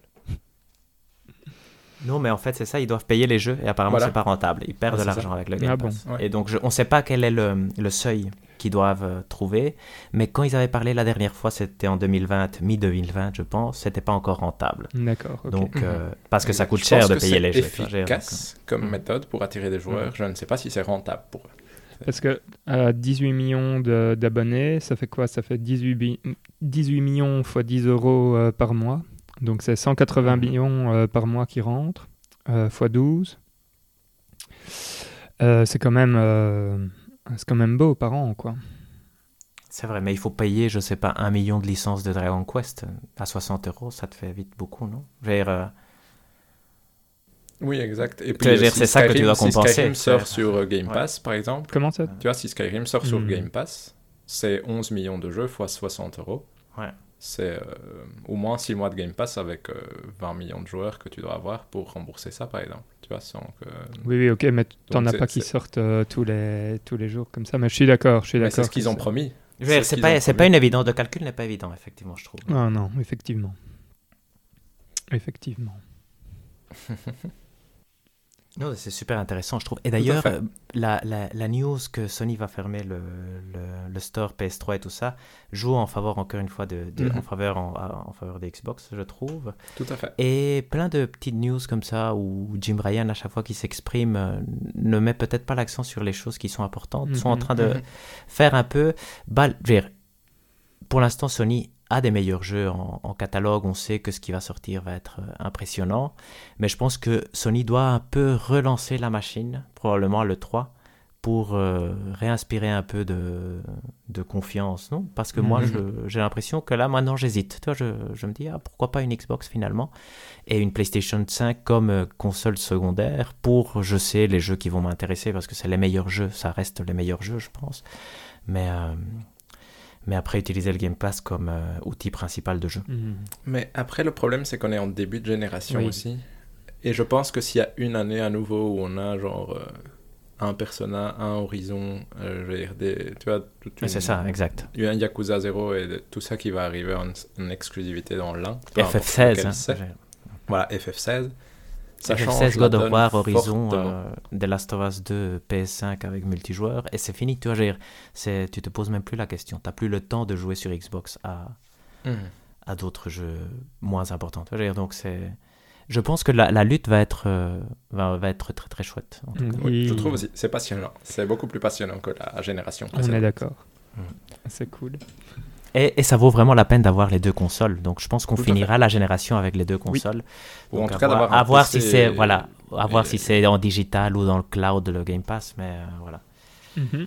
Non, mais en fait, c'est ça, ils doivent payer les jeux et apparemment, Voilà. c'est pas rentable. Ils perdent Ah, de c'est l'argent avec le Game Ah bon. Pass. Ouais. Et donc, je- on ne sait pas quel est le, le seuil qu'ils doivent euh, trouver. Mais quand ils avaient parlé la dernière fois, c'était en 2020, mi-2020, je pense, c'était pas encore rentable. D'accord. ok. Donc, euh, parce que ça coûte je cher de payer c'est les jeux. tu vois, j'ai- efficace comme Mm. méthode pour attirer des joueurs. Je ne sais pas si c'est rentable pour eux. Parce que à 18 millions d'abonnés, ça fait quoi? Ça fait 18, bi- 18 millions fois 10 euros euh, par mois. Donc c'est 180 Mhm. millions euh, par mois qui rentrent, euh, fois 12. Euh, c'est quand même euh, c'est quand même beau par an quoi. C'est vrai, mais il faut payer, je sais pas, un million de licences de Dragon Quest à 60 euros, ça te fait vite beaucoup, non? Euh, Oui, exact. Et veux dire, si c'est ça que tu Skyrim- dois si. Skyrim sort C'est- sur euh, Game Ouais. Pass, par exemple, Comment ça? tu vois, si Skyrim sort sur Hmm. Game Pass, c'est 11 millions de jeux fois 60 euros. Ouais. C'est euh, au moins 6 mois de Game Pass avec euh, 20 millions de joueurs que tu dois avoir pour rembourser ça, par exemple. Tu vois, sans que... Oui oui ok mais t'en as pas qui sortent euh, tous les tous les jours comme ça. Mais je suis d'accord, je suis d'accord. c'est ce qu'ils ont promis. ce c'est qu'ils pas, ont c'est promis. pas une évidence. Le calcul n'est pas évident, effectivement, je trouve. Ah non effectivement, effectivement. *laughs* Non, c'est super intéressant, je trouve. Et d'ailleurs, euh, la, la, la, news que Sony va fermer le, le, le, store PS3 et tout ça joue en faveur, encore une fois, de, de en, mhm. faveur, en, en, faveur des Xbox, je trouve. Tout à fait. Et plein de petites news comme ça où Jim Ryan, à chaque fois qu'il s'exprime, euh, ne met peut-être pas l'accent sur les choses qui sont importantes, mm sont en mhm. train de mm faire un peu. Bah, dire, pour l'instant, Sony a des meilleurs jeux en, catalogue, on sait que ce qui va sortir va être euh, impressionnant, mais je pense que Sony doit un peu relancer la machine, probablement le 3, pour euh, réinspirer un peu de, de confiance, non? Parce que moi, mhm. j'ai l'impression que là, maintenant, j'hésite. Toi, je, je, me dis, ah, pourquoi pas une Xbox finalement? Et une PlayStation 5 comme euh, console secondaire pour, je sais, les jeux qui vont m'intéresser, parce que c'est les meilleurs jeux, ça reste les meilleurs jeux, je pense. Mais mais après utiliser le Game Pass comme euh, outil principal de jeu. Mhm. Mais après, le problème, c'est qu'on est en début de génération aussi. Et je pense que s'il y a une année à nouveau où on a genre euh, un Persona, un Horizon, euh, je veux dire, des, tu vois, c'est ça, exact. Un Yakuza 0 et tout ça qui va arriver en, exclusivité dans l'un. FF16. Hein, voilà, FF16. Ça change God of War, Horizon, euh, The Last of Us 2, PS5 avec multijoueur, et c'est fini. Tu vois, c'est, tu te poses même plus la question. Tu n'as plus le temps de jouer sur Xbox à, mhm. à d'autres jeux moins importants. Tu vois, donc c'est, je pense que la, la lutte va être, euh, va, va, être très très chouette. Oui, je trouve aussi, c'est passionnant. C'est beaucoup plus passionnant que la génération On est d'accord. Mm. C'est cool. Et, ça vaut vraiment la peine d'avoir les deux consoles. Donc je pense qu'on finira la génération avec les deux consoles. Ou en tout cas d'avoir à voir si c'est voilà, à voir si c'est en digital ou dans le cloud le Game Pass, mais euh, voilà. Mhm.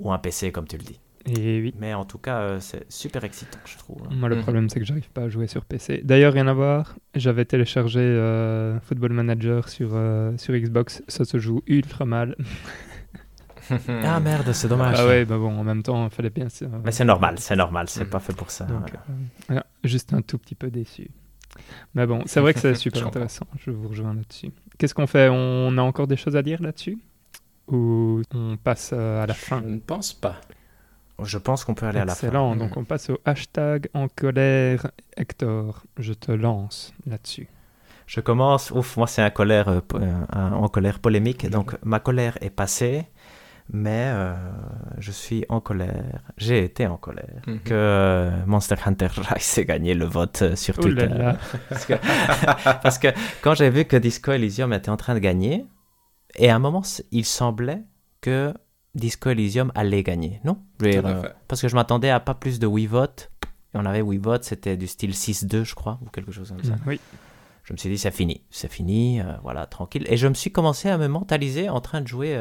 Ou un PC comme tu le dis. Et oui. Mais en tout cas, euh, c'est super excitant, je trouve. Moi, le mhm. problème, c'est que j'arrive pas à jouer sur PC. D'ailleurs, rien à voir. J'avais téléchargé euh, Football Manager sur, sur Xbox. Ça se joue ultra mal. *laughs* ah *laughs* merde, c'est dommage. Ah ouais, bah bon, en même temps, il fallait bien. Mais c'est normal, c'est normal, c'est pas fait pour ça. Euh, juste un tout petit peu déçu. Mais bon, c'est vrai que c'est *laughs* super intéressant. Je vous rejoins là-dessus. Qu'est-ce qu'on fait? On a encore des choses à dire là-dessus? Ou on passe euh, à la fin? Je ne pense pas. Je pense qu'on peut aller à la fin. Excellent. Donc on passe au hashtag en colère. Hector, je te lance là-dessus. Je commence. Ouf, moi c'est un colère, euh, en colère polémique. Donc ma colère est passée mais euh, je suis en colère. J'ai été en colère mhm. que euh, Monster Hunter *laughs* Rise ait gagné le vote euh, sur Twitter. *laughs* *laughs* parce, que, quand j'ai vu que Disco Elysium était en train de gagner, et à un moment, il semblait que Disco Elysium allait gagner, non? Parce que je m'attendais à pas plus de oui vote. Et on avait oui vote, c'était du style 6-2, je crois, ou quelque chose comme ça. Oui. Je me suis dit, c'est fini, c'est fini, voilà, tranquille. Et je me suis commencé à me mentaliser en train de jouer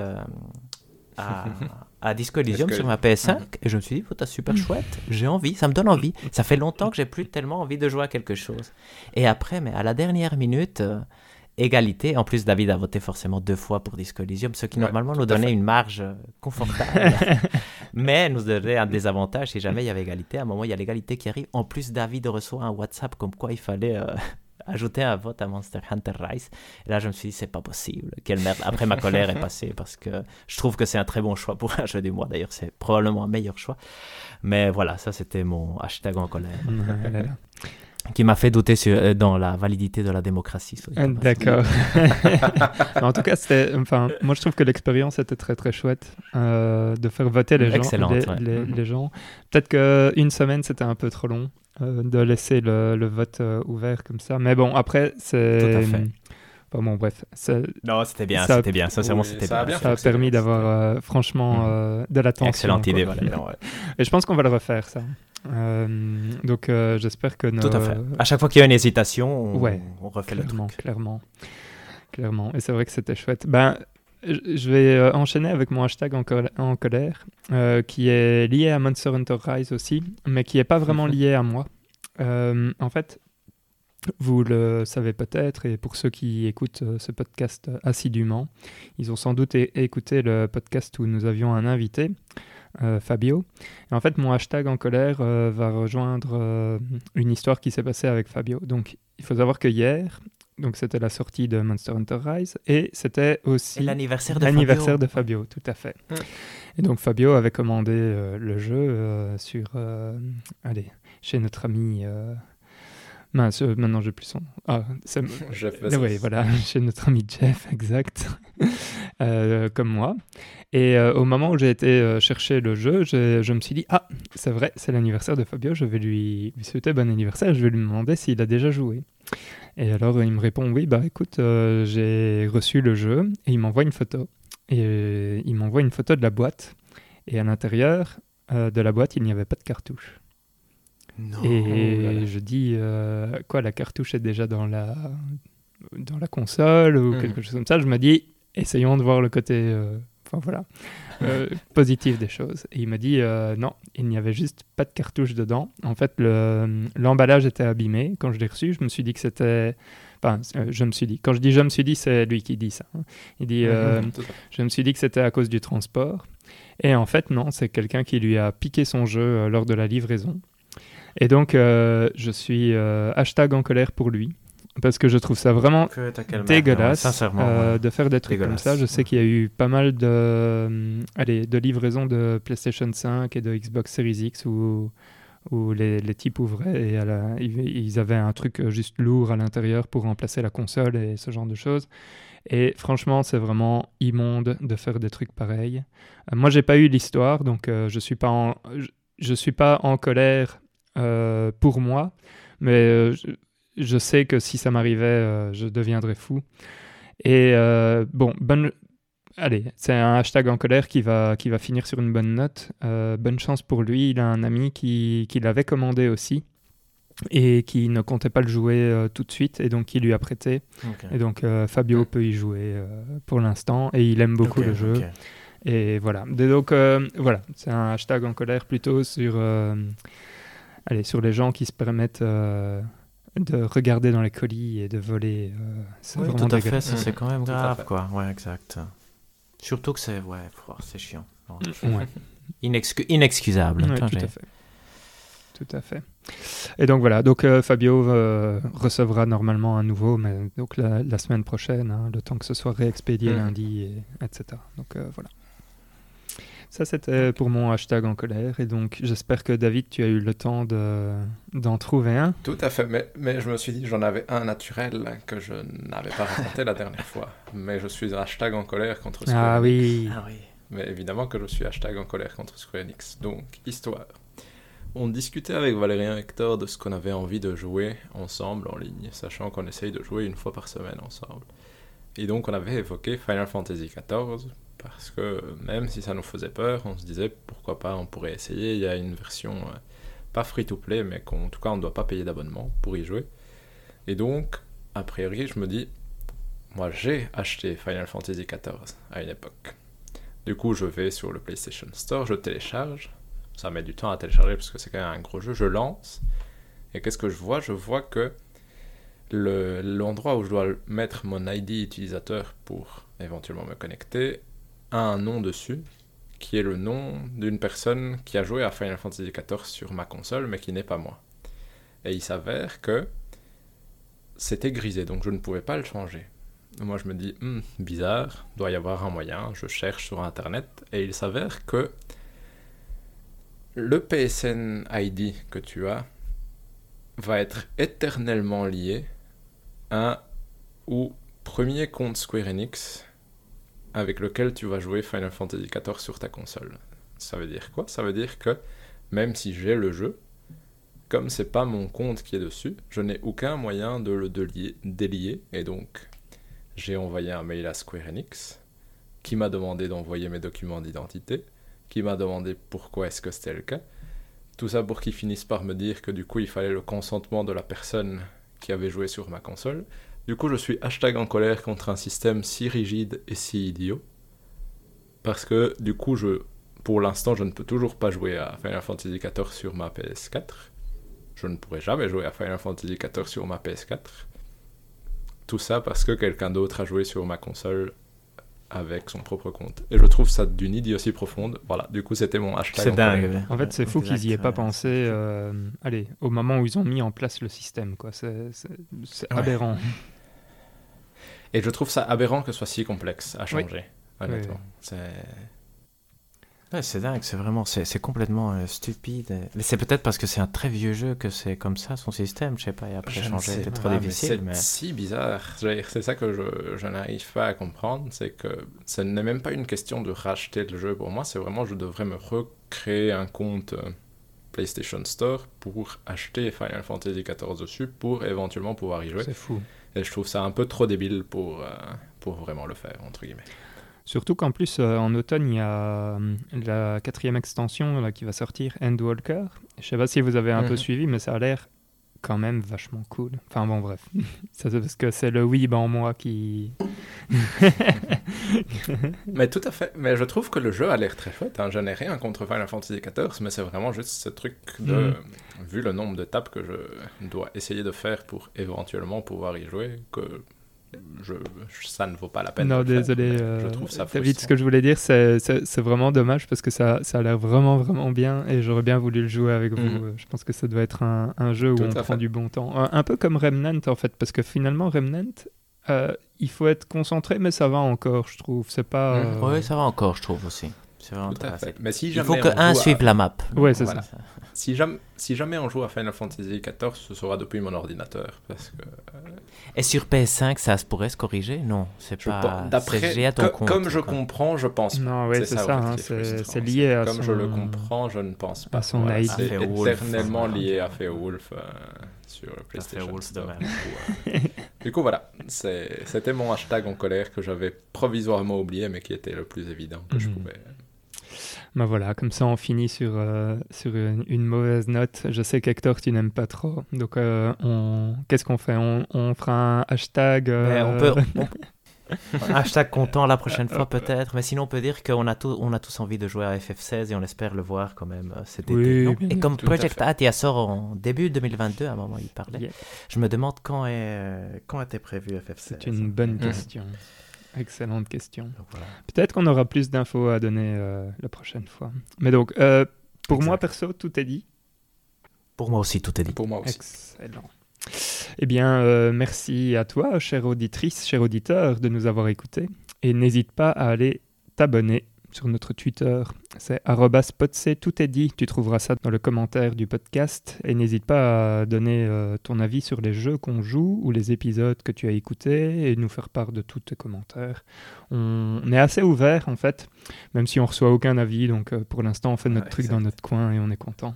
à, Disco Elysium sur ma PS5 et je me suis dit, oh, t'as super chouette, j'ai envie, ça me donne envie. Ça fait longtemps que j'ai plus tellement envie de jouer à quelque chose. Et après, mais à la dernière minute, euh, égalité. En plus, David a voté forcément deux fois pour Disco Elysium, ce qui normalement nous donnait une marge euh, confortable, *laughs* mais nous donnait un désavantage si jamais il y avait égalité. À un moment, il y a l'égalité qui arrive. En plus, David reçoit un WhatsApp comme quoi il fallait euh, ajouter un vote à Monster Hunter Rise. Et là, je me suis dit, c'est pas possible. Quelle merde. Après, ma colère est passée parce que je trouve que c'est un très bon choix pour un jeu du mois. D'ailleurs, c'est probablement un meilleur choix. Mais voilà, ça, c'était mon hashtag en colère. Qui m'a fait douter sur, euh, dans la validité de la démocratie. D'accord. *laughs* en tout cas, c'était, enfin, moi je trouve que l'expérience était très très chouette euh, de faire voter les gens. Les, les, gens. Peut-être qu'une semaine c'était un peu trop long. Euh, de laisser le, le vote euh, ouvert comme ça. Mais bon, après, c'est. Tout à fait. bon, bref. Non, c'était bien, c'était bien. Sincèrement, c'était ça bien. A ça a permis d'avoir euh, franchement mm. de l'attention. Excellente idée, voilà. Et je pense qu'on va le refaire, ça. Donc, j'espère que. Tout à fait. À chaque fois qu'il y a une hésitation, on, ouais, on refait le truc. Clairement. Clairement. Et c'est vrai que c'était chouette. Ben, je vais euh, enchaîner avec mon hashtag en, colère, euh, qui est lié à Monster Hunter Rise aussi, mais qui n'est pas vraiment lié à moi. Euh, en fait, vous le savez peut-être, et pour ceux qui écoutent ce podcast assidûment, ils ont sans doute écouté le podcast où nous avions un invité, Fabio. Et en fait, mon hashtag en colère va rejoindre une histoire qui s'est passée avec Fabio. Donc, il faut savoir que hier, donc c'était la sortie de Monster Hunter Rise et c'était aussi l'anniversaire de, l'anniversaire de Fabio, tout à fait. Et donc Fabio avait commandé euh, le jeu euh, sur, euh, allez, chez notre ami Mince, euh, maintenant j'ai plus son. Ah, c'est Jeff Euh, Bezos. Oui, voilà, *laughs* chez notre ami Jeff, exact, *laughs* Euh, comme moi. Et euh, au moment où j'ai été euh, chercher le jeu, je, je me suis dit, ah, c'est vrai, c'est l'anniversaire de Fabio, je vais lui, lui souhaiter bon anniversaire, je vais lui demander s'il a déjà joué. Et alors il me répond, oui, bah écoute, j'ai reçu le jeu, et il m'envoie une photo. Et il m'envoie une photo de la boîte, et à l'intérieur de la boîte, il n'y avait pas de cartouche. Non. Et Oh là là. je dis, euh, quoi, la cartouche est déjà dans la, dans la console ou Mhm. quelque chose comme ça? Je me dis, essayons de voir le côté, euh, enfin voilà, euh, *laughs* positif des choses. Et il m'a dit, euh, non, il n'y avait juste pas de cartouche dedans. En fait, le- l'emballage était abîmé. Quand je l'ai reçu, je me suis dit que c'était... Enfin, euh, je me suis dit. Quand je dis je me suis dit, c'est lui qui dit ça. hein. Il dit, fait. je me suis dit que c'était à cause du transport. Et en fait, non, c'est quelqu'un qui lui a piqué son jeu lors de la livraison. Et donc, je suis hashtag en colère pour lui. Parce que je trouve ça vraiment dégueulasse sincèrement. euh, ouais. de faire des trucs comme ça. Je sais qu'il y a eu pas mal de, euh, allez, de livraisons de PlayStation 5 et de Xbox Series X où, où les, les types ouvraient et à la- ils, avaient un truc euh, juste lourd à l'intérieur pour remplacer la console et ce genre de choses. Et franchement, c'est vraiment immonde de faire des trucs pareils. Euh, moi, j'ai pas eu l'histoire, donc je suis pas en, je, je suis pas en colère pour moi, mais je, je sais que si ça m'arrivait, euh, je deviendrais fou. Et euh, bon, bonne, allez, c'est un hashtag en colère qui va, qui va finir sur une bonne note. Euh, bonne chance pour lui. Il a un ami qui, qui l'avait commandé aussi et qui ne comptait pas le jouer tout de suite et donc qui lui a prêté. Et donc Fabio peut y jouer pour l'instant et il aime beaucoup le jeu. Et voilà. Et donc voilà, c'est un hashtag en colère plutôt sur, allez, sur les gens qui se permettent de regarder dans les colis et de voler. euh, c'est Oui, vraiment tout à fait, c'est quand même grave, quoi. Ouais, exact. Surtout que c'est, ouais, pff, c'est chiant. Ouais. *laughs* Inexcu- inexcusable. Ouais, Attends, tout à fait. Tout à fait. Et donc voilà, donc euh, Fabio euh, recevra normalement un nouveau, mais donc la, la semaine prochaine, hein, le temps que ce soit réexpédié Mhm. lundi, et, etc. Donc euh, voilà. Ça c'était pour mon hashtag en colère, et donc j'espère que David, tu as eu le temps de, d'en trouver un. Tout à fait, mais, mais je me suis dit, j'en avais un naturel que je n'avais pas raconté la dernière fois. Mais je suis hashtag en colère contre Square Ah Enix. oui. Ah oui. Mais évidemment que je suis hashtag en colère contre Square Enix. Donc, histoire. On discutait avec Valérien Hector de ce qu'on avait envie de jouer ensemble en ligne, sachant qu'on essaye de jouer une fois par semaine ensemble. Et donc, on avait évoqué Final Fantasy XIV, parce que même si ça nous faisait peur, on se disait pourquoi pas, on pourrait essayer. Il y a une version euh, pas free to play, mais qu'en tout cas, on ne doit pas payer d'abonnement pour y jouer. Et donc, a priori, je me dis, moi j'ai acheté Final Fantasy XIV à une époque. Du coup, je vais sur le PlayStation Store, je télécharge. Ça met du temps à télécharger parce que c'est quand même un gros jeu. Je lance. Et qu'est-ce que je vois? Je vois que le- l'endroit où je dois mettre mon ID utilisateur pour éventuellement me connecter un nom dessus qui est le nom d'une personne qui a joué à Final Fantasy XIV sur ma console mais qui n'est pas moi. Et il s'avère que c'était grisé donc je ne pouvais pas le changer. Moi, je me dis, Hmm, bizarre, doit y avoir un moyen. Je cherche sur Internet et il s'avère que le PSN ID que tu as va être éternellement lié à ou premier compte Square Enix avec lequel tu vas jouer Final Fantasy XIV sur ta console. Ça veut dire quoi? Ça veut dire que même si j'ai le jeu, comme c'est pas mon compte qui est dessus, je n'ai aucun moyen de le délier, et donc j'ai envoyé un mail à Square Enix qui m'a demandé d'envoyer mes documents d'identité, qui m'a demandé pourquoi est-ce que c'était le cas. Tout ça pour qu'ils finissent par me dire que du coup il fallait le consentement de la personne qui avait joué sur ma console. Du coup je suis hashtag en colère contre un système si rigide et si idiot. Parce que du coup je, pour l'instant je ne peux toujours pas jouer à Final Fantasy XIV sur ma PS4. Je ne pourrai jamais jouer à Final Fantasy XIV sur ma PS4. Tout ça parce que quelqu'un d'autre a joué sur ma console avec son propre compte. Et je trouve ça d'une idiotie profonde. Voilà, du coup, c'était mon hashtag. C'est dingue. En fait, c'est fou qu'ils y aient pas pensé. euh, allez, au moment où ils ont mis en place le système, quoi. C'est c'est- c'est Ouais. aberrant. *laughs* Et je trouve ça aberrant que ce soit si complexe à changer, honnêtement. Oui. C'est... c'est dingue, c'est vraiment, c'est complètement euh, stupide. Mais c'est peut-être parce que c'est un très vieux jeu que c'est comme ça son système, je sais pas, et après changer, c'est trop difficile. C'est si bizarre. C'est ça que je, je n'arrive pas à comprendre, c'est que ce n'est même pas une question de racheter le jeu pour moi, c'est vraiment je devrais me recréer un compte euh, PlayStation Store pour acheter Final Fantasy XIV dessus pour éventuellement pouvoir y jouer. C'est fou. Et je trouve ça un peu trop débile pour, euh, pour vraiment le faire, entre guillemets. Surtout qu'en plus, euh, en automne, il y a euh, la quatrième extension là, qui va sortir, Endwalker. Je sais pas si vous avez un peu mhm. suivi, mais ça a l'air quand même vachement cool. Enfin bon, bref. *laughs* ça, c'est parce que c'est le weeb en moi qui... *laughs* mais tout à fait. Mais je trouve que le jeu a l'air très chouette. Hein. Je n'ai rien contre Final Fantasy XIV, mais c'est vraiment juste ce truc de... Mhm. Vu le nombre de tapes que je dois essayer de faire pour éventuellement pouvoir y jouer, que je, ça ne vaut pas la peine. Non, désolé. je euh, trouve ça David, ce que je voulais dire, c'est vraiment dommage parce que ça, ça a l'air vraiment, vraiment bien et j'aurais bien voulu le jouer avec vous. Mhm. Je pense que ça doit être un, un jeu où on prend du bon temps. Un, peu comme Remnant en fait, parce que finalement, Remnant, euh, il faut être concentré, mais ça va encore, je trouve. C'est pas. Mhm. Oui, ça va encore, je trouve aussi. C'est vraiment Tout à fait. Mais si il faut qu'un suive la map. Ouais, c'est ça. Si jamais, si jamais on joue à Final Fantasy XIV, ce sera depuis mon ordinateur. Parce que, euh, Et sur PS5, ça se pourrait se corriger? Non, c'est pas. D'après, comme je comprends, je pense pas. Non, ouais, c'est ça. Hein, c'est lié à Comme son... je le comprends, je ne pense pas. À son voilà, C'est éternellement lié à Feowulf euh, sur le PlayStation. Wolf, euh. du coup, voilà. C'était mon hashtag en colère que j'avais provisoirement oublié, mais qui était le plus évident que je mhm. pouvais bah voilà, comme ça on finit sur, euh, sur une, mauvaise note. Je sais qu'Hector, tu n'aimes pas trop. Donc, euh, on... qu'est-ce qu'on fait? On, on, fera un hashtag. Euh, on peut. *laughs* hashtag content la prochaine fois *laughs* peut-être, mais sinon on peut dire qu'on a, tout, on a tous envie de jouer à FF16 et on espère le voir quand même cet oui, été. et comme Project Atia sort en début 2022, à un moment il parlait, je me demande quand, est, quand était prévu FF16. C'est une bonne question. Excellente question. Peut-être qu'on aura plus d'infos à donner euh, la prochaine fois. Mais donc, euh, pour moi, perso, tout est dit. Pour moi aussi, tout est dit. Pour moi aussi. Excellent. Eh bien, euh, merci à toi, chère auditrice, cher auditeur, de nous avoir écoutés. Et n'hésite pas à aller t'abonner sur notre Twitter. C'est @spotc, tout est dit. Tu trouveras ça dans le commentaire du podcast. Et n'hésite pas à donner euh, ton avis sur les jeux qu'on joue ou les épisodes que tu as écoutés et nous faire part de tous tes commentaires. On, est assez ouvert en fait, même si on reçoit aucun avis. Donc euh, pour l'instant, on fait notre truc dans notre coin et on est content.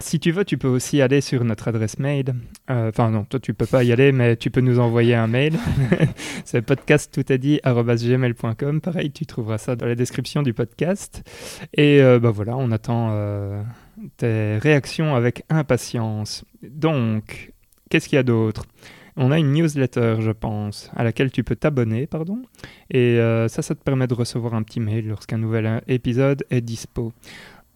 Si tu veux, tu peux aussi aller sur notre adresse mail. Euh, enfin, non, toi, tu peux pas y aller, mais tu peux nous envoyer un mail. *laughs* C'est podcasttoutadit.gmail.com. Pareil, tu trouveras ça dans la description du podcast. Et euh, bah voilà, on attend euh, tes réactions avec impatience. Donc, qu'est-ce qu'il y a d'autre? On a une newsletter, je pense, à laquelle tu peux t'abonner, pardon. Et ça, ça te permet de recevoir un petit mail lorsqu'un nouvel épisode est dispo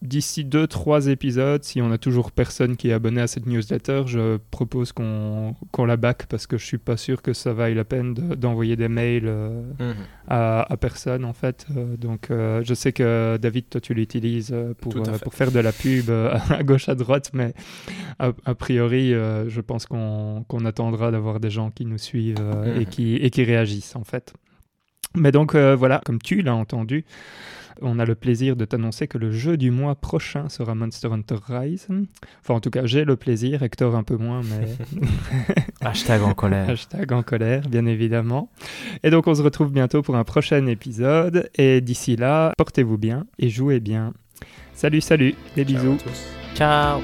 d'ici 2-3 épisodes, si on a toujours personne qui est abonné à cette newsletter, je propose qu'on la back parce que je suis pas sûr que ça vaille la peine d'envoyer des mails euh, mhm. à, personne en fait. Euh, donc euh, je sais que David, toi tu l'utilises pour, pour faire de la pub *laughs* à gauche à droite, mais a, priori je pense qu'on attendra d'avoir des gens qui nous suivent et, mhm. qui, et qui réagissent en fait. Mais donc voilà, comme tu l'as entendu, on a le plaisir de t'annoncer que le jeu du mois prochain sera Monster Hunter Rise. Enfin, en tout cas, j'ai le plaisir, Hector un peu moins, mais. *laughs* Hashtag en colère. *laughs* Hashtag en colère, bien évidemment. Et donc, on se retrouve bientôt pour un prochain épisode. Et d'ici là, portez-vous bien et jouez bien. Salut, salut, des bisous. Ciao.